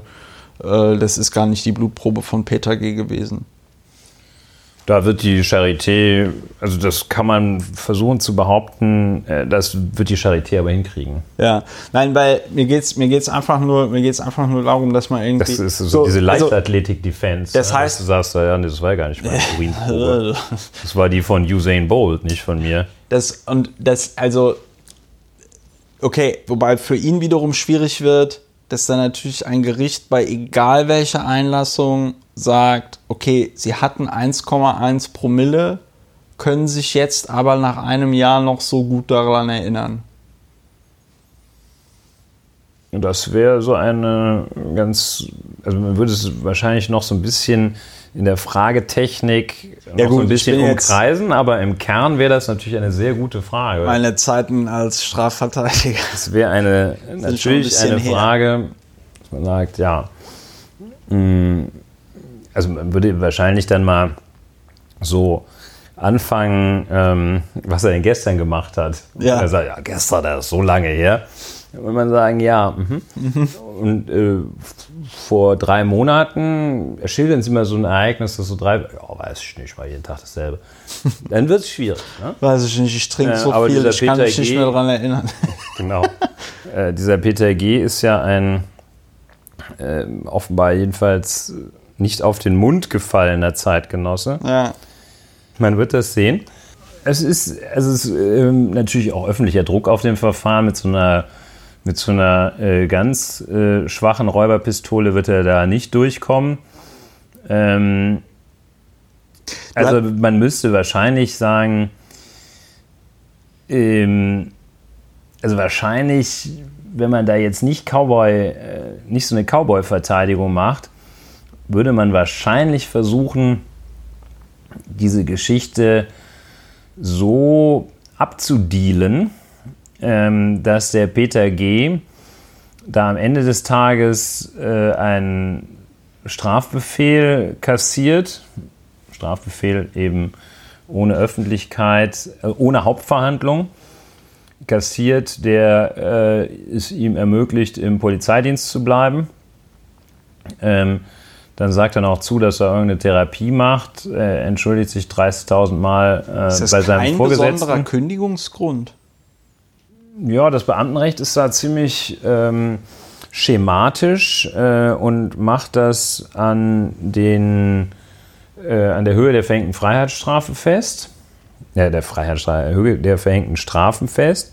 das ist gar nicht die Blutprobe von Peter G. gewesen. Da wird die Charité, also das kann man versuchen zu behaupten, äh, das wird die Charité aber hinkriegen. Ja, nein, weil mir geht es mir geht's einfach, nur, einfach nur darum, dass man irgendwie. Das ist so, so diese also Leichtathletik-Defense. Das heißt. du sagst, ja, nee, das war ja gar nicht meine Urinprobe. das war die von Usain Bolt, nicht von mir. Das, und das, also, okay, wobei für ihn wiederum schwierig wird, dass dann natürlich ein Gericht bei egal welcher Einlassung sagt, okay, sie hatten 1,1 Promille, können sich jetzt aber nach einem Jahr noch so gut daran erinnern. Das wäre so eine ganz, also man würde es wahrscheinlich noch so ein bisschen in der Fragetechnik ja, noch gut, so ein bisschen umkreisen, aber im Kern wäre das natürlich eine sehr gute Frage. Meine Zeiten als Strafverteidiger. Das wäre eine natürlich ein eine Frage, her. dass man sagt, ja, mh, mm, also man würde wahrscheinlich dann mal so anfangen, ähm, was er denn gestern gemacht hat. Ja. er sagt, ja, gestern, das ist so lange her. Dann würde man sagen, ja. Mhm. Mhm. Und äh, vor drei Monaten, schildern Sie mal so ein Ereignis, das so drei, oh, weiß ich nicht, mal jeden Tag dasselbe. Dann wird es schwierig. Ne? Weiß ich nicht, ich trinke Äh, so aber viel, ich kann Peter mich nicht G. mehr daran erinnern. Genau. äh, dieser Peter G. ist ja ein äh, offenbar jedenfalls nicht auf den Mund gefallener Zeitgenosse. Ja. Man wird das sehen. Es ist, es ist ähm, natürlich auch öffentlicher Druck auf dem Verfahren. Mit so einer, mit so einer äh, ganz äh, schwachen Räuberpistole wird er da nicht durchkommen. Ähm, also man müsste wahrscheinlich sagen, ähm, also wahrscheinlich, wenn man da jetzt nicht Cowboy, äh, nicht so eine Cowboy-Verteidigung macht, würde man wahrscheinlich versuchen, diese Geschichte so abzudealen, dass der Peter G. da am Ende des Tages äh, einen Strafbefehl kassiert. Strafbefehl eben ohne Öffentlichkeit, äh, ohne Hauptverhandlung kassiert, der äh, es ihm ermöglicht, im Polizeidienst zu bleiben. Ähm, dann sagt er noch zu, dass er irgendeine Therapie macht, äh, entschuldigt sich 30.000 Mal äh, Ist das bei seinem kein Vorgesetzten. besonderer Kündigungsgrund? Ja, das Beamtenrecht ist da ziemlich ähm, schematisch äh, und macht das an, den, äh, an der Höhe der verhängten Freiheitsstrafe fest. Ja, der Freiheitsstrafe, Höhe der verhängten Strafen fest.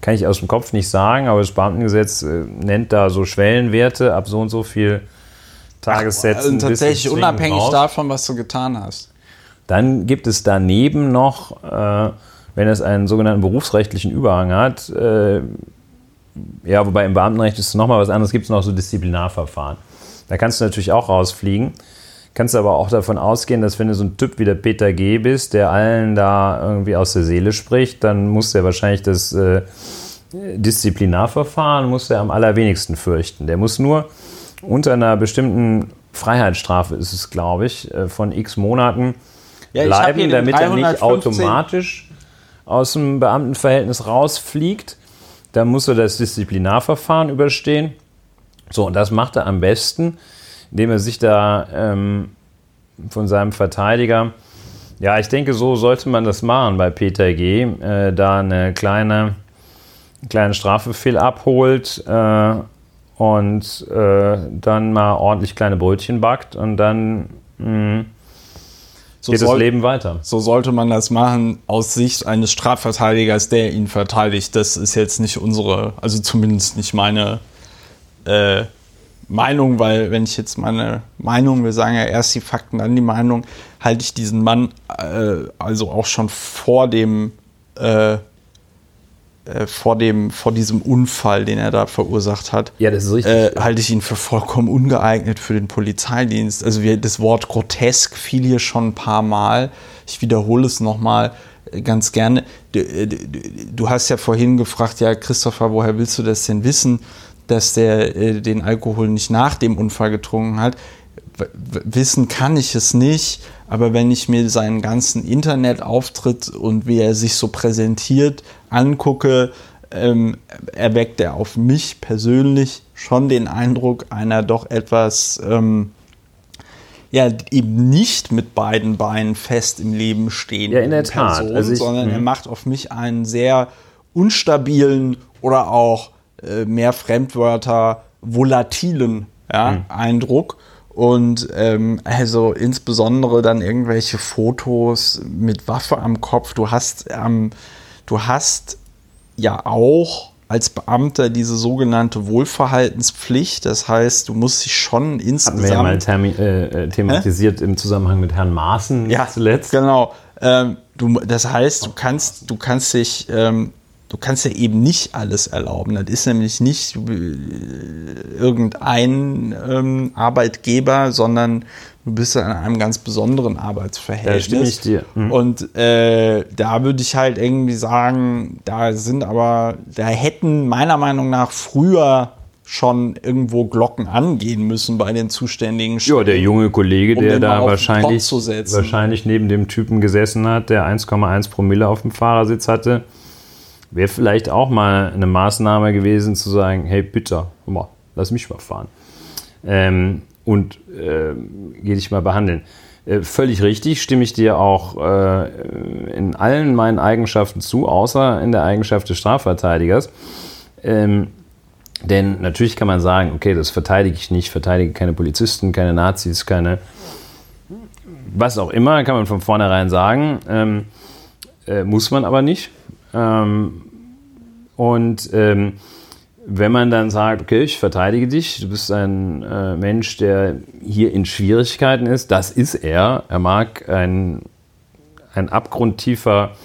Kann ich aus dem Kopf nicht sagen, aber das Beamtengesetz äh, nennt da so Schwellenwerte ab so und so viel Tagessätzen. Also bis tatsächlich unabhängig raus. davon, was du getan hast. Dann gibt es daneben noch, äh, wenn es einen sogenannten berufsrechtlichen Überhang hat, äh, ja, wobei im Beamtenrecht ist es nochmal was anderes, gibt es noch so Disziplinarverfahren. Da kannst du natürlich auch rausfliegen. Kannst aber auch davon ausgehen, dass wenn du so ein Typ wie der Peter G. bist, der allen da irgendwie aus der Seele spricht, dann muss der wahrscheinlich das äh, Disziplinarverfahren muss er am allerwenigsten fürchten. Der muss nur unter einer bestimmten Freiheitsstrafe ist es, glaube ich, äh, von x Monaten Ja, bleiben, damit er nicht 315. automatisch aus dem Beamtenverhältnis rausfliegt. Dann muss er das Disziplinarverfahren überstehen. So, und das macht er am besten, indem er sich da ähm, von seinem Verteidiger, ja, ich denke, so sollte man das machen bei Peter G., äh, da eine kleine, einen kleinen Strafbefehl abholt äh, und äh, dann mal ordentlich kleine Brötchen backt und dann mh, So, geht das soll, Leben weiter. so sollte man das machen aus Sicht eines Strafverteidigers, der ihn verteidigt. Das ist jetzt nicht unsere, also zumindest nicht meine äh, Meinung, weil wenn ich jetzt meine Meinung, wir sagen ja erst die Fakten, dann die Meinung, halte ich diesen Mann äh, also auch schon vor dem äh, äh, vor dem vor diesem Unfall, den er da verursacht hat, Ja, das ist richtig. äh, halte ich ihn für vollkommen ungeeignet für den Polizeidienst. Also wir, das Wort grotesk fiel hier schon ein paar Mal. Ich wiederhole es nochmal ganz gerne. Du, du, du hast ja vorhin gefragt, ja Christopher, woher willst du das denn wissen, dass der äh, den Alkohol nicht nach dem Unfall getrunken hat? W- wissen kann ich es nicht, aber wenn ich mir seinen ganzen Internetauftritt und wie er sich so präsentiert angucke, ähm, erweckt er auf mich persönlich schon den Eindruck einer doch etwas, ähm, ja, eben nicht mit beiden Beinen fest im Leben stehenden Ja, in der Tat. Person, Also ich- sondern mhm. er macht auf mich einen sehr unstabilen oder auch äh, mehr Fremdwörter volatilen ja, Mhm. Eindruck. Und ähm, also insbesondere dann irgendwelche Fotos mit Waffe am Kopf. Du hast, ähm, du hast ja auch als Beamter diese sogenannte Wohlverhaltenspflicht. Das heißt, du musst dich schon Hatten wir ja insgesamt mal äh, äh, thematisiert im Zusammenhang mit Herrn Maaßen ja, zuletzt. Genau. Ähm, du, das heißt, du kannst, du kannst dich, ähm, du kannst dir eben nicht alles erlauben. Das ist nämlich nicht äh, irgendein ähm, Arbeitgeber, sondern du bist in einem ganz besonderen Arbeitsverhältnis. Da stimme ich dir. Mhm. Und äh, da würde ich halt irgendwie sagen, da sind aber, da hätten meiner Meinung nach früher schon irgendwo Glocken angehen müssen bei den zuständigen Ja, der junge Kollege, Um der da wahrscheinlich, wahrscheinlich neben dem Typen gesessen hat, der 1,1 Promille auf dem Fahrersitz hatte, wäre vielleicht auch mal eine Maßnahme gewesen, zu sagen, hey, bitte, mal, lass mich mal fahren. ähm, und äh, geh dich mal behandeln. Äh, völlig richtig, stimme ich dir auch äh, in allen meinen Eigenschaften zu, außer in der Eigenschaft des Strafverteidigers. Ähm, denn natürlich kann man sagen, okay, das verteidige ich nicht, verteidige keine Polizisten, keine Nazis, keine was auch immer, kann man von vornherein sagen. Ähm, äh, muss man aber nicht. Ähm, und ähm, wenn man dann sagt, okay, ich verteidige dich, du bist ein äh, Mensch, der hier in Schwierigkeiten ist, das ist er. Er mag ein, ein abgrundtiefer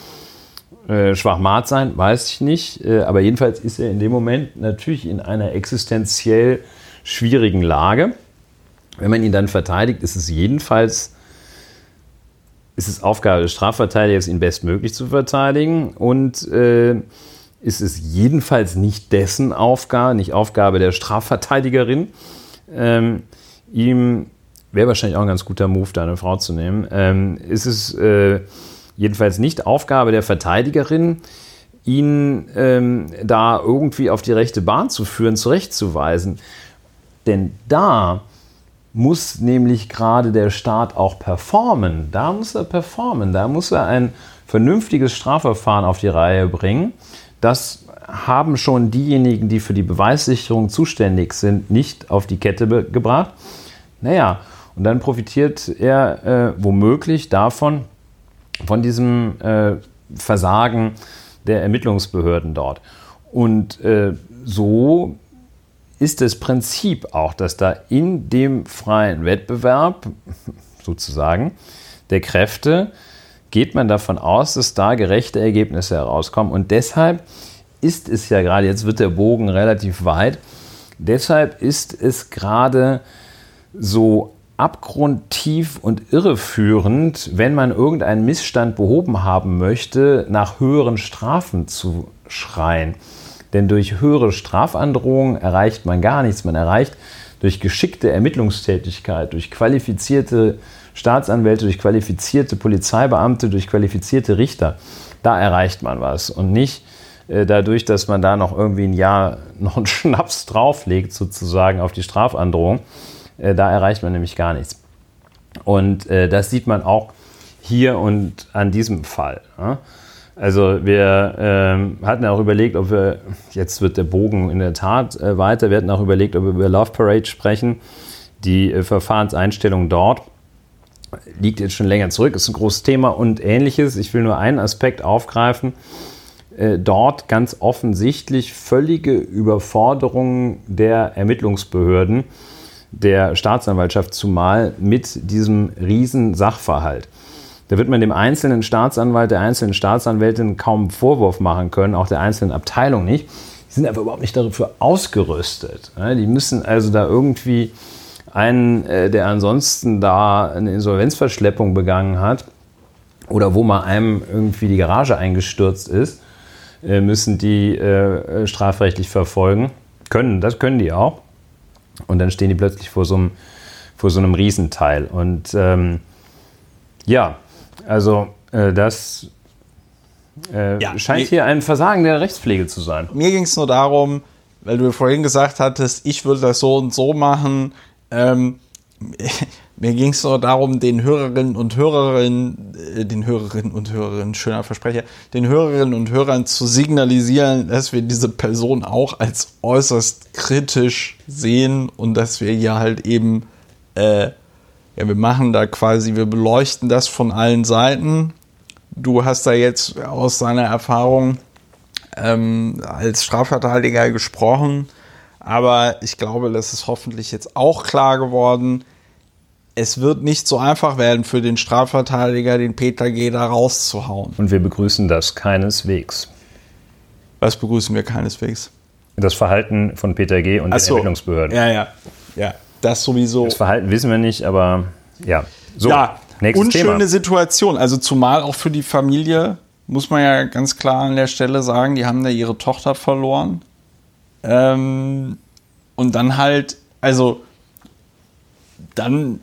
äh, Schwachmat sein, weiß ich nicht. Äh, aber jedenfalls ist er in dem Moment natürlich in einer existenziell schwierigen Lage. Wenn man ihn dann verteidigt, ist es jedenfalls ist es Aufgabe des Strafverteidigers, ihn bestmöglich zu verteidigen und äh, ist es jedenfalls nicht dessen Aufgabe, nicht Aufgabe der Strafverteidigerin, ähm, ihm wäre wahrscheinlich auch ein ganz guter Move, da eine Frau zu nehmen, ähm, ist es äh, jedenfalls nicht Aufgabe der Verteidigerin, ihn ähm, da irgendwie auf die rechte Bahn zu führen, zurechtzuweisen. Denn da muss nämlich gerade der Staat auch performen. Da muss er performen. Da muss er ein vernünftiges Strafverfahren auf die Reihe bringen. Das haben schon diejenigen, die für die Beweissicherung zuständig sind, nicht auf die Kette gebracht. Naja, und dann profitiert er äh, womöglich davon, von diesem äh, Versagen der Ermittlungsbehörden dort. Und äh, so ist das Prinzip auch, dass da in dem freien Wettbewerb sozusagen der Kräfte geht man davon aus, dass da gerechte Ergebnisse herauskommen. Und deshalb ist es ja gerade, jetzt wird der Bogen relativ weit, deshalb ist es gerade so abgrundtief und irreführend, wenn man irgendeinen Missstand behoben haben möchte, nach höheren Strafen zu schreien. Denn durch höhere Strafandrohungen erreicht man gar nichts. Man erreicht durch geschickte Ermittlungstätigkeit, durch qualifizierte Staatsanwälte, durch qualifizierte Polizeibeamte, durch qualifizierte Richter. Da erreicht man was und nicht äh, dadurch, dass man da noch irgendwie ein Jahr noch einen Schnaps drauflegt, sozusagen auf die Strafandrohung. Äh, da erreicht man nämlich gar nichts. Und äh, das sieht man auch hier und an diesem Fall. Also wir ähm, hatten auch überlegt, ob wir, jetzt wird der Bogen in der Tat weiter, wir hatten auch überlegt, ob wir über Love Parade sprechen. Die Verfahrenseinstellung dort liegt jetzt schon länger zurück, ist ein großes Thema und ähnliches. Ich will nur einen Aspekt aufgreifen. Äh, dort ganz offensichtlich völlige Überforderung der Ermittlungsbehörden, der Staatsanwaltschaft zumal mit diesem riesen Sachverhalt. Da wird man dem einzelnen Staatsanwalt, der einzelnen Staatsanwältin kaum einen Vorwurf machen können, auch der einzelnen Abteilung nicht. Die sind einfach überhaupt nicht dafür ausgerüstet. Die müssen also da irgendwie einen, äh, der ansonsten da eine Insolvenzverschleppung begangen hat oder wo mal einem irgendwie die Garage eingestürzt ist, äh, müssen die äh, strafrechtlich verfolgen. Können, das können die auch. Und dann stehen die plötzlich vor so einem, vor so einem Riesenteil. Und ähm, ja, also äh, das äh, ja, scheint hier ein Versagen der Rechtspflege zu sein. Mir ging es nur darum, weil du vorhin gesagt hattest, ich würde das so und so machen. Ähm, mir ging es nur darum, den Hörerinnen und Hörerinnen, äh, den Hörerinnen und Hörerinnen, schöner Versprecher, den Hörerinnen und Hörern zu signalisieren, dass wir diese Person auch als äußerst kritisch sehen und dass wir hier halt eben äh, ja, wir machen da quasi, wir beleuchten das von allen Seiten. Du hast da jetzt aus deiner Erfahrung ähm, als Strafverteidiger gesprochen, aber ich glaube, das ist hoffentlich jetzt auch klar geworden. Es wird nicht so einfach werden für den Strafverteidiger, den Peter G. da rauszuhauen. Und wir begrüßen das keineswegs. Was begrüßen wir keineswegs? Das Verhalten von Peter G. und Ach den so. Ermittlungsbehörden. Ja, ja, ja das sowieso. Das Verhalten wissen wir nicht, aber ja. So, ja, unschöne Thema. Situation. Also zumal auch für die Familie, muss man ja ganz klar an der Stelle sagen, die haben da ihre Tochter verloren. Ähm, und dann halt, also dann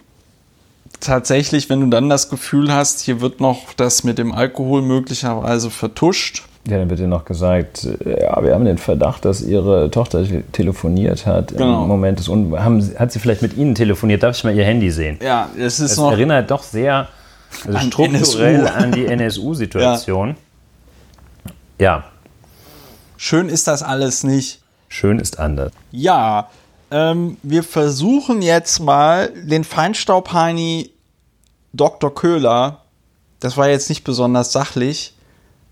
tatsächlich, wenn du dann das Gefühl hast, hier wird noch das mit dem Alkohol möglicherweise vertuscht. Ja, dann wird dir noch gesagt, äh, ja, wir haben den Verdacht, dass ihre Tochter telefoniert hat. Genau. Im Moment ist un haben, hat sie vielleicht mit Ihnen telefoniert? Darf ich mal Ihr Handy sehen? Ja, es ist Das noch. erinnert doch sehr also An strukturell NSU. an die NSU-Situation. ja, Schön ist das alles nicht. Schön ist anders. Ja, ähm, wir versuchen jetzt mal den Feinstaubheini Dr. Köhler, das war jetzt nicht besonders sachlich,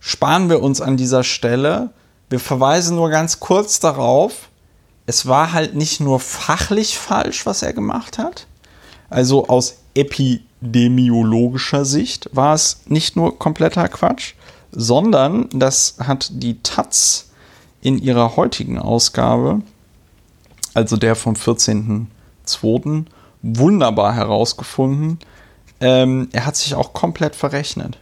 sparen wir uns an dieser Stelle. Wir verweisen nur ganz kurz darauf, es war halt nicht nur fachlich falsch, was er gemacht hat, also aus epidemiologischer Sicht war es nicht nur kompletter Quatsch, sondern das hat die Taz in ihrer heutigen Ausgabe also der vom 14.02., wunderbar herausgefunden. Ähm, er hat sich auch komplett verrechnet.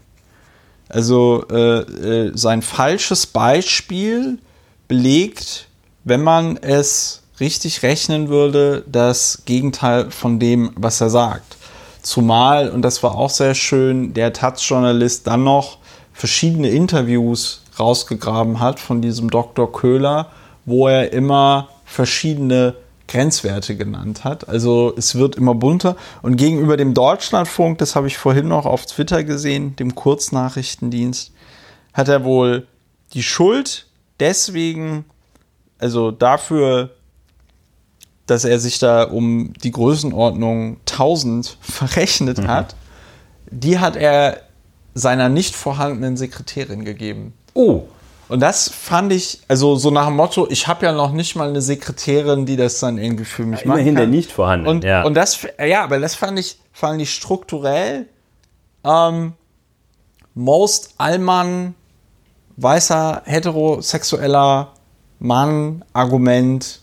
Also äh, äh, sein falsches Beispiel belegt, wenn man es richtig rechnen würde, das Gegenteil von dem, was er sagt. Zumal, und das war auch sehr schön, der Taz-Journalist dann noch verschiedene Interviews rausgegraben hat von diesem Dr. Köhler, wo er immer verschiedene Grenzwerte genannt hat. Also es wird immer bunter. Und gegenüber dem Deutschlandfunk, das habe ich vorhin noch auf Twitter gesehen, dem Kurznachrichtendienst, hat er wohl die Schuld deswegen, also dafür, dass er sich da um die Größenordnung 1000 verrechnet hat, die hat er seiner nicht vorhandenen Sekretärin gegeben. Oh, Und das fand ich, also so nach dem Motto, ich habe ja noch nicht mal eine Sekretärin, die das dann irgendwie für mich macht. immerhin der nicht vorhanden. Und, ja. und das, ja, aber das fand ich, fand ich strukturell ähm, most Allmann, weißer, heterosexueller Mann, Argument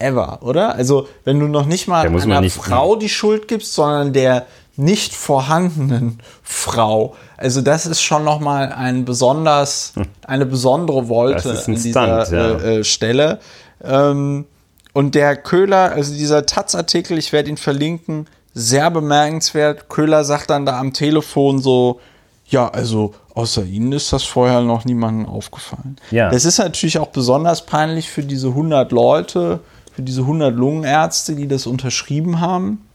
ever, oder? Also, wenn du noch nicht mal einer nicht- Frau die Schuld gibst, sondern der nicht vorhandenen Frau. Also das ist schon noch mal ein besonders, eine besondere Wolte Hm. Ein an dieser Stunt, ja. äh, äh, Stelle. Ähm, und der Köhler, also dieser Taz-Artikel, ich werde ihn verlinken, sehr bemerkenswert. Köhler sagt dann da am Telefon so, ja, also außer Ihnen ist das vorher noch niemandem aufgefallen. Ja. Das ist natürlich auch besonders peinlich für diese 100 Leute, für diese 100 Lungenärzte, die das unterschrieben haben,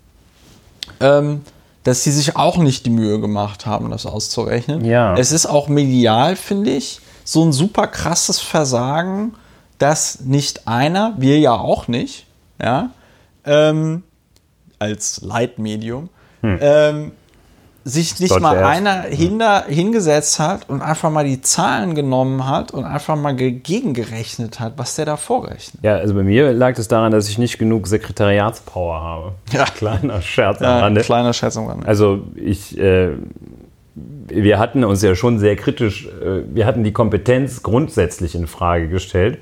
ähm, dass sie sich auch nicht die Mühe gemacht haben, das auszurechnen. Ja. Es ist auch medial, finde ich, so ein super krasses Versagen, dass nicht einer, wir ja auch nicht, ja, ähm, als Leitmedium, ähm, sich nicht mal erst. einer hinter, hingesetzt hat und einfach mal die Zahlen genommen hat und einfach mal ge- gegengerechnet hat, was der da vorrechnet. ja, also bei mir lag es daran, dass ich nicht genug Sekretariatspower habe. Ja. Kleiner Scherz am Ja, Rande. kleiner Scherz am Rande. Also ich, äh, wir hatten uns ja schon sehr kritisch, äh, wir hatten die Kompetenz grundsätzlich in Frage gestellt.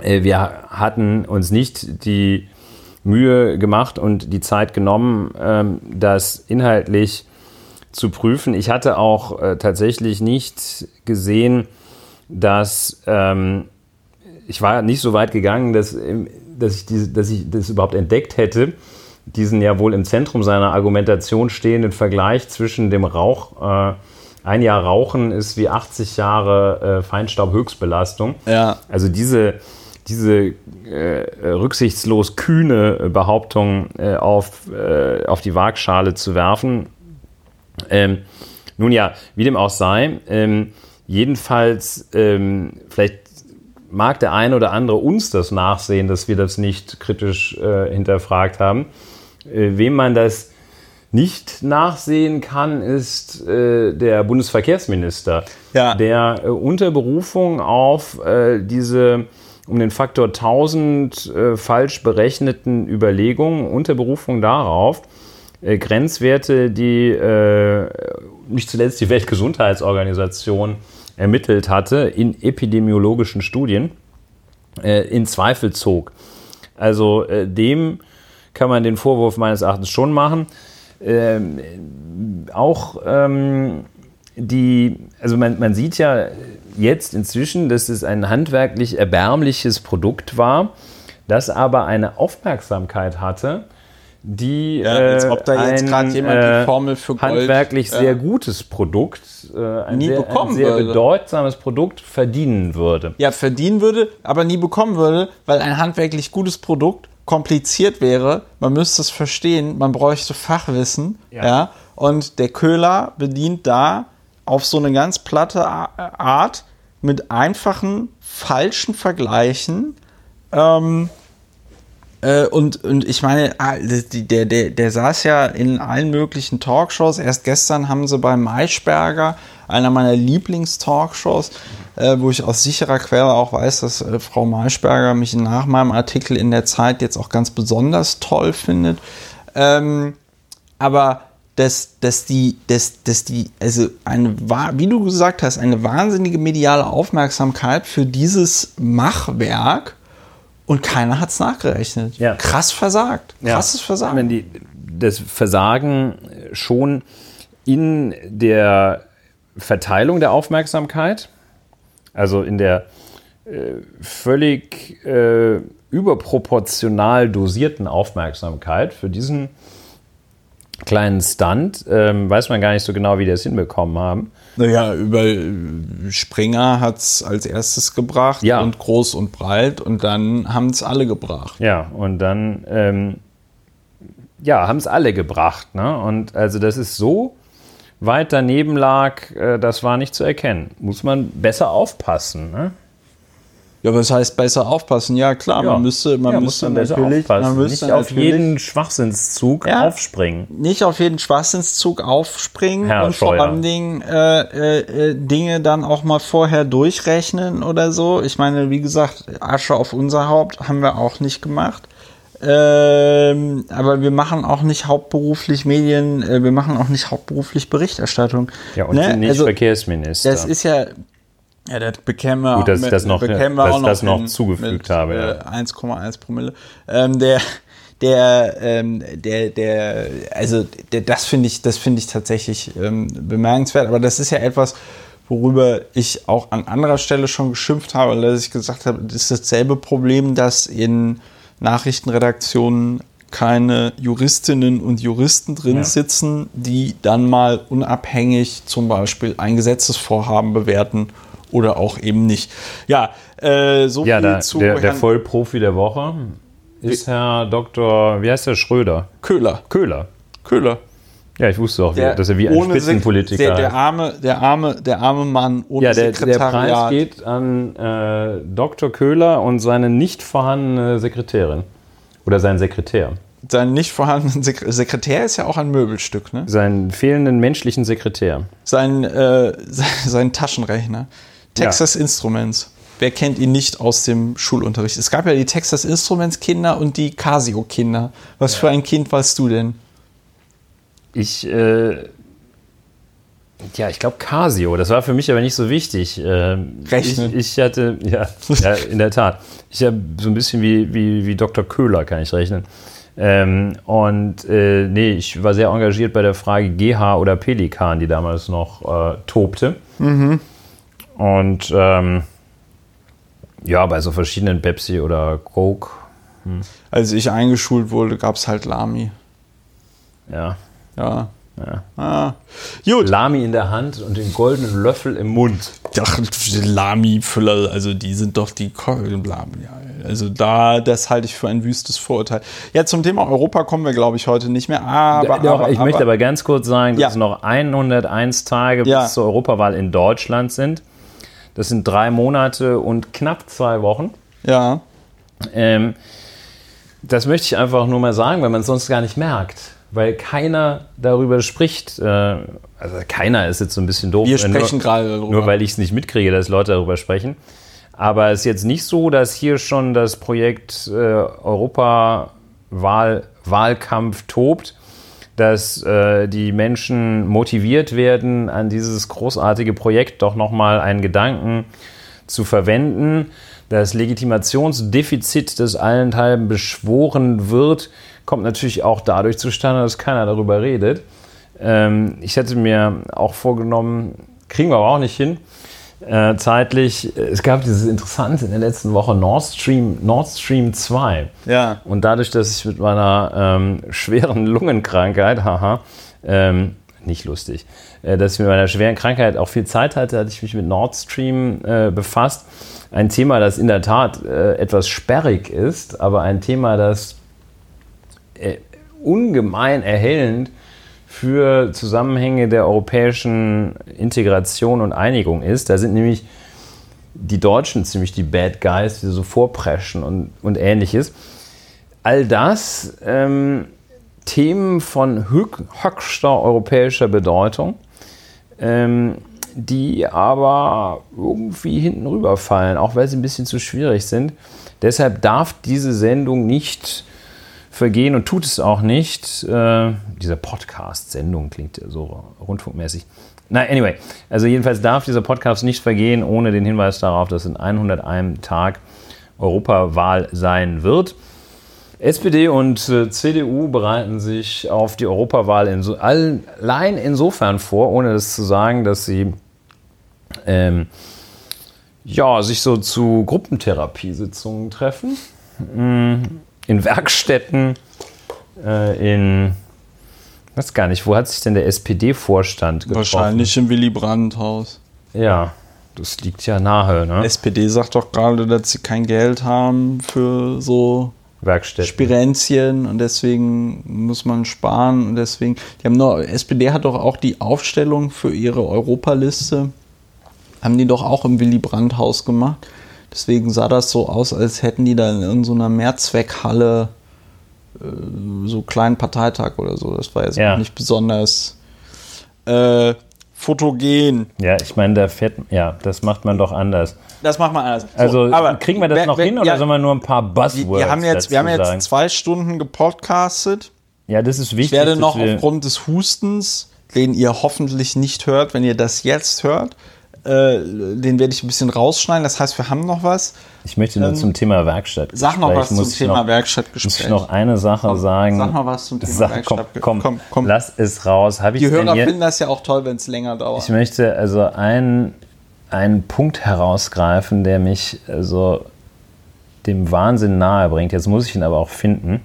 Äh, wir hatten uns nicht die Mühe gemacht und die Zeit genommen, ähm, das inhaltlich zu prüfen. Ich hatte auch äh, tatsächlich nicht gesehen, dass ähm, ich war nicht so weit gegangen, dass, ähm, dass, ich diese, dass ich das überhaupt entdeckt hätte, diesen ja wohl im Zentrum seiner Argumentation stehenden Vergleich zwischen dem Rauch, äh, ein Jahr Rauchen ist wie 80 Jahre äh, Feinstaubhöchstbelastung. Ja. Also diese, diese äh, rücksichtslos kühne äh, Behauptung äh, auf, äh, auf die Waagschale zu werfen. Ähm, nun ja, wie dem auch sei, ähm, jedenfalls, ähm, vielleicht mag der eine oder andere uns das nachsehen, dass wir das nicht kritisch äh, hinterfragt haben. Äh, wem man das nicht nachsehen kann, ist äh, der Bundesverkehrsminister, Ja. der äh, unter Berufung auf äh, diese um den Faktor 1000 äh, falsch berechneten Überlegungen, unter Berufung darauf, äh, Grenzwerte, die äh, nicht zuletzt die Weltgesundheitsorganisation ermittelt hatte in epidemiologischen Studien, äh, in Zweifel zog. Also äh, dem kann man den Vorwurf meines Erachtens schon machen. Ähm, auch ähm, die, also man, man sieht ja jetzt inzwischen, dass es ein handwerklich erbärmliches Produkt war, das aber eine Aufmerksamkeit hatte, die Ja, als äh, ob da jetzt ein, gerade jemand die äh, Formel für Gold, handwerklich äh, sehr gutes Produkt, äh, ein, nie sehr, bekommen ein sehr würde. bedeutsames Produkt verdienen würde. ja, verdienen würde, aber nie bekommen würde, weil ein handwerklich gutes Produkt kompliziert wäre. Man müsste es verstehen, man bräuchte Fachwissen. Ja. Ja. und der Köhler bedient da auf so eine ganz platte A- Art mit einfachen, falschen Vergleichen. Ähm, äh, und, und ich meine, ah, der, der, der saß ja in allen möglichen Talkshows. Erst gestern haben sie bei Maischberger, einer meiner Lieblingstalkshows, äh, wo ich aus sicherer Quelle auch weiß, dass äh, Frau Maischberger mich nach meinem Artikel in der Zeit jetzt auch ganz besonders toll findet. Ähm, aber dass, dass die, dass, dass die, also eine, wie du gesagt hast, eine wahnsinnige mediale Aufmerksamkeit für dieses Machwerk und keiner hat es nachgerechnet. Ja. Krass versagt. Krasses Ja. Versagen. Wenn die, das Versagen schon in der Verteilung der Aufmerksamkeit, also in der äh, völlig äh, überproportional dosierten Aufmerksamkeit für diesen kleinen Stunt, ähm, weiß man gar nicht so genau, wie die das hinbekommen haben. Naja, über äh, Springer hat es als erstes gebracht Ja. und groß und breit und dann haben es alle gebracht. Ja, und dann, ähm, ja, haben es alle gebracht. Ne? Und also das ist so weit daneben lag, äh, das war nicht zu erkennen. Muss man besser aufpassen. Ne? Ja, was heißt besser aufpassen? Ja, klar, man müsste, man ja, müsste man natürlich, aufpassen. man müsste nicht auf jeden Schwachsinnszug Ja. aufspringen. nicht auf jeden Schwachsinnszug aufspringen Herr und vor Scheuer. allen Dingen äh, äh, äh, Dinge dann auch mal vorher durchrechnen oder so. Ich meine, wie gesagt, Asche auf unser Haupt haben wir auch nicht gemacht. Ähm, aber wir machen auch nicht hauptberuflich Medien, äh, wir machen auch nicht hauptberuflich Berichterstattung. Ja, und Ne? nicht Also, Verkehrsminister. das ist ja, ja, das bekämen wir, Gut, dass ich das noch- bekämen wir dass auch ich das noch hin zugefügt habe, ja. Äh, 1,1 Promille. Ähm, der, der, ähm, der, der, also der, das finde ich, das finde ich tatsächlich ähm, bemerkenswert. Aber das ist ja etwas, worüber ich auch an anderer Stelle schon geschimpft habe, dass ich gesagt habe, das ist dasselbe Problem, dass in Nachrichtenredaktionen keine Juristinnen und Juristen drin Ja. sitzen, die dann mal unabhängig zum Beispiel ein Gesetzesvorhaben bewerten oder auch eben nicht. Ja, äh, so ja, viel da, zu der, der Vollprofi der Woche ist Herr Dr. Wie heißt der? Schröder. Köhler. Köhler. Köhler. Ja, ich wusste auch, Der dass er wie ein Spitzenpolitiker der, der arme, der arme, der arme Mann ohne Ja, der, der Sekretariat. Preis geht an äh, Dr. Köhler und seine nicht vorhandene Sekretärin. Oder sein Sekretär. Sein nicht vorhandenen Sek Sekretär ist ja auch ein Möbelstück, ne? Seinen fehlenden menschlichen Sekretär. Sein, äh, sein Taschenrechner. Texas Instruments. Wer kennt ihn nicht aus dem Schulunterricht? Es gab ja die Texas Instruments Kinder und die Casio Kinder. Was für ein Kind warst du denn? Ich, äh, ja, ich glaube Casio. Das war für mich aber nicht so wichtig. Ähm, Rechnen. Ich, ich hatte, ja, ja, in der Tat. Ich habe so ein bisschen wie, wie, wie Dr. Köhler kann ich rechnen. Ähm, und äh, nee, ich war sehr engagiert bei der Frage GH oder Pelikan, die damals noch äh, tobte. Und ähm, ja, bei so verschiedenen Pepsi oder Coke, Als ich eingeschult wurde, gab es halt Lami. ja. Ja. ja. Ah. Gut. Lami in der Hand und den goldenen Löffel im Mund. Ach, Lami-Füller, also die sind doch die Lami. ja. Also da, das halte ich für ein wüstes Vorurteil. Ja, zum Thema Europa kommen wir, glaube ich, heute nicht mehr. Aber, Doch, aber ich möchte aber ganz kurz sagen, dass Ja. es noch 101 Tage Ja. bis zur Europawahl in Deutschland sind. Das sind drei Monate und knapp zwei Wochen. ja, Ähm, das möchte ich einfach nur mal sagen, weil man es sonst gar nicht merkt. Weil keiner darüber spricht. Äh, also keiner ist jetzt so ein bisschen doof. wir äh, sprechen nur, gerade darüber. Nur weil ich es nicht mitkriege, dass Leute darüber sprechen. Aber es ist jetzt nicht so, dass hier schon das Projekt äh, Europawahlkampf tobt, dass äh, die Menschen motiviert werden, an dieses großartige Projekt doch nochmal einen Gedanken zu verwenden. Das Legitimationsdefizit, das allenthalben beschworen wird, kommt natürlich auch dadurch zustande, dass keiner darüber redet. Ähm, ich hätte mir auch vorgenommen, kriegen wir aber auch nicht hin, äh, zeitlich. Es gab dieses Interessante in der letzten Woche Nord Stream, Nord Stream 2. Ja. Und dadurch, dass ich mit meiner ähm, schweren Lungenkrankheit, haha, ähm, nicht lustig, äh, dass ich mit meiner schweren Krankheit auch viel Zeit hatte, hatte ich mich mit Nord Stream äh, befasst. Ein Thema, das in der Tat äh, etwas sperrig ist, aber ein Thema, das äh, ungemein erhellend für Zusammenhänge der europäischen Integration und Einigung ist. Da sind nämlich die Deutschen ziemlich die Bad Guys, die so vorpreschen und, und ähnliches. All das ähm, Themen von höchster europäischer Bedeutung, ähm, die aber irgendwie hinten rüberfallen, auch weil sie ein bisschen zu schwierig sind. Deshalb darf diese Sendung nicht vergehen und tut es auch nicht. Äh, diese Podcast-Sendung klingt so rundfunkmäßig. Na, anyway, also jedenfalls darf dieser Podcast nicht vergehen ohne den Hinweis darauf, dass in 101 Tag Europawahl sein wird. SPD und äh, CDU bereiten sich auf die Europawahl inso, allein insofern vor, ohne das zu sagen, dass sie ähm, ja, sich so zu Gruppentherapiesitzungen treffen. Mm, in Werkstätten, äh, in weiß gar nicht, wo hat sich denn der SPD-Vorstand getroffen? Wahrscheinlich im Willy Brandt-Haus. Ja, das liegt ja nahe. Ne? SPD sagt doch gerade, dass sie kein Geld haben für so Werkstätten. Spirenzien und deswegen muss man sparen und deswegen. Die haben noch, SPD hat doch auch die Aufstellung für ihre Europaliste, haben die doch auch im Willy Brandt-Haus gemacht. Deswegen sah das so aus, als hätten die da in irgendeiner Mehrzweckhalle äh, so kleinen Parteitag oder so. Das war jetzt ja. nicht besonders äh, fotogen. Ja, ich meine, da fährt, ja, das macht man doch anders. Das macht man anders. So, also aber kriegen wir das wer, noch wer, hin oder ja, sollen wir nur ein paar Buzzwords wir haben jetzt, Wir haben jetzt sagen? zwei Stunden gepodcastet. Ja, das ist wichtig. Ich werde noch aufgrund des Hustens, den ihr hoffentlich nicht hört, wenn ihr das jetzt hört, äh, den werde ich ein bisschen rausschneiden. Das heißt, wir haben noch was. Ich möchte nur ähm, zum Thema Werkstatt. Sag noch was zum Thema noch, Werkstattgespräch. Muss ich noch eine Sache komm, sagen? Sag noch was zum Thema sag, Werkstatt. Komm, komm, komm, lass es raus. Hab Die Hörer finden das ja auch toll, wenn es länger dauert. Ich möchte also einen, einen Punkt herausgreifen, der mich also dem Wahnsinn nahe bringt. Jetzt muss ich ihn aber auch finden.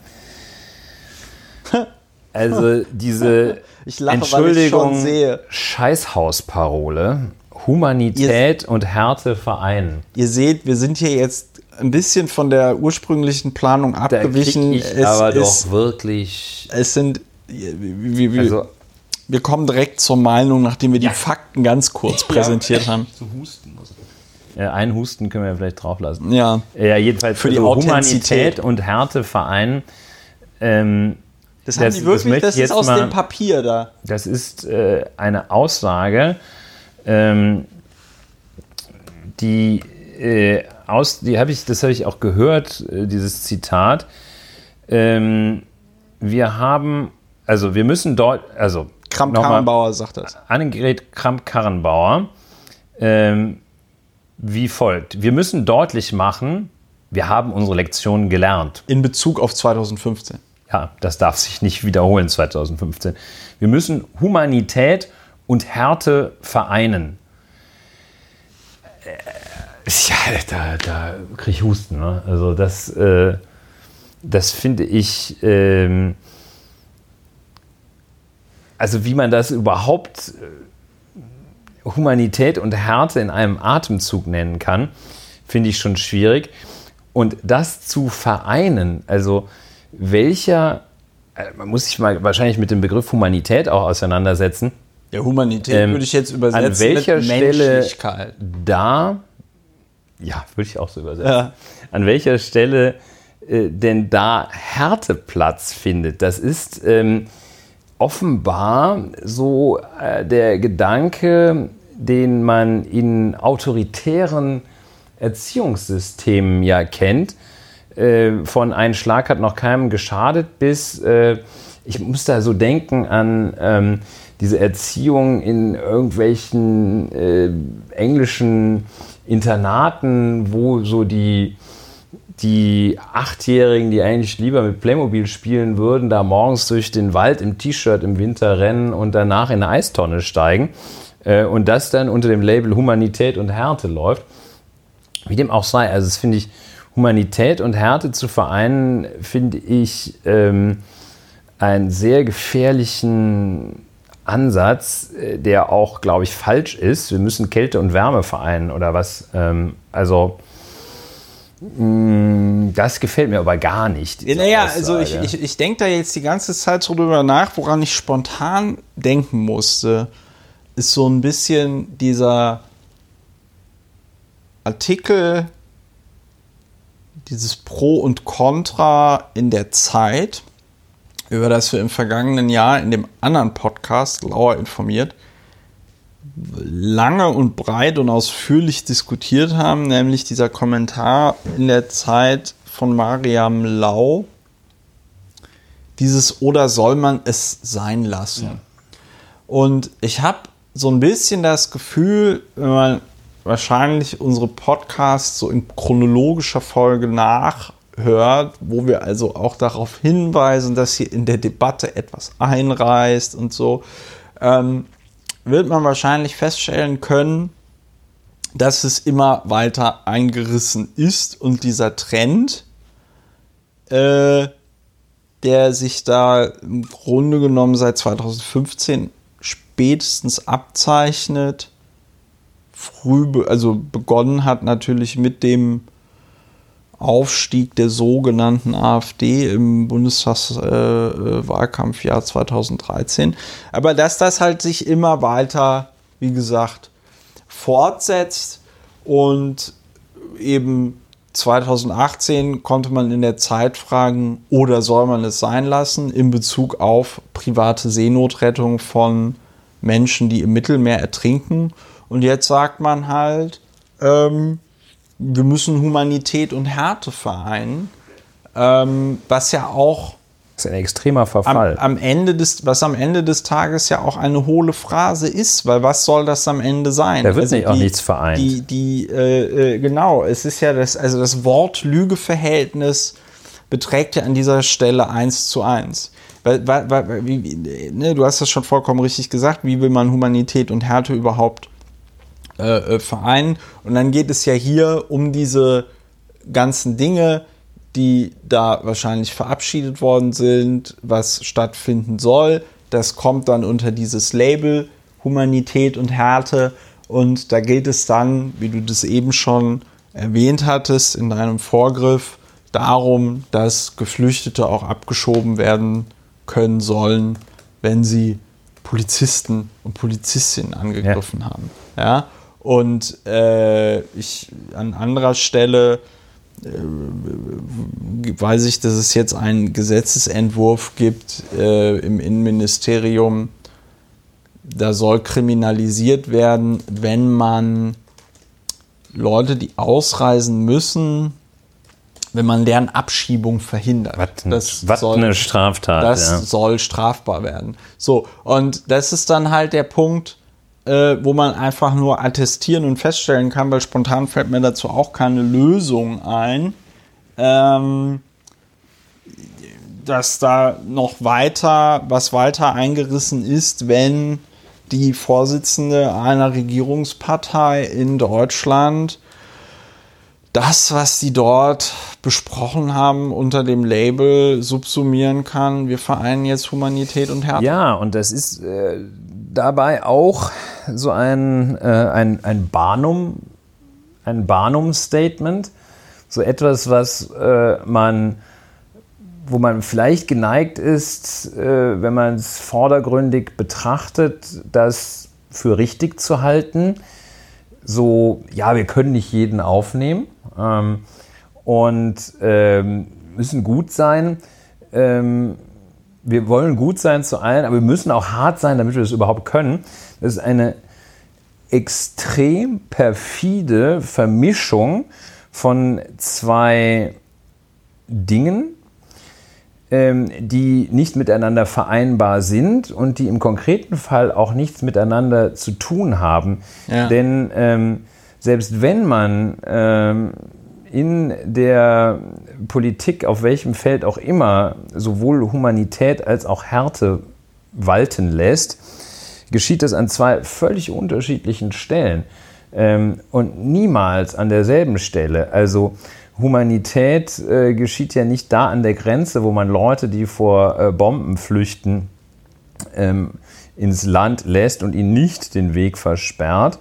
Also diese ich lache, Entschuldigung, Scheißhausparole Humanität ihr, und Härte vereinen. Ihr seht, wir sind hier jetzt ein bisschen von der ursprünglichen Planung abgewichen. Da ich es aber ist, doch wirklich. Es sind. Wir, wir, also, wir, kommen direkt zur Meinung, nachdem wir ja. die Fakten ganz kurz präsentiert haben. Zu husten muss ja, einen Husten können wir vielleicht drauf lassen. Ja. Ja, jedenfalls für die also Humanität und Härte vereinen. Ähm, das, das haben die wirklich, das, das ist aus mal, dem Papier da. Das ist äh, eine Aussage, ähm, die äh, aus, die habe ich, das habe ich auch gehört, äh, dieses Zitat. Ähm, wir haben, also wir müssen dort, also Kramp-Karrenbauer sagt das. Annegret Kramp-Karrenbauer ähm, wie folgt: Wir müssen deutlich machen, wir haben unsere Lektionen gelernt. In Bezug auf 2015. Ja, das darf sich nicht wiederholen 2015. Wir müssen Humanität und Härte vereinen. Äh, ja, da, da kriege ich Husten. Ne? Also das, äh, das finde ich, ähm, also wie man das überhaupt äh, Humanität und Härte in einem Atemzug nennen kann, finde ich schon schwierig. Und das zu vereinen, also welcher, äh, man muss sich mal wahrscheinlich mit dem Begriff Humanität auch auseinandersetzen. Ja, Humanität ähm, würde ich jetzt übersetzen. An welcher Stelle da, ja, würde ich auch so übersetzen. Ja. An welcher Stelle äh, denn da Härteplatz findet, das ist ähm, offenbar so äh, der Gedanke, den man in autoritären Erziehungssystemen ja kennt. Äh, von ein Schlag hat noch keinem geschadet bis, äh, ich muss da so denken an ähm, diese Erziehung in irgendwelchen äh, englischen Internaten, wo so die, die Achtjährigen, die eigentlich lieber mit Playmobil spielen würden, da morgens durch den Wald im T-Shirt im Winter rennen und danach in eine Eistonne steigen. äh, und das dann unter dem Label Humanität und Härte läuft. Wie dem auch sei, also das finde ich, Humanität und Härte zu vereinen, finde ich ähm, einen sehr gefährlichen Ansatz, äh, der auch, glaube ich, falsch ist. Wir müssen Kälte und Wärme vereinen oder was. Ähm, also mm, das gefällt mir aber gar nicht. Naja, also ich, ich, ich denke da jetzt die ganze Zeit so drüber nach, woran ich spontan denken musste, ist so ein bisschen dieser Artikel, dieses Pro und Contra in der Zeit über das wir im vergangenen Jahr in dem anderen Podcast, Lauer informiert, lange und breit und ausführlich diskutiert haben, nämlich dieser Kommentar in der Zeit von Mariam Lau, dieses oder soll man es sein lassen. Ja. Und ich habe so ein bisschen das Gefühl, wenn man wahrscheinlich unsere Podcasts so in chronologischer Folge nach hört, wo wir also auch darauf hinweisen, dass hier in der Debatte etwas einreißt und so, ähm, wird man wahrscheinlich feststellen können, dass es immer weiter eingerissen ist und dieser Trend, äh, der sich da im Grunde genommen seit 2015 spätestens abzeichnet, früh, also begonnen hat natürlich mit dem Aufstieg der sogenannten AfD im Bundestagswahlkampfjahr äh, 2013. Aber dass das halt sich immer weiter, wie gesagt, fortsetzt und eben 2018 konnte man in der Zeit fragen, oder soll man es sein lassen, in Bezug auf private Seenotrettung von Menschen, die im Mittelmeer ertrinken. Und jetzt sagt man halt, ähm, wir müssen Humanität und Härte vereinen, ähm, was ja auch das ist ein extremer Verfall. Am, am, Ende des, was am Ende des Tages ja auch eine hohle Phrase ist, weil was soll das am Ende sein? Da wird also nicht die, auch nichts vereint. Die, die, äh, äh, genau, es ist ja das, also das Wort-Lüge-Verhältnis beträgt ja an dieser Stelle eins zu eins. Weil, weil, weil, wie, ne, du hast das schon vollkommen richtig gesagt, wie will man Humanität und Härte überhaupt äh, äh, vereinen. Und dann geht es ja hier um diese ganzen Dinge, die da wahrscheinlich verabschiedet worden sind, was stattfinden soll. Das kommt dann unter dieses Label Humanität und Härte. Und da geht es dann, wie du das eben schon erwähnt hattest in deinem Vorgriff, darum, dass Geflüchtete auch abgeschoben werden können sollen, wenn sie Polizisten und Polizistinnen angegriffen ja. haben. Ja? Und äh, ich an anderer Stelle äh, weiß ich, dass es jetzt einen Gesetzesentwurf gibt äh, im Innenministerium. Da soll kriminalisiert werden, wenn man Leute, die ausreisen müssen, wenn man deren Abschiebung verhindert. Was, das was soll, eine Straftat. Das ja. soll strafbar werden. So, und das ist dann halt der Punkt, äh, wo man einfach nur attestieren und feststellen kann, weil spontan fällt mir dazu auch keine Lösung ein, ähm, dass da noch weiter, was weiter eingerissen ist, wenn die Vorsitzende einer Regierungspartei in Deutschland das, was sie dort besprochen haben, unter dem Label subsumieren kann, wir vereinen jetzt Humanität und Härte. Ja, und das ist äh, dabei auch so ein, äh, ein, ein Barnum, ein Barnum-Statement, so etwas, was äh, man, wo man vielleicht geneigt ist, äh, wenn man es vordergründig betrachtet, das für richtig zu halten. So, ja, wir können nicht jeden aufnehmen ähm, und ähm, müssen gut sein. Ähm, wir wollen gut sein zu allen, aber wir müssen auch hart sein, damit wir das überhaupt können. Das ist eine extrem perfide Vermischung von zwei Dingen, ähm, die nicht miteinander vereinbar sind und die im konkreten Fall auch nichts miteinander zu tun haben. Ja. Denn ähm, selbst wenn man ähm, in der Politik, auf welchem Feld auch immer, sowohl Humanität als auch Härte walten lässt, geschieht das an zwei völlig unterschiedlichen Stellen ähm, und niemals an derselben Stelle. Also Humanität äh, geschieht ja nicht da an der Grenze, wo man Leute, die vor äh, Bomben flüchten, ähm, ins Land lässt und ihnen nicht den Weg versperrt.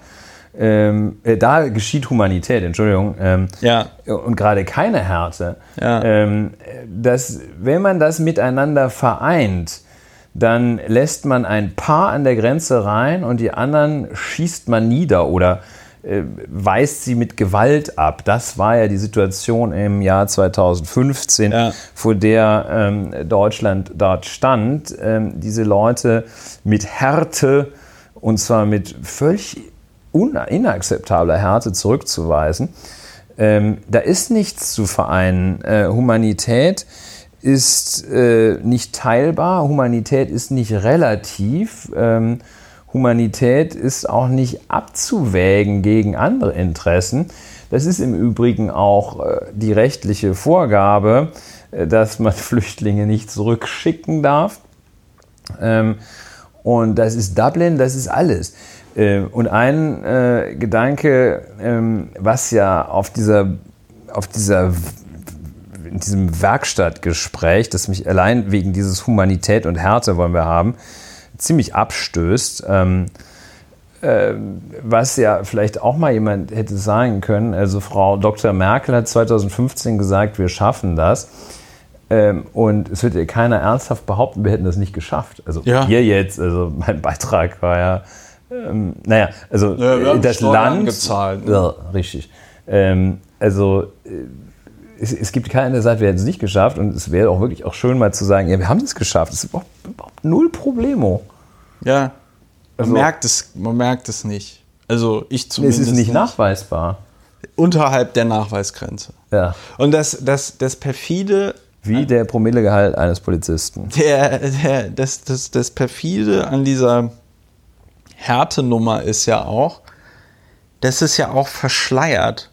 Ähm, äh, da geschieht Humanität, Entschuldigung. Ähm, Ja. Und gerade keine Härte. Ja. Ähm, dass, wenn man das miteinander vereint, dann lässt man ein Paar an der Grenze rein und die anderen schießt man nieder oder äh, weist sie mit Gewalt ab. Das war ja die Situation im Jahr 2015, Ja. vor der ähm, Deutschland dort stand. Ähm, diese Leute mit Härte und zwar mit völlig inakzeptabler Härte zurückzuweisen. Ähm, da ist nichts zu vereinen. Äh, Humanität ist äh, nicht teilbar, Humanität ist nicht relativ, ähm, Humanität ist auch nicht abzuwägen gegen andere Interessen. Das ist im Übrigen auch äh, die rechtliche Vorgabe, äh, dass man Flüchtlinge nicht zurückschicken darf. Ähm, und das ist Dublin, das ist alles. Äh, und ein äh, Gedanke, ähm, was ja auf dieser, auf dieser, in diesem Werkstattgespräch, das mich allein wegen dieses Humanität und Härte wollen wir haben, ziemlich abstößt, ähm, äh, was ja vielleicht auch mal jemand hätte sagen können. Also Frau Dr. Merkel hat 2015 gesagt, wir schaffen das. Ähm, und es wird ja keiner ernsthaft behaupten, wir hätten das nicht geschafft. Also Ja. wir jetzt, also mein Beitrag war ja, ähm, naja, also Ja, das Land. gezahlt, ne? Ja, richtig. Ähm, also äh, es, es gibt der sagt, wir hätten es nicht geschafft. Und es wäre auch wirklich auch schön, mal zu sagen, ja, wir haben es geschafft. Es ist überhaupt, überhaupt null Problemo. Ja. Man, Also- merkt es, man merkt es nicht. Also ich Es zumindest ist nicht nachweisbar. Unterhalb der Nachweisgrenze. Ja. Und das, das, das perfide, Wie der Promillegehalt eines Polizisten. der, der, das, das, das perfide an dieser Härtenummer ist ja auch, das ist ja auch verschleiert,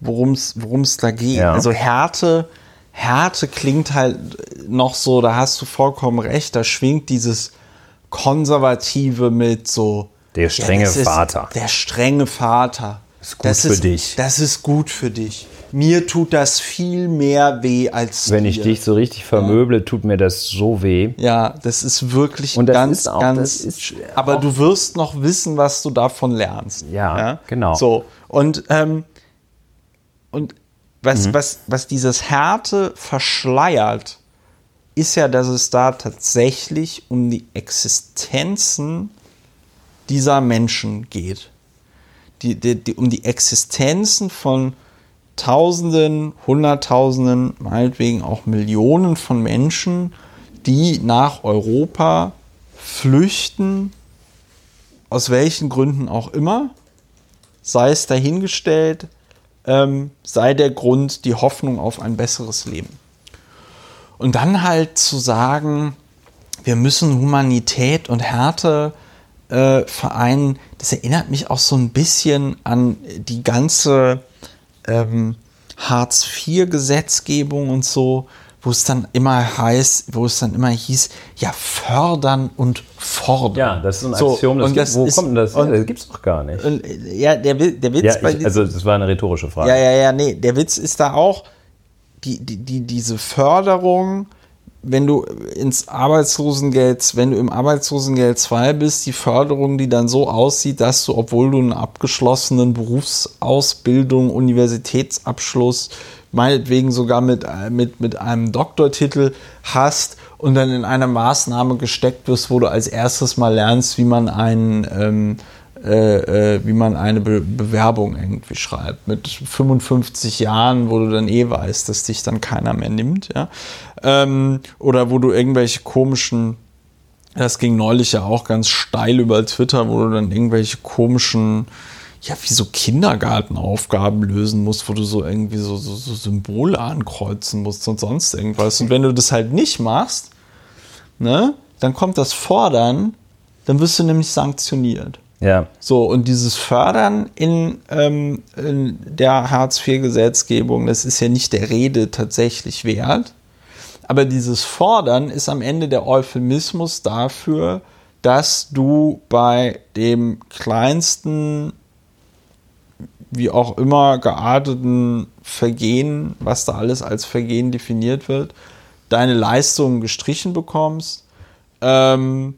worum es da geht. Ja. Also Härte, Härte klingt halt noch so, da hast du vollkommen recht, da schwingt dieses Konservative mit so. Der strenge das ist Vater. Der strenge Vater. Ist gut für dich. Das ist gut für dich. Mir tut das viel mehr weh als Wenn ich dir. dich so richtig vermöble, tut mir das so weh. Ja, das ist wirklich Und das ganz, ist auch- ganz. ist aber du wirst noch wissen, was du davon lernst. Ja, genau. So und ähm, und was Mhm. was was dieses Härte verschleiert, ist ja, dass es da tatsächlich um die Existenzen dieser Menschen geht. Die, die, die, um die Existenzen von Tausenden, Hunderttausenden, meinetwegen auch Millionen von Menschen, die nach Europa flüchten, aus welchen Gründen auch immer, sei es dahingestellt, ähm, sei der Grund die Hoffnung auf ein besseres Leben. Und dann halt zu sagen, wir müssen Humanität und Härte äh, vereinen, das erinnert mich auch so ein bisschen an die ganze ähm, Hartz-IV-Gesetzgebung und so, wo es dann immer heißt, wo es dann immer hieß, ja, fördern und fordern. Ja, das ist ein So, Axiom. Das und gibt, das wo ist- kommt denn das und- Das gibt's doch gar nicht. Und, äh, ja, der, der Witz Ja, ich, also das war eine rhetorische Frage. ja, ja, ja, nee, der Witz ist da auch, die, die, die, diese Förderung, wenn du ins Arbeitslosengeld, wenn du im Arbeitslosengeld 2 bist, die Förderung, die dann so aussieht, dass du, obwohl du einen abgeschlossenen Berufsausbildung, Universitätsabschluss, meinetwegen sogar mit, äh, mit, mit einem Doktortitel hast und dann in eine Maßnahme gesteckt wirst, wo du als erstes mal lernst, wie man einen ähm, äh, äh, wie man eine Be Bewerbung irgendwie schreibt. Mit 55 Jahren, wo du dann eh weißt, dass dich dann keiner mehr nimmt, ja. Ähm, oder wo du irgendwelche komischen, das ging neulich ja auch ganz steil über Twitter, wo du dann irgendwelche komischen, ja, wie so Kindergartenaufgaben lösen musst, wo du so irgendwie so, so, so Symbole ankreuzen musst und sonst irgendwas. Und wenn du das halt nicht machst, ne, dann kommt das Fordern, dann wirst du nämlich sanktioniert. Ja. So, und dieses Fördern in, ähm, in der Hartz-IV-Gesetzgebung, das ist ja nicht der Rede tatsächlich wert. Aber dieses Fordern ist am Ende der Euphemismus dafür, dass du bei dem kleinsten, wie auch immer gearteten Vergehen, was da alles als Vergehen definiert wird, deine Leistungen gestrichen bekommst. Ähm,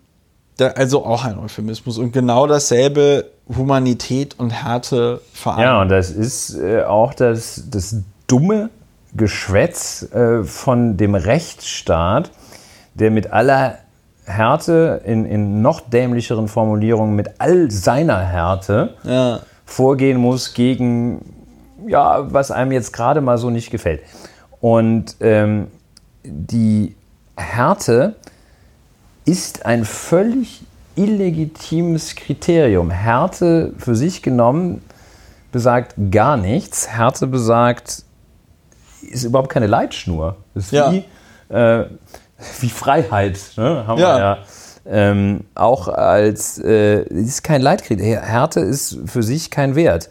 da, also auch ein Euphemismus. Und genau dasselbe Humanität und Härte vereint. Ja, und das ist äh, auch das, das dumme Geschwätz äh, von dem Rechtsstaat, der mit aller Härte, in, in noch dämlicheren Formulierungen, mit all seiner Härte Ja. vorgehen muss gegen, ja, was einem jetzt gerade mal so nicht gefällt. Und ähm, die Härte ist ein völlig illegitimes Kriterium. Härte für sich genommen besagt gar nichts. Härte besagt, ist überhaupt keine Leitschnur. Ist Ja. wie, äh, wie Freiheit. Ne? Haben Ja. wir ja ähm, auch als, äh, ist kein Leitkriterium. Härte ist für sich kein Wert.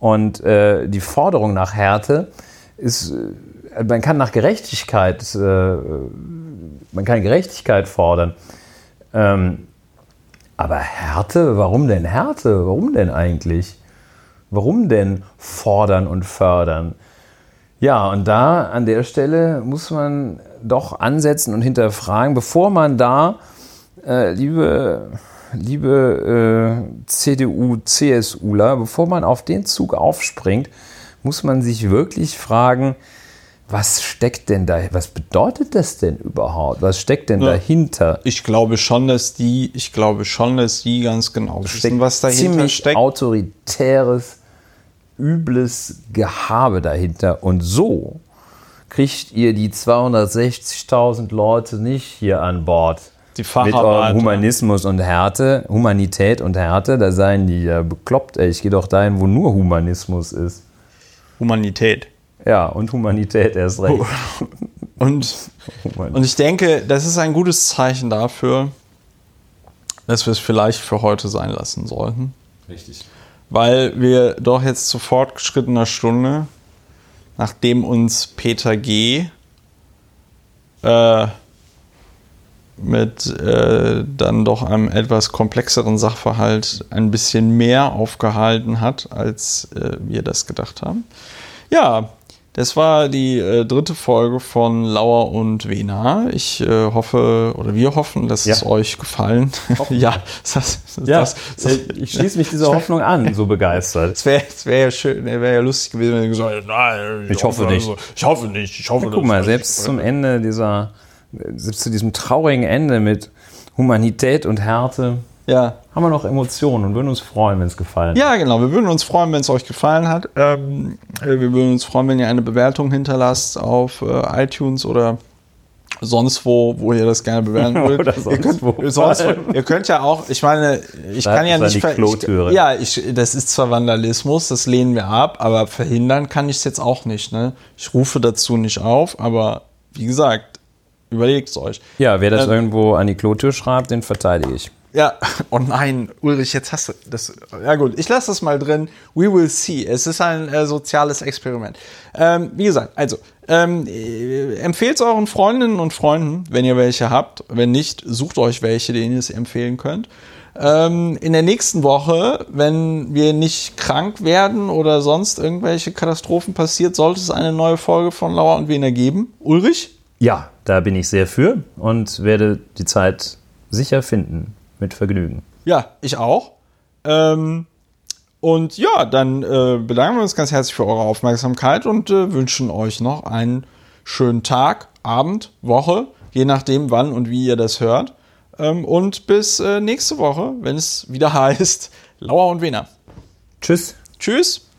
Und äh, die Forderung nach Härte ist, äh, man kann nach Gerechtigkeit, äh, man kann Gerechtigkeit fordern. Ähm, aber Härte, warum denn Härte? Warum denn eigentlich? Warum denn fordern und fördern? Ja, und da an der Stelle muss man doch ansetzen und hinterfragen, bevor man da, äh, liebe, liebe äh, CDU, CSUler, bevor man auf den Zug aufspringt, muss man sich wirklich fragen, was steckt denn da, was bedeutet das denn überhaupt? Was steckt denn Ja. dahinter? Ich glaube schon, dass die, ich glaube schon, dass die ganz genau wissen, was dahinter ziemlich steckt. autoritäres, übles Gehabe dahinter. Und so kriegt ihr die 260.000 Leute nicht hier an Bord. Die Mit eurem. Humanismus und Härte, Humanität und Härte, da seien die ja bekloppt. Ey. Ich gehe doch dahin, wo nur Humanismus ist. Humanität. Ja, und Humanität erst recht. Und, und ich denke, das ist ein gutes Zeichen dafür, dass wir es vielleicht für heute sein lassen sollten. Richtig. Weil wir doch jetzt zu fortgeschrittener Stunde, nachdem uns Peter G. Äh, mit äh, dann doch einem etwas komplexeren Sachverhalt ein bisschen mehr aufgehalten hat, als äh, wir das gedacht haben. Ja, das war die äh, dritte Folge von Lauer und Wena. Ich äh, hoffe, oder wir hoffen, dass es Ja. euch gefallen. ja, das, das, Ja, das, äh, ich schließe mich dieser Hoffnung an, so begeistert. es wäre wär ja schön, wäre ja lustig gewesen, wenn ihr gesagt hättet, nein, Ich hoffe nicht. also, ich hoffe nicht. Ich hoffe, Guck das mal, selbst zum Ende dieser, selbst zu diesem traurigen Ende mit Humanität und Härte Ja. haben wir noch Emotionen und würden uns freuen, wenn es gefallen hat. ja, genau. Wir würden uns freuen, wenn es euch gefallen hat. Ähm, äh, wir würden uns freuen, wenn ihr eine Bewertung hinterlasst auf äh, iTunes oder sonst wo, wo ihr das gerne bewerten würdet. Oder sonst ihr, könnt, wo. sonst wo. ihr könnt ja auch, ich meine, ich Bleibt kann ja nicht. Ich, ja, ich, das ist zwar Vandalismus, das lehnen wir ab, aber verhindern kann ich es jetzt auch nicht. Ne? Ich rufe dazu nicht auf, aber wie gesagt, überlegt es euch. Ja, wer das Ähm, irgendwo an die Klotür schreibt, den verteidige ich. Ja, oh nein, Ulrich, jetzt hast du das. Ja gut, ich lasse das mal drin. We will see. Es ist ein äh, soziales Experiment. Ähm, wie gesagt, also ähm, äh, empfehlt es euren Freundinnen und Freunden, wenn ihr welche habt. Wenn nicht, sucht euch welche, denen ihr es empfehlen könnt. Ähm, in der nächsten Woche, wenn wir nicht krank werden oder sonst irgendwelche Katastrophen passiert, sollte es eine neue Folge von Lauer und Wiener geben. Ulrich? Ja, da bin ich sehr für und werde die Zeit sicher finden. Mit Vergnügen. Ja, ich auch. Ähm, und ja, dann äh, bedanken wir uns ganz herzlich für eure Aufmerksamkeit und äh, wünschen euch noch einen schönen Tag, Abend, Woche, je nachdem, wann und wie ihr das hört. Ähm, und bis äh, nächste Woche, wenn es wieder heißt Lauer und Wiener. Tschüss. Tschüss.